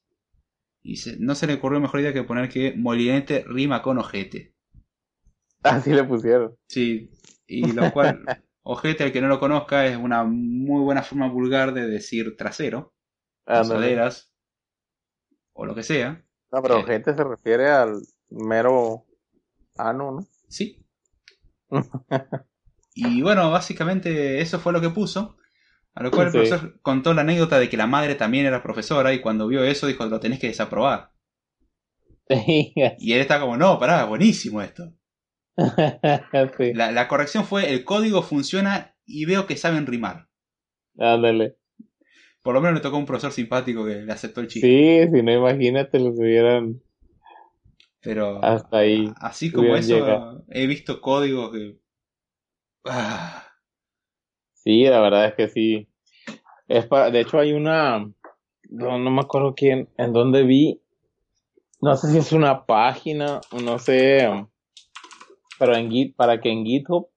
Y se- no se le ocurrió mejor idea que poner que molinete rima con ojete. Así le pusieron. Sí, y lo cual, ojete, al que no lo conozca, es una muy buena forma vulgar de decir trasero, posaderas, o lo que sea. No, pero Eh. gente se refiere al mero ano, ¿no? Sí. Y bueno, básicamente eso fue lo que puso. A lo cual el profesor contó la anécdota de que la madre también era profesora y cuando vio eso dijo, lo tenés que desaprobar. y él está como, no, pará, buenísimo esto. la, corrección fue, el código funciona y veo que saben rimar. Ándale. Por lo menos le tocó un profesor simpático que le aceptó el chiste. Sí, si no, imagínate, los hubieran... Pero hasta ahí. Así como eso, he visto códigos que... Ah, Sí, la verdad es que sí. Es para, de hecho hay una, no, me acuerdo quién, en dónde vi, no sé si es una página, no sé, pero en Git, para que en GitHub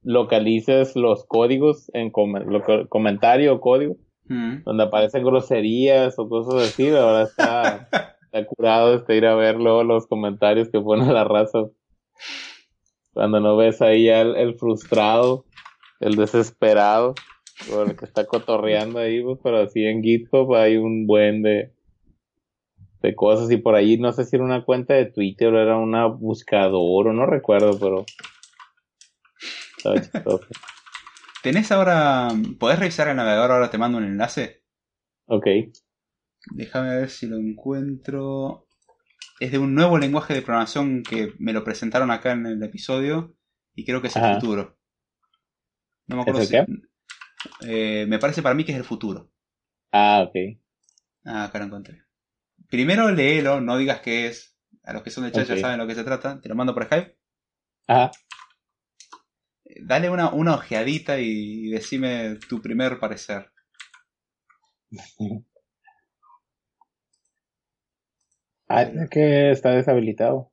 localices los códigos en comentario o código, mm. donde aparecen groserías o cosas así, verdad está, está curado este ir a ver luego los comentarios que pone la raza. Cuando no ves ahí al el frustrado el desesperado, o el que está cotorreando ahí, pues, pero así en GitHub hay un buen de, de cosas y por ahí no sé si era una cuenta de Twitter o era una buscador o no recuerdo, pero ¿Tenés ahora, podés revisar el navegador, ahora te mando un enlace? Ok. Déjame ver si lo encuentro. Es de un nuevo lenguaje de programación que me lo presentaron acá en el episodio y creo que es el futuro. No me acuerdo si. Eh, me parece para mí que es el futuro. Ah, ok. Ah, acá lo encontré. Primero léelo, no digas qué es. A los que son de chat ya saben lo que se trata. Te lo mando por Skype. Ajá. Dale una, una ojeadita y decime tu primer parecer. Ah, es que está deshabilitado.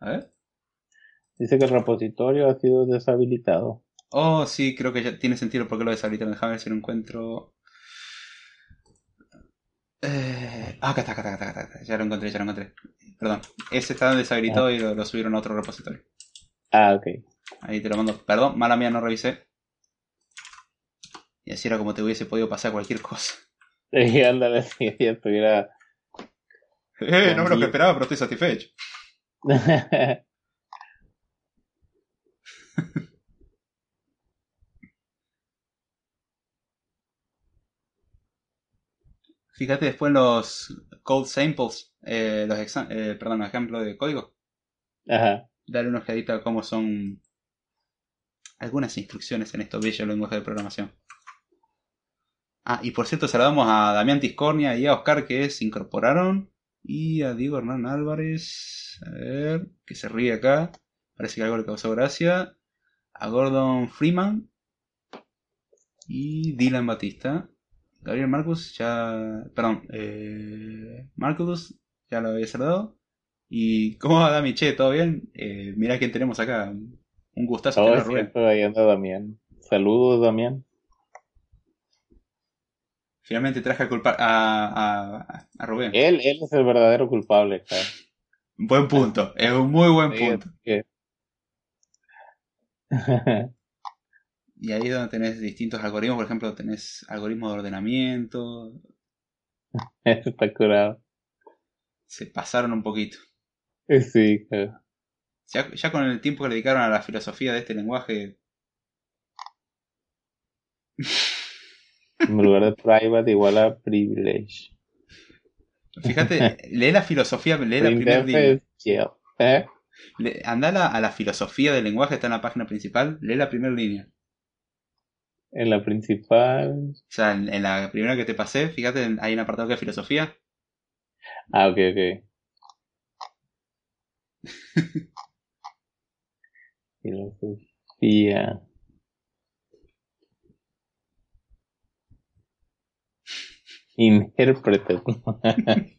A ver. Dice que el repositorio ha sido deshabilitado. Oh, sí, creo que ya tiene sentido porque lo deshabilitaron. Déjame ver si lo encuentro. Eh... Ah, acá está, acá está, acá está, Ya lo encontré, ya lo encontré. Perdón. Ese está deshabilitado ah. y lo, subieron a otro repositorio. Ah, ok. Ahí te lo mando. Perdón, mala mía, no revisé. Y así era como te hubiese podido pasar cualquier cosa. Sí, ándale, si ya estuviera. Eh, no me lo que esperaba, pero estoy satisfecho. Fíjate después en los code samples, eh, los, eh, perdón, ejemplos de código. Ajá. Dale una ojeadita a cómo son algunas instrucciones en estos bellos lenguajes de programación. Ah, y por cierto, saludamos a Damián Tiscornia y a Oscar que se incorporaron. Y a Diego Hernán Álvarez. A ver, que se ríe acá. Parece que algo le causó gracia. A Gordon Freeman. Y Dylan Batista. Gabriel Marcus ya. Perdón, eh, Marcus ya lo había saludado. ¿Y cómo va Dami? Che, ¿todo bien? Eh, mira quién tenemos acá. Un gustazo. Todo cierto, ahí anda Damián. Saludos, Damián. Finalmente traje a, culpar a, a, Rubén. Él, él es el verdadero culpable, claro. Buen punto, es un muy buen punto. Y ahí es donde tenés distintos algoritmos, por ejemplo, tenés algoritmos de ordenamiento. Está curado. Se pasaron un poquito. Sí, claro. Ya, ya, con el tiempo que le dedicaron a la filosofía de este lenguaje. En lugar de private igual a privilege. Fíjate, lee la filosofía, lee la primera línea. ¿Eh? Anda a la, filosofía del lenguaje, está en la página principal, lee la primera línea. En la principal. O sea, en, la primera que te pasé, fíjate, hay un apartado que es filosofía. Ah, ok, ok. filosofía. Intérprete.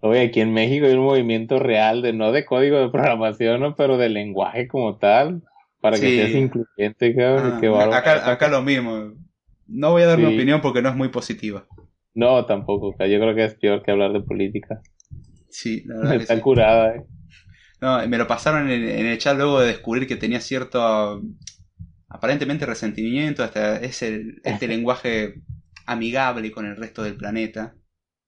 Oye, aquí en México hay un movimiento real de no de código de programación, pero de lenguaje como tal. Para que seas incluyente, cabrón. Ah, acá, acá, lo mismo. No voy a dar mi opinión porque no es muy positiva. No, tampoco. Yo creo que es peor que hablar de política. Sí, la verdad. Está curada, eh. No, me lo pasaron en, el chat luego de descubrir que tenía cierto aparentemente resentimiento hasta ese este lenguaje amigable con el resto del planeta.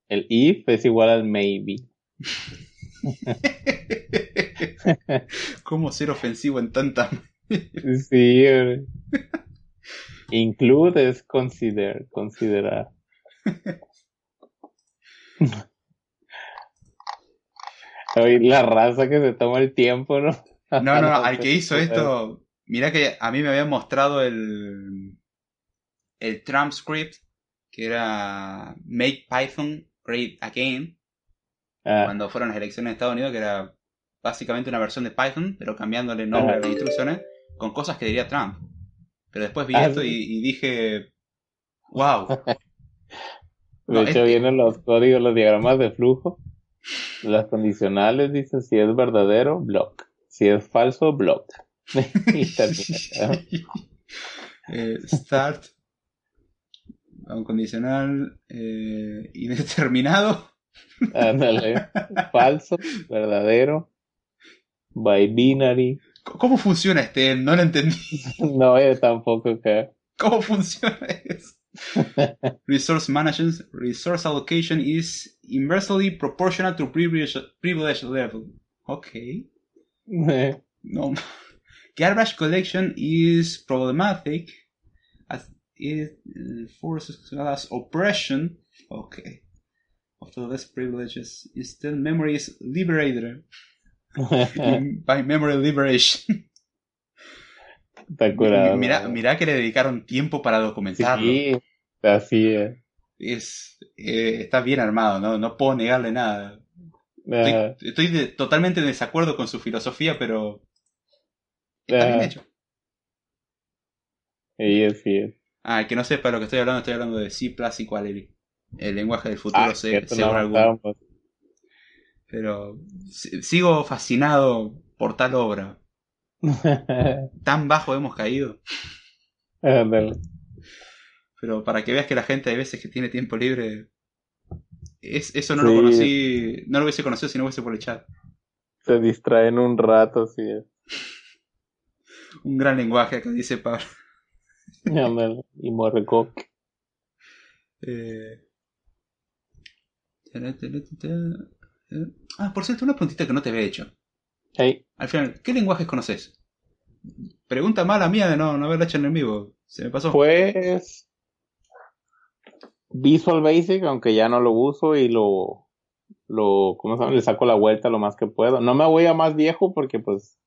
El if es igual al maybe. ¿Cómo ser ofensivo en tanta... sí, Include es consider, considerar. La raza que se toma el tiempo, ¿no? No, no, al que hizo esto, mira que a mí me habían mostrado el, el Trump script, que era Make Python Great Again, ah. cuando fueron las elecciones de Estados Unidos, que era básicamente una versión de Python, pero cambiándole nombre a las instrucciones, con cosas que diría Trump. Pero después vi ah, esto y, dije, wow. De hecho, vienen los códigos, los diagramas de flujo. Las condicionales dicen si es verdadero, block. Si es falso, block. eh, start. Un condicional eh, indeterminado. Ándale. falso, verdadero. By binary. ¿Cómo funciona este? No lo entendí. no, yo tampoco, ¿qué? ¿Cómo funciona eso? Resource management, resource allocation is inversely proportional to privilege, privilege level. Okay. no. Garbage collection is problematic as it forces us oppression. Okay. Of the less privileges, instead memory is liberated by memory liberation. Mira, mira que le dedicaron tiempo para documentarlo. Sí, así es. es eh, está bien armado, ¿no? no puedo negarle nada. Estoy, totalmente en desacuerdo con su filosofía, pero está bien hecho. Sí, es, sí Ah, que no sepa lo que estoy hablando, estoy hablando de C y Quality. El lenguaje del futuro ah, se, según Pero sigo fascinado por tal obra. Tan bajo hemos caído. Pero para que veas que la gente hay veces que tiene tiempo libre. Es, eso no lo conocí. No lo hubiese conocido si no hubiese por el chat. Se distraen un rato, sí. un gran lenguaje acá dice Pablo. y Morrecoque. Eh... Ah, por cierto, una preguntita que no te había hecho. Al final, ¿qué lenguajes conoces? Pregunta mala mía de no, no haberla hecho en el vivo. Se me pasó. Pues. Visual Basic, aunque ya no lo uso y lo. lo ¿Cómo se llama? Le saco la vuelta lo más que puedo. No me voy a más viejo porque, pues.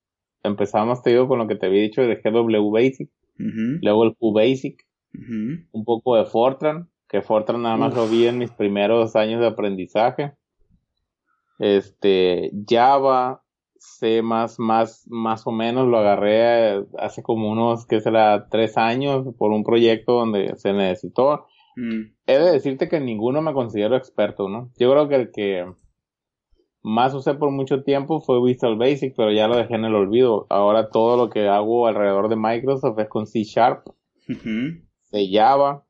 Empezamos, te digo, con lo que te había dicho de GW Basic. Luego el Q Basic. Un poco de Fortran. Que Fortran nada más lo vi en mis primeros años de aprendizaje. Este. Java sé más, más, más o menos, lo agarré hace como unos, que será, tres años por un proyecto donde se necesitó. Mm. He de decirte que ninguno me considero experto, ¿no? Yo creo que el que más usé por mucho tiempo fue Visual Basic, pero ya lo dejé en el olvido. Ahora todo lo que hago alrededor de Microsoft es con C Sharp, se Java.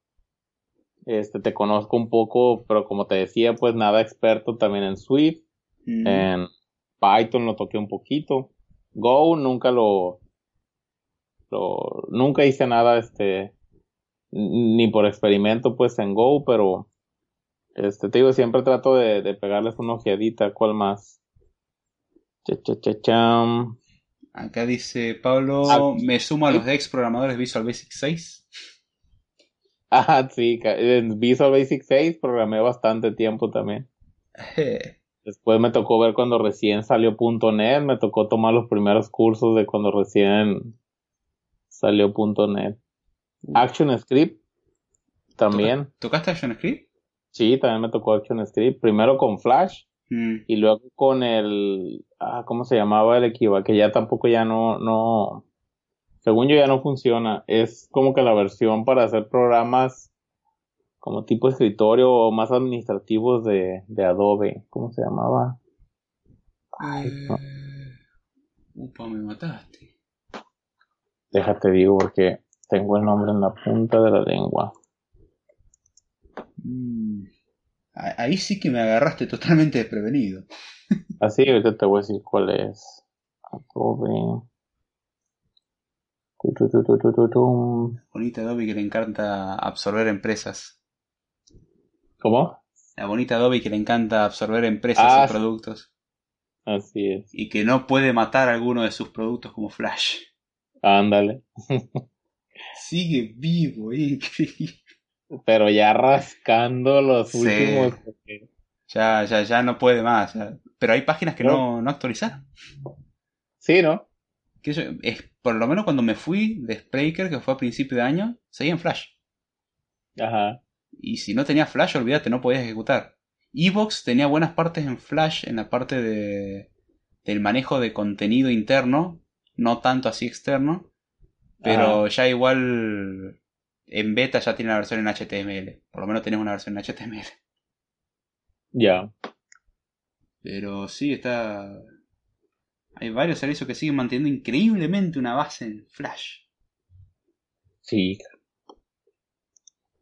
Este, te conozco un poco, pero como te decía, pues nada experto también en Swift, mm. en Python lo toqué un poquito. Go nunca lo, lo nunca hice nada este ni por experimento pues en Go, pero este te digo siempre trato de, pegarles una ojeadita, ¿cuál más? Acá dice Pablo, ah, me sumo a los ex programadores Visual Basic 6. Ah, sí, en Visual Basic 6 programé bastante tiempo también. Después me tocó ver cuando recién salió .NET, me tocó tomar los primeros cursos de cuando recién salió .NET. ActionScript también. ¿Tocaste ActionScript? Sí, también me tocó ActionScript. Primero con Flash mm. y luego con el, ah, ¿cómo se llamaba el equivalente? Que ya tampoco ya no, no, según yo ya no funciona. Es como que la versión para hacer programas como tipo escritorio o más administrativos de, de Adobe. ¿Cómo se llamaba? Ay, Upa, me mataste. Déjate digo porque tengo el nombre en la punta de la lengua. Mm. Ahí sí que me agarraste totalmente desprevenido. Así, ahorita te voy a decir cuál es. Adobe. Bonita Adobe que le encanta absorber empresas. ¿Cómo? La bonita Adobe que le encanta absorber empresas y ah, productos. Así es. Y que no puede matar alguno de sus productos como Flash. Ándale. Sigue vivo, increíble. Pero ya rascando los Sí. últimos. Ya, ya, ya no puede más. ya. Pero hay páginas que no, no actualizaron. Sí, ¿no? Que yo- es, por lo menos cuando me fui de Spreaker, que fue a principio de año, seguía en Flash. Ajá. Y si no tenía Flash, olvídate, no podías ejecutar. Evox tenía buenas partes en Flash en la parte de, del manejo de contenido interno, no tanto así externo, pero ya igual en beta ya tiene la versión en HTML. Por lo menos tenés una versión en HTML. Ya. Pero sí, está... Hay varios servicios que siguen manteniendo increíblemente una base en Flash. Sí.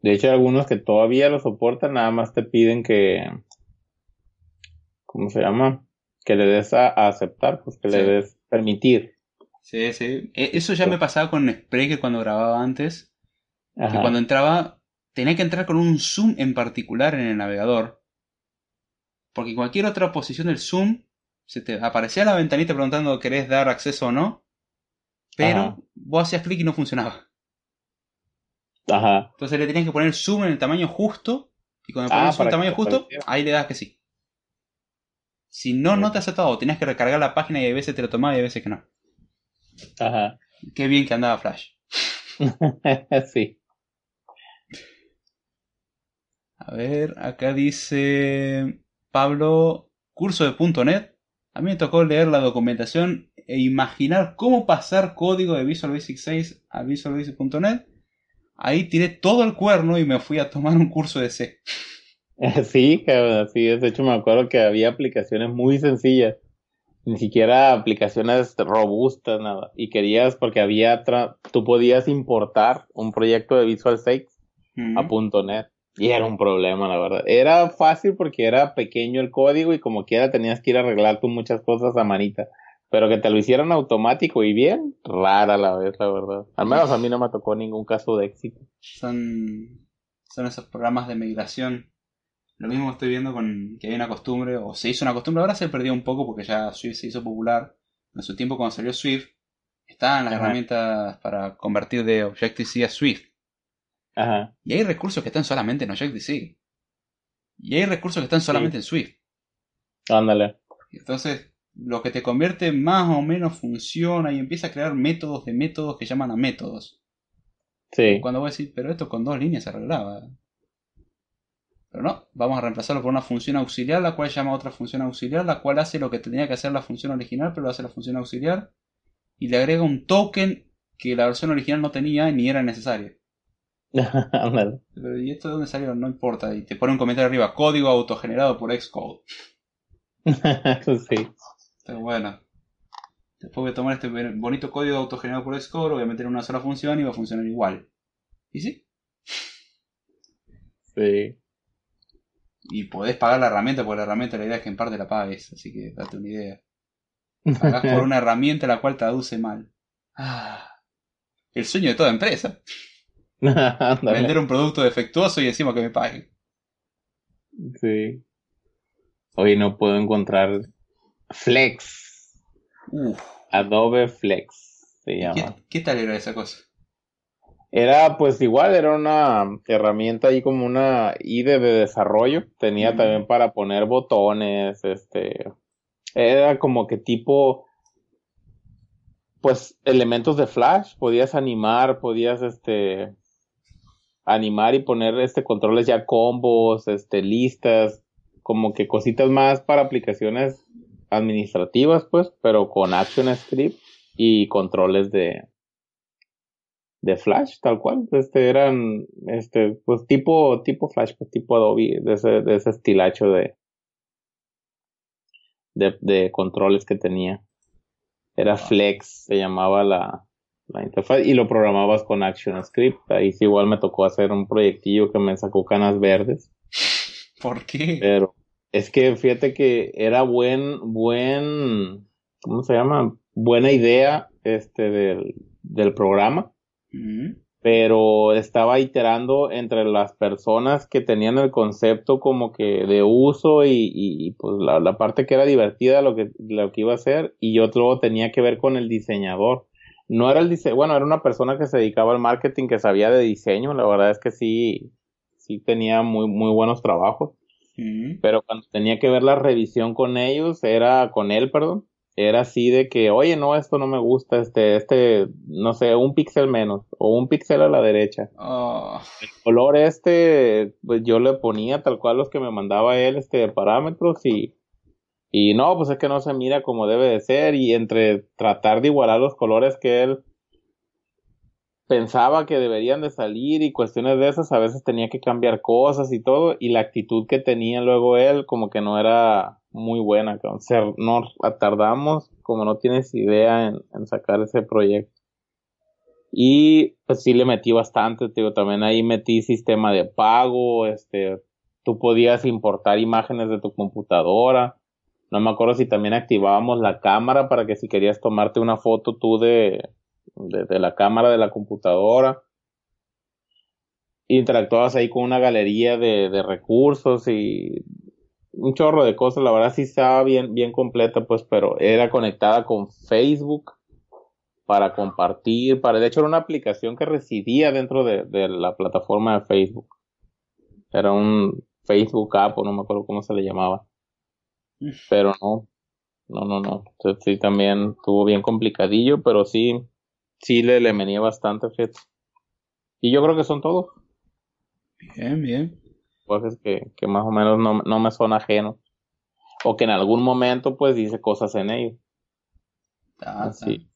De hecho, hay algunos que todavía lo soportan, nada más te piden que. ¿Cómo se llama? Que le des a, a aceptar, pues que le des permitir. Sí, sí. E- Eso ya me pasaba con Spreaker cuando grababa antes. que cuando entraba tenía que entrar con un zoom en particular en el navegador. Porque en cualquier otra posición del zoom se te aparecía la ventanita preguntando querés dar acceso o no. Pero Ajá. vos hacías clic y no funcionaba. Ajá. Entonces le tenías que poner zoom en el tamaño justo. Y cuando Ah, pones zoom en el tamaño justo, ahí le das que sí. Si no, no te aceptaba. O tenías que recargar la página y a veces te lo tomaba y a veces que no. Ajá. Qué bien que andaba Flash. sí. A ver, acá dice Pablo, curso de .NET. A mí me tocó leer la documentación e imaginar cómo pasar código de Visual Basic 6 a Visual Basic.net. Ahí tiré todo el cuerno y me fui a tomar un curso de C. Sí, cabrón, es. De hecho, me acuerdo que había aplicaciones muy sencillas. Ni siquiera aplicaciones robustas, nada. Y querías, porque había, tra- tú podías importar un proyecto de Visual 6 Mm. a .NET. Y era un problema, la verdad. Era fácil porque era pequeño el código y como quiera tenías que ir a arreglar tú muchas cosas a manita. Pero que te lo hicieran automático y bien, rara la vez, la verdad. Al menos a mí no me tocó ningún caso de éxito. Son, son esos programas de migración. Lo mismo estoy viendo con que hay una costumbre, o se hizo una costumbre, ahora se perdió un poco porque ya Swift se hizo popular. En su tiempo cuando salió Swift, estaban las Ajá. herramientas para convertir de Objective-C a Swift. Ajá. Y hay recursos que están solamente en Objective-C. Y hay recursos que están solamente en Swift. Ándale. Entonces, lo que te convierte más o menos funciona y empieza a crear métodos de métodos que llaman a métodos. Sí. Cuando voy a decir, pero esto con dos líneas se arreglaba. Pero no, vamos a reemplazarlo por una función auxiliar, la cual llama a otra función auxiliar, la cual hace lo que tenía que hacer la función original, pero lo hace la función auxiliar. Y le agrega un token que la versión original no tenía ni era necesario. Pero, ¿y esto de dónde salió? No importa. Y te pone un comentario arriba, código autogenerado por Xcode. sí. Pero bueno. Después voy a tomar este bonito código autogenerado por Xcode, voy a meter en una sola función y va a funcionar igual. ¿Y sí? Sí. Y podés pagar la herramienta, porque la herramienta la idea es que en parte la pagues, así que date una idea. Pagás por una herramienta la cual traduce mal. Ah, el sueño de toda empresa. Vender un producto defectuoso y encima que me paguen. Sí. Hoy no puedo encontrar Flex. Uf, Adobe Flex se ¿qué, llama. qué tal era esa cosa? Era pues igual, era una herramienta ahí como una IDE de desarrollo. Tenía Mm. también para poner botones, este. Era como que tipo. Pues elementos de Flash. Podías animar, podías este. Animar y poner este controles ya combos, este, listas, como que cositas más para aplicaciones administrativas, pues, pero con ActionScript y controles de, de Flash, tal cual. Este eran, este, pues tipo, tipo Flash, pues tipo Adobe, de ese, de ese estilacho de, de, de controles que tenía. Era Flex, se llamaba la, la interfaz, y lo programabas con ActionScript. Ahí sí igual me tocó hacer un proyectillo que me sacó canas verdes. ¿Por qué? Pero es que fíjate que era buen, buen, ¿cómo se llama? Buena idea este del, del programa, pero estaba iterando entre las personas que tenían el concepto como que de uso y, y pues la, la, parte que era divertida lo que, lo que iba a hacer y otro tenía que ver con el diseñador. No era el diseño, bueno, era una persona que se dedicaba al marketing, que sabía de diseño, la verdad es que sí, sí tenía muy, muy buenos trabajos. Pero cuando tenía que ver la revisión con ellos, era con él, perdón, era así de que, oye, no, esto no me gusta, este, este, no sé, un píxel menos o un píxel a la derecha. Oh. El color este, pues yo le ponía tal cual los que me mandaba él, este, parámetros y, y no, pues es que no se mira como debe de ser y entre tratar de igualar los colores que él pensaba que deberían de salir y cuestiones de esas, a veces tenía que cambiar cosas y todo, y la actitud que tenía luego él como que no era muy buena, o sea, nos tardamos, como no tienes idea, en, sacar ese proyecto. Y pues sí le metí bastante, digo, también ahí metí sistema de pago, este, tú podías importar imágenes de tu computadora, no me acuerdo si también activábamos la cámara para que si querías tomarte una foto tú de, de, la cámara de la computadora. Interactuabas ahí con una galería de, de, recursos y un chorro de cosas. La verdad sí estaba bien, bien completa, pues, pero era conectada con Facebook para compartir. Para, de hecho, era una aplicación que residía dentro de, de la plataforma de Facebook. Era un Facebook App, o no me acuerdo cómo se le llamaba. Pero no, no, no, no. sí, también estuvo bien complicadillo, pero sí, sí le, le venía bastante, fíjate. Y yo creo que son todos. Bien, bien. Cosas que, que más o menos no, no me son ajenos. O que en algún momento, pues, dice cosas en ellos. Ah, sí.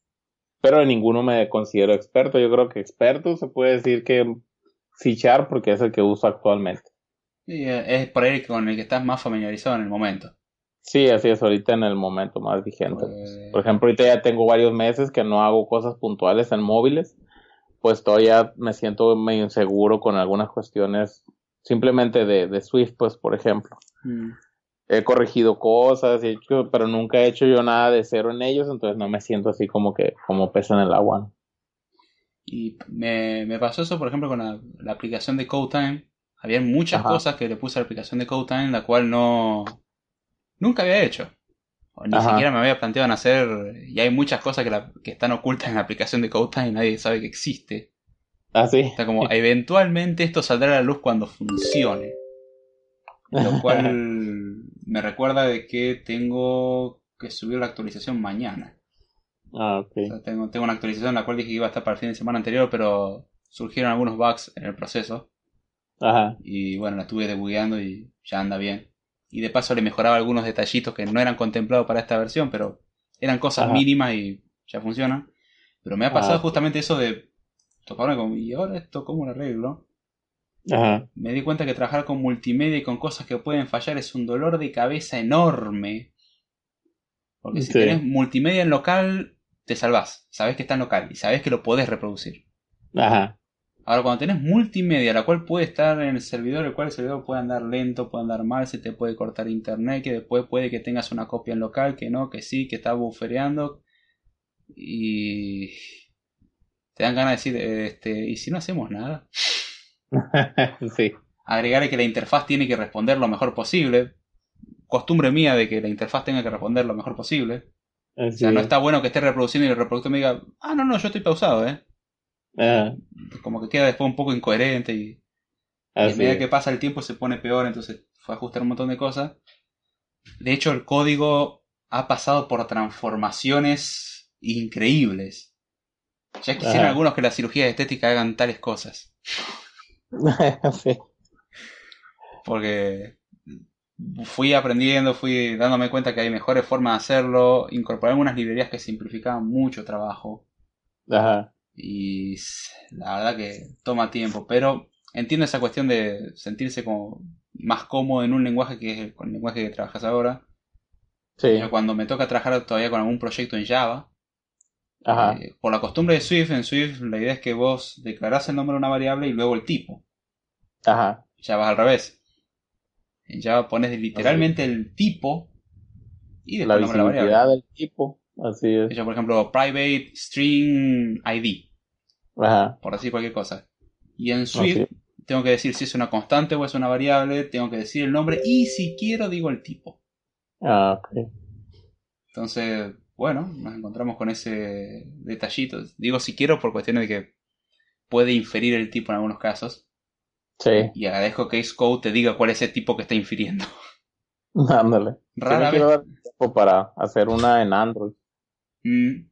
Pero en ninguno me considero experto. Yo creo que experto se puede decir que fichar porque es el que uso actualmente. Sí, es por ahí con el que estás más familiarizado en el momento. Sí, así es, ahorita en el momento más vigente. Pues. Por ejemplo, ahorita ya tengo varios meses que no hago cosas puntuales en móviles, pues todavía me siento medio inseguro con algunas cuestiones simplemente de, de Swift, pues, por ejemplo. Mm. He corregido cosas, hecho, pero nunca he hecho yo nada de cero en ellos, entonces no me siento así como que como pesa en el agua. Y me, me, pasó eso, por ejemplo, con la, la aplicación de CodeTime. Había muchas cosas que le puse a la aplicación de CodeTime, la cual no, nunca había hecho. O ni siquiera me había planteado en hacer. Y hay muchas cosas que, que están ocultas en la aplicación de CodeTime y nadie sabe que existe. Ah, sí. Está como, eventualmente esto saldrá a la luz cuando funcione. Lo cual me recuerda de que tengo que subir la actualización mañana. Ah, ok. tengo, tengo una actualización en la cual dije que iba a estar para el fin de semana anterior, pero surgieron algunos bugs en el proceso. Ajá. Y bueno, la estuve debugueando y ya anda bien y de paso le mejoraba algunos detallitos que no eran contemplados para esta versión, pero eran cosas mínimas y ya funcionan. Pero me ha pasado ah, justamente eso de toparme con, ¿y ahora esto cómo lo arreglo? Me di cuenta que trabajar con multimedia y con cosas que pueden fallar es un dolor de cabeza enorme. Porque si tienes multimedia en local, te salvás. Sabes que está en local y sabes que lo podés reproducir. Ajá. Ahora, cuando tenés multimedia, la cual puede estar en el servidor, el cual el servidor puede andar lento, puede andar mal, se te puede cortar internet, que después puede que tengas una copia en local, que no, que sí, que está buffereando. Y te dan ganas de decir, este, ¿y si no hacemos nada? sí. Agregarle que la interfaz tiene que responder lo mejor posible. Costumbre mía de que la interfaz tenga que responder lo mejor posible. O sea, no está bueno que esté reproduciendo y el reproductor me diga, ah, no, no, yo estoy pausado, eh. Ah. Como que queda después un poco incoherente y, a medida que pasa el tiempo se pone peor, entonces fue a ajustar un montón de cosas. De hecho, el código ha pasado por transformaciones increíbles. Ya quisieran algunos que la cirugía estética hagan tales cosas. Porque fui aprendiendo, fui dándome cuenta que hay mejores formas de hacerlo, incorporé algunas librerías que simplificaban mucho trabajo. Ajá. Y la verdad que toma tiempo, pero entiendo esa cuestión de sentirse como más cómodo en un lenguaje que es el, lenguaje que trabajas ahora. Sí. cuando me toca trabajar todavía con algún proyecto en Java, Ajá. Eh, por la costumbre de Swift, en Swift la idea es que vos declarás el nombre de una variable y luego el tipo. Ajá. Ya vas al revés. En Java pones literalmente el tipo y después el nombre de la variable. del tipo, así es. por ejemplo, private string ID. Ajá. por decir cualquier cosa. Y en Swift tengo que decir si es una constante o es una variable, tengo que decir el nombre y si quiero digo el tipo. Ah, ok. Entonces, bueno, nos encontramos con ese detallito. Digo si quiero por cuestiones de que puede inferir el tipo en algunos casos. Sí. Y agradezco que Xcode te diga cuál es el tipo que está infiriendo. Ándale. Rara vez. para hacer una en Android. Mm,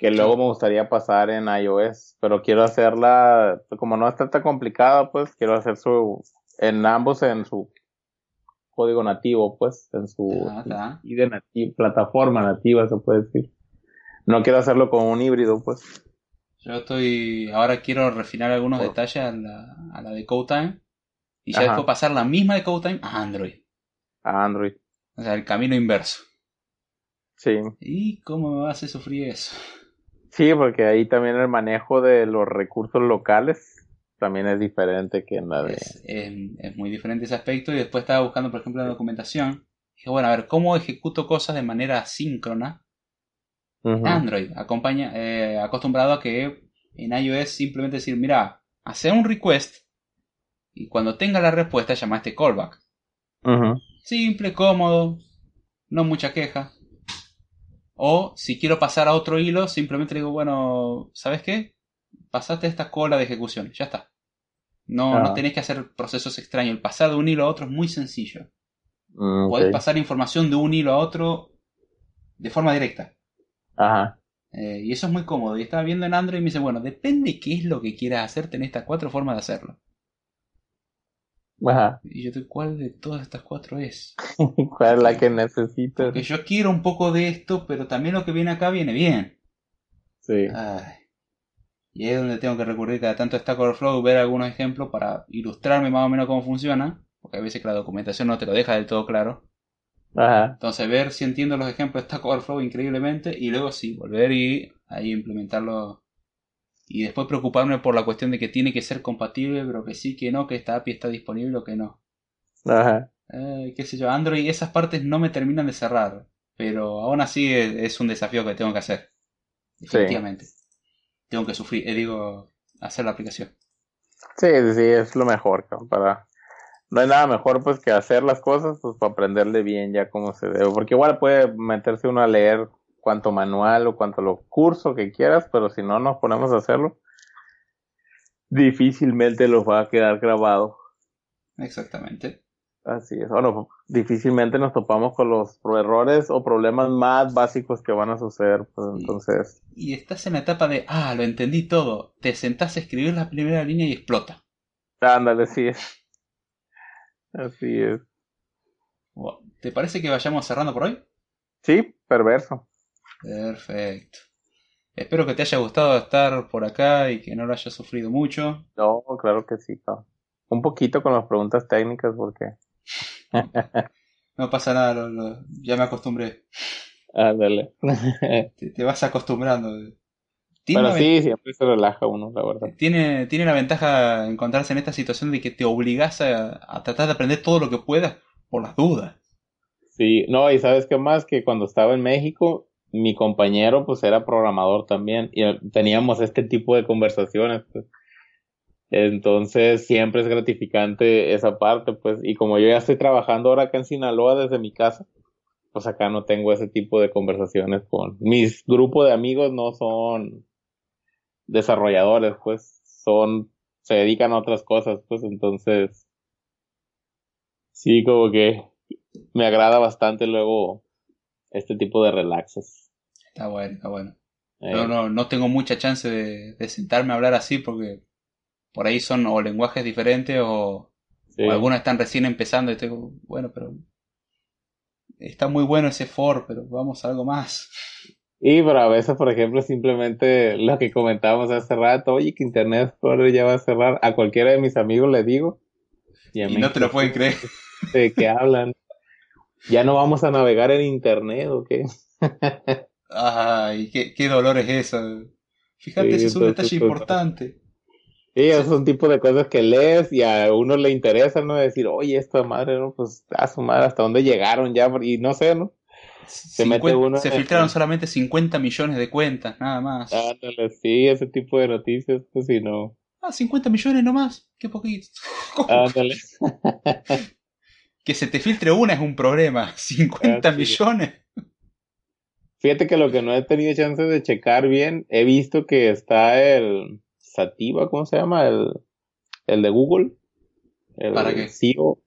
Que luego me gustaría pasar en iOS. Pero quiero hacerla, como no está tan complicada, pues quiero hacer su, en ambos en su código nativo, pues, en su y de nati- plataforma nativa, se puede decir. No quiero hacerlo con un híbrido, pues. Yo estoy. Ahora quiero refinar algunos Por- detalles a la, a la de CodeTime. Y ya después pasar la misma de CodeTime a Android. A Android. O sea, el camino inverso. Sí. ¿Y cómo me hacer sufrir eso? Sí, porque ahí también el manejo de los recursos locales también es diferente que en la de... Es, es- es muy diferente ese aspecto. Y después estaba buscando, por ejemplo, la documentación. Dije, bueno, a ver, ¿cómo ejecuto cosas de manera asíncrona? Ujú. Android, acompaña, eh, acostumbrado a que en iOS simplemente decir, mira, hacer un request y cuando tenga la respuesta llama a este callback. Simple, cómodo, no mucha queja. O si quiero pasar a otro hilo, simplemente digo, bueno, ¿sabes qué? Pasaste esta cola de ejecución, ya está. No, Ah. no tenés que hacer procesos extraños. El pasar de un hilo a otro es muy sencillo. Mm. Podés pasar información de un hilo a otro de forma directa. Ajá. Eh, y eso es muy cómodo. Y estaba viendo en Android y me dice, bueno, depende qué es lo que quieras hacer, tenés estas cuatro formas de hacerlo. Ajá. Y yo, ¿cuál de todas estas cuatro es? ¿Cuál es la que necesitas? Porque yo quiero un poco de esto, pero también lo que viene acá viene bien. Sí. Ay. Y ahí es donde tengo que recurrir cada tanto a Stack Overflow, ver algunos ejemplos para ilustrarme más o menos cómo funciona. Porque a veces que la documentación no te lo deja del todo claro. Ajá. Entonces ver si entiendo los ejemplos de Stack Overflow increíblemente y luego sí, volver y ahí implementarlo. Y después preocuparme por la cuestión de que tiene que ser compatible, pero que sí, que no, que esta API está disponible o que no. Ajá. Eh, qué sé yo, Android, esas partes no me terminan de cerrar. Pero aún así es, es un desafío que tengo que hacer. Definitivamente. Tengo que sufrir, eh, digo, hacer la aplicación. Sí, sí, es lo mejor, para... No hay nada mejor pues que hacer las cosas pues para aprenderle bien ya como se debe, porque igual puede meterse uno a leer cuanto manual o cuanto lo curso que quieras, pero si no nos ponemos a hacerlo, difícilmente lo va a quedar grabado. Exactamente. Así es. Bueno, difícilmente nos topamos con los errores o problemas más básicos que van a suceder, pues Sí. entonces, Y estás en la etapa de, ah, lo entendí todo. Te sentás a escribir la primera línea y explota. ándale, sí es. Así es. ¿Te parece que vayamos cerrando por hoy? Sí, perverso. Perfecto. Espero que te haya gustado estar por acá y que no lo hayas sufrido mucho. No, claro que sí. Un poquito con las preguntas técnicas porque... No pasa nada, lo- lo- ya me acostumbré. Ándale. Te, te vas acostumbrando. Tiene, Pero sí, siempre se relaja uno, la verdad. tiene, tiene la ventaja encontrarse en esta situación de que te obligas a, a tratar de aprender todo lo que puedas por las dudas. Sí, no, y sabes qué más, que cuando estaba en México, mi compañero pues era programador también y teníamos este tipo de conversaciones, pues. Entonces siempre es gratificante esa parte, pues, y como yo ya estoy trabajando ahora acá en Sinaloa desde mi casa, pues acá no tengo ese tipo de conversaciones con mis grupos de amigos no son desarrolladores, pues, son, se dedican a otras cosas, pues, entonces, sí, como que me agrada bastante luego este tipo de relaxes. Está bueno, está bueno. Eh, Yo no, no tengo mucha chance de, de sentarme a hablar así porque por ahí son o lenguajes diferentes o, sí. o algunos están recién empezando y tengo, bueno, pero está muy bueno ese for, pero vamos a algo más. Y pero a veces, por ejemplo, simplemente lo que comentábamos hace rato, oye, que Internet Explorer ya va a cerrar, a cualquiera de mis amigos le digo. a Y mí, no te lo pueden creer. ¿De qué hablan? ¿Ya no vamos a navegar en Internet o qué? Ay, qué, qué dolor es eso. Fíjate, Sí, ese es un detalle importante. Sí, esos son tipo de cosas que lees y a uno le interesa, ¿no? Decir, oye, esta madre, ¿no? Pues a su madre, ¿hasta dónde llegaron ya? Y no sé, ¿no? Se mete uno se filtraron solamente 50 millones de cuentas, nada más. Ándale, sí, ese tipo de noticias, pues si no. Ah, 50 millones nomás. Qué poquito. Ándale. Que se te filtre una es un problema. 50 Ah, sí. millones. Fíjate que lo que no he tenido chance de checar bien, he visto que está el Sativa, ¿cómo se llama? El, el de Google. El ¿Para qué? CEO.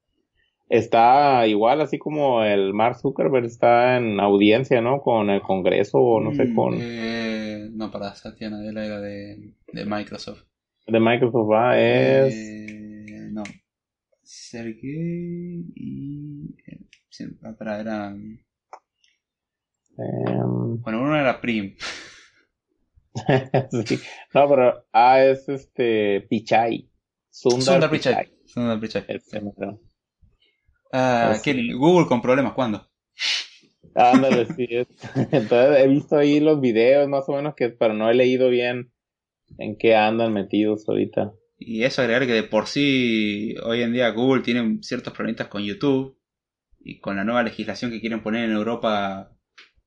Está igual, así como el Mark Zuckerberg está en audiencia, ¿no? Con el Congreso o no sé, Mm, con eh, no, para Satya Nadella era de, de Microsoft. de Microsoft, va, es Eh, no. Sergey y. eh, espera, era. em, Bueno, uno era Prim. sí. No, pero ah, es este Pichai. Sundar, Sundar Pichai. Pichai. Sundar Pichai. Ah. Google con problemas, ¿cuándo? Ándale, sí es. Entonces he visto ahí los videos más o menos que, pero no he leído bien en qué andan metidos ahorita. Y eso agregar que de por sí hoy en día Google tiene ciertos problemitas con YouTube y con la nueva legislación que quieren poner en Europa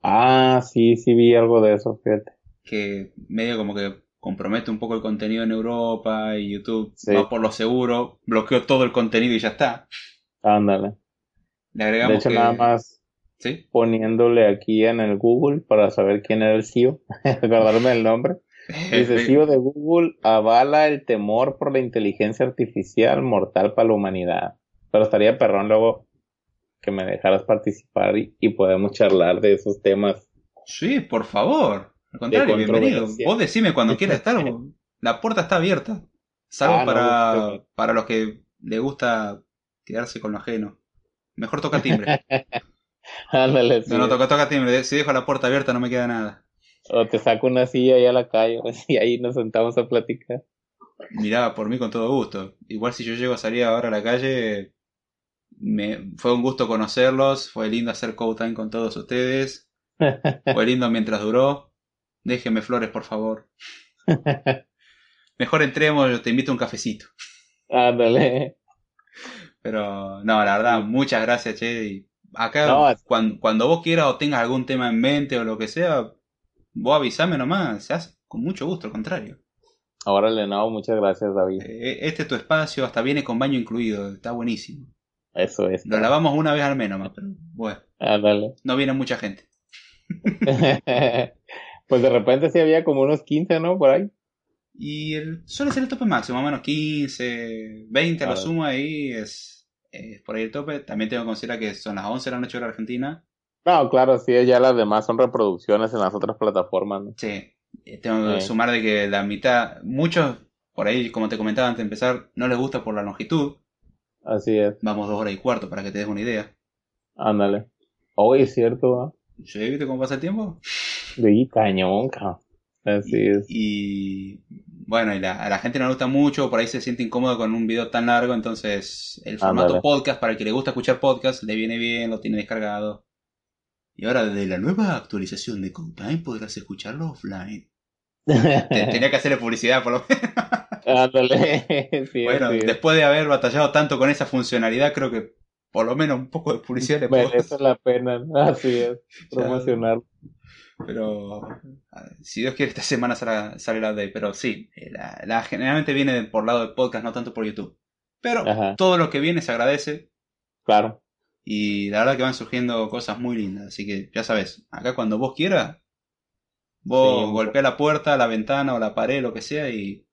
Ah, sí, sí vi algo de eso, fíjate. que medio como que compromete un poco el contenido en Europa y YouTube Sí. va por lo seguro, bloqueó todo el contenido y ya está. Ándale. Le De agregamos hecho, que... nada más ¿Sí? poniéndole aquí en el Google para saber quién era el CEO, acordarme del nombre. Dice, CEO de Google avala el temor por la inteligencia artificial mortal para la humanidad. Pero estaría perrón luego que me dejaras participar y, y podemos charlar de esos temas. Sí, por favor. Al contrario, De bienvenido. Vos decime cuando quieras estar. La puerta está abierta. Salvo Ah, para, para los que le gusta quedarse con lo ajeno. Mejor toca timbre. Ándale. No, no, toca, toca timbre. Si dejo la puerta abierta no me queda nada. O te saco una silla ahí a la calle y ahí nos sentamos a platicar. Mirá, por mí con todo gusto. Igual si yo llego a salir ahora a la calle, me, fue un gusto conocerlos. Fue lindo hacer co-time con todos ustedes. Fue lindo mientras duró. Déjenme flores, por favor. Mejor entremos, yo te invito a un cafecito. Ándale. Pero no, la verdad, muchas gracias, Che. Y acá, No, cuando, cuando vos quieras o tengas algún tema en mente o lo que sea, vos avisame nomás. Se hace con mucho gusto, al contrario. Órale, no, muchas gracias, David. Eh, Este es tu espacio, hasta viene con baño incluido. Está buenísimo. Eso es. Lo lavamos una vez al menos, pero bueno, Ándale. no viene mucha gente. pues de repente sí había como unos 15, ¿no? Por ahí. Y el, suele ser el tope máximo, más o menos 15, 20 a lo sumo ahí es, es por ahí el tope. También tengo que considerar que son las 11 de la noche hora Argentina. No, claro, sí, ya las demás son reproducciones en las otras plataformas, ¿no? Sí, eh, tengo que Sí. sumar de que la mitad, muchos, por ahí, como te comentaba antes de empezar, no les gusta por la longitud. Así es. Vamos dos horas y cuarto para que te des una idea. Ándale. Hoy es cierto, ¿no? ¿Sí? ¿Viste cómo pasa el tiempo? Sí, cañón, cabrón. Así es. Y bueno, y la- a la gente no le gusta mucho, por ahí se siente incómodo con un video tan largo, entonces el formato podcast, para el que le gusta escuchar podcast, le viene bien, lo tiene descargado. Y ahora, desde la nueva actualización de Countime, podrás escucharlo offline. Te- Tenía que hacerle publicidad, por lo menos. Ándale. sí, Bueno, después de haber batallado tanto con esa funcionalidad, creo que por lo menos un poco de publicidad le puedo Merece la pena, así es. Promocionar. Pero si Dios quiere, esta semana sale, sale la update. Pero sí, eh, la, la- generalmente viene por lado del podcast, no tanto por YouTube. Pero Ajá. todo lo que viene se agradece. Claro. Y la verdad que van surgiendo cosas muy lindas. Así que ya sabes, acá cuando vos quieras, vos Sí, golpea la puerta, la ventana o la pared, lo que sea, y,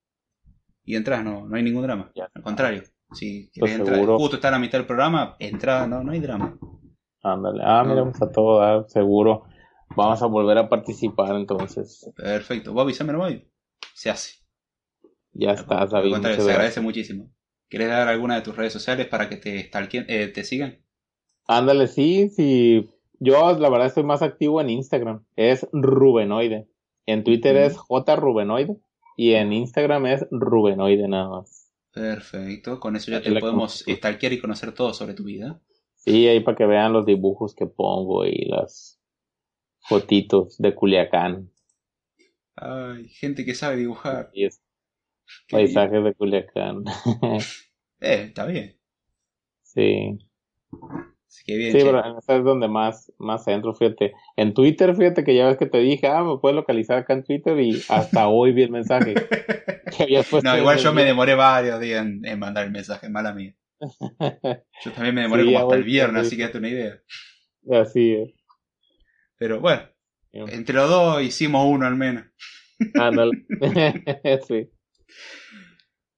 y entras, no, no hay ningún drama. Ya Al contrario, si querés entrar, justo está a la mitad del programa, entra, no, no hay drama. Ándale. Ah, mira, pues a todo dar, seguro. Vamos a volver a participar entonces. Perfecto, vos avísame nomás se hace. Ya está, David. se agradece muchísimo. ¿Querés dar alguna de tus redes sociales para que te, eh, te sigan? Ándale, sí, sí. Yo la verdad estoy más activo en Instagram. Es Rubenoide. En Twitter es J Rubenoide. Y en Instagram es Rubenoide nada más. Perfecto, con eso ya Ahí te podemos stalkear y conocer todo sobre tu vida. Sí, ahí para que vean los dibujos que pongo y las fotitos de Culiacán. Ay, gente que sabe dibujar. Bien. paisajes de Culiacán. Eh, está bien. sí. Así bien, sí, pero en esta es donde más, más entro, fíjate. En Twitter, fíjate que ya ves que te dije, ah, me puedes localizar acá en Twitter y hasta hoy vi el mensaje. no, igual yo me demoré varios días en, mandar el mensaje, mala mía. Yo también me demoré como hasta el viernes, así que una idea. Así es. Pero bueno, entre los dos hicimos uno al menos. Ándale. sí.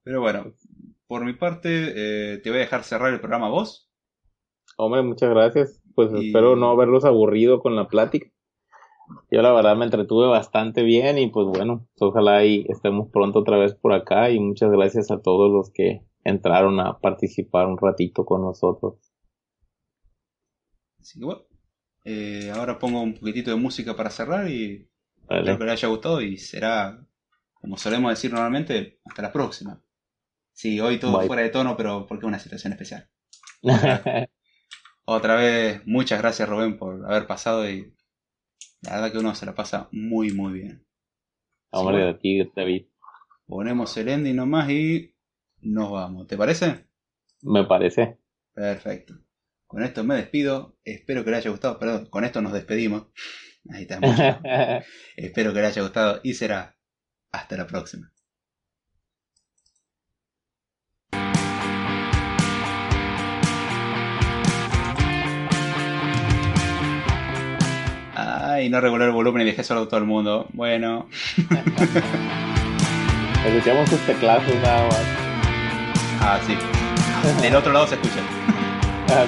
Pero bueno, por mi parte, eh, te voy a dejar cerrar el programa vos. Hombre, muchas gracias. Pues espero no haberlos aburrido con la plática. Yo la verdad me entretuve bastante bien y pues bueno, ojalá y estemos pronto otra vez por acá y muchas gracias a todos los que entraron a participar un ratito con nosotros. Así que bueno, eh, ahora pongo un poquitito de música para cerrar y espero que les haya gustado y será, como solemos decir normalmente, hasta la próxima. Sí, hoy todo fuera de tono, pero porque es una situación especial. Otra vez, muchas gracias Rubén por haber pasado y la verdad que uno se la pasa muy muy bien. Hombre, de ti, David. Ponemos el ending nomás y nos vamos. ¿Te parece? Me parece. Perfecto. Con esto me despido. Espero que les haya gustado. Perdón, con esto nos despedimos. Ahí está. Espero que les haya gustado y será hasta la próxima. Ay, no regular el volumen y dejé solo a todo el mundo. Bueno. Escuchamos sus teclados nada más. Ah, sí. Del otro lado se escucha. Ah,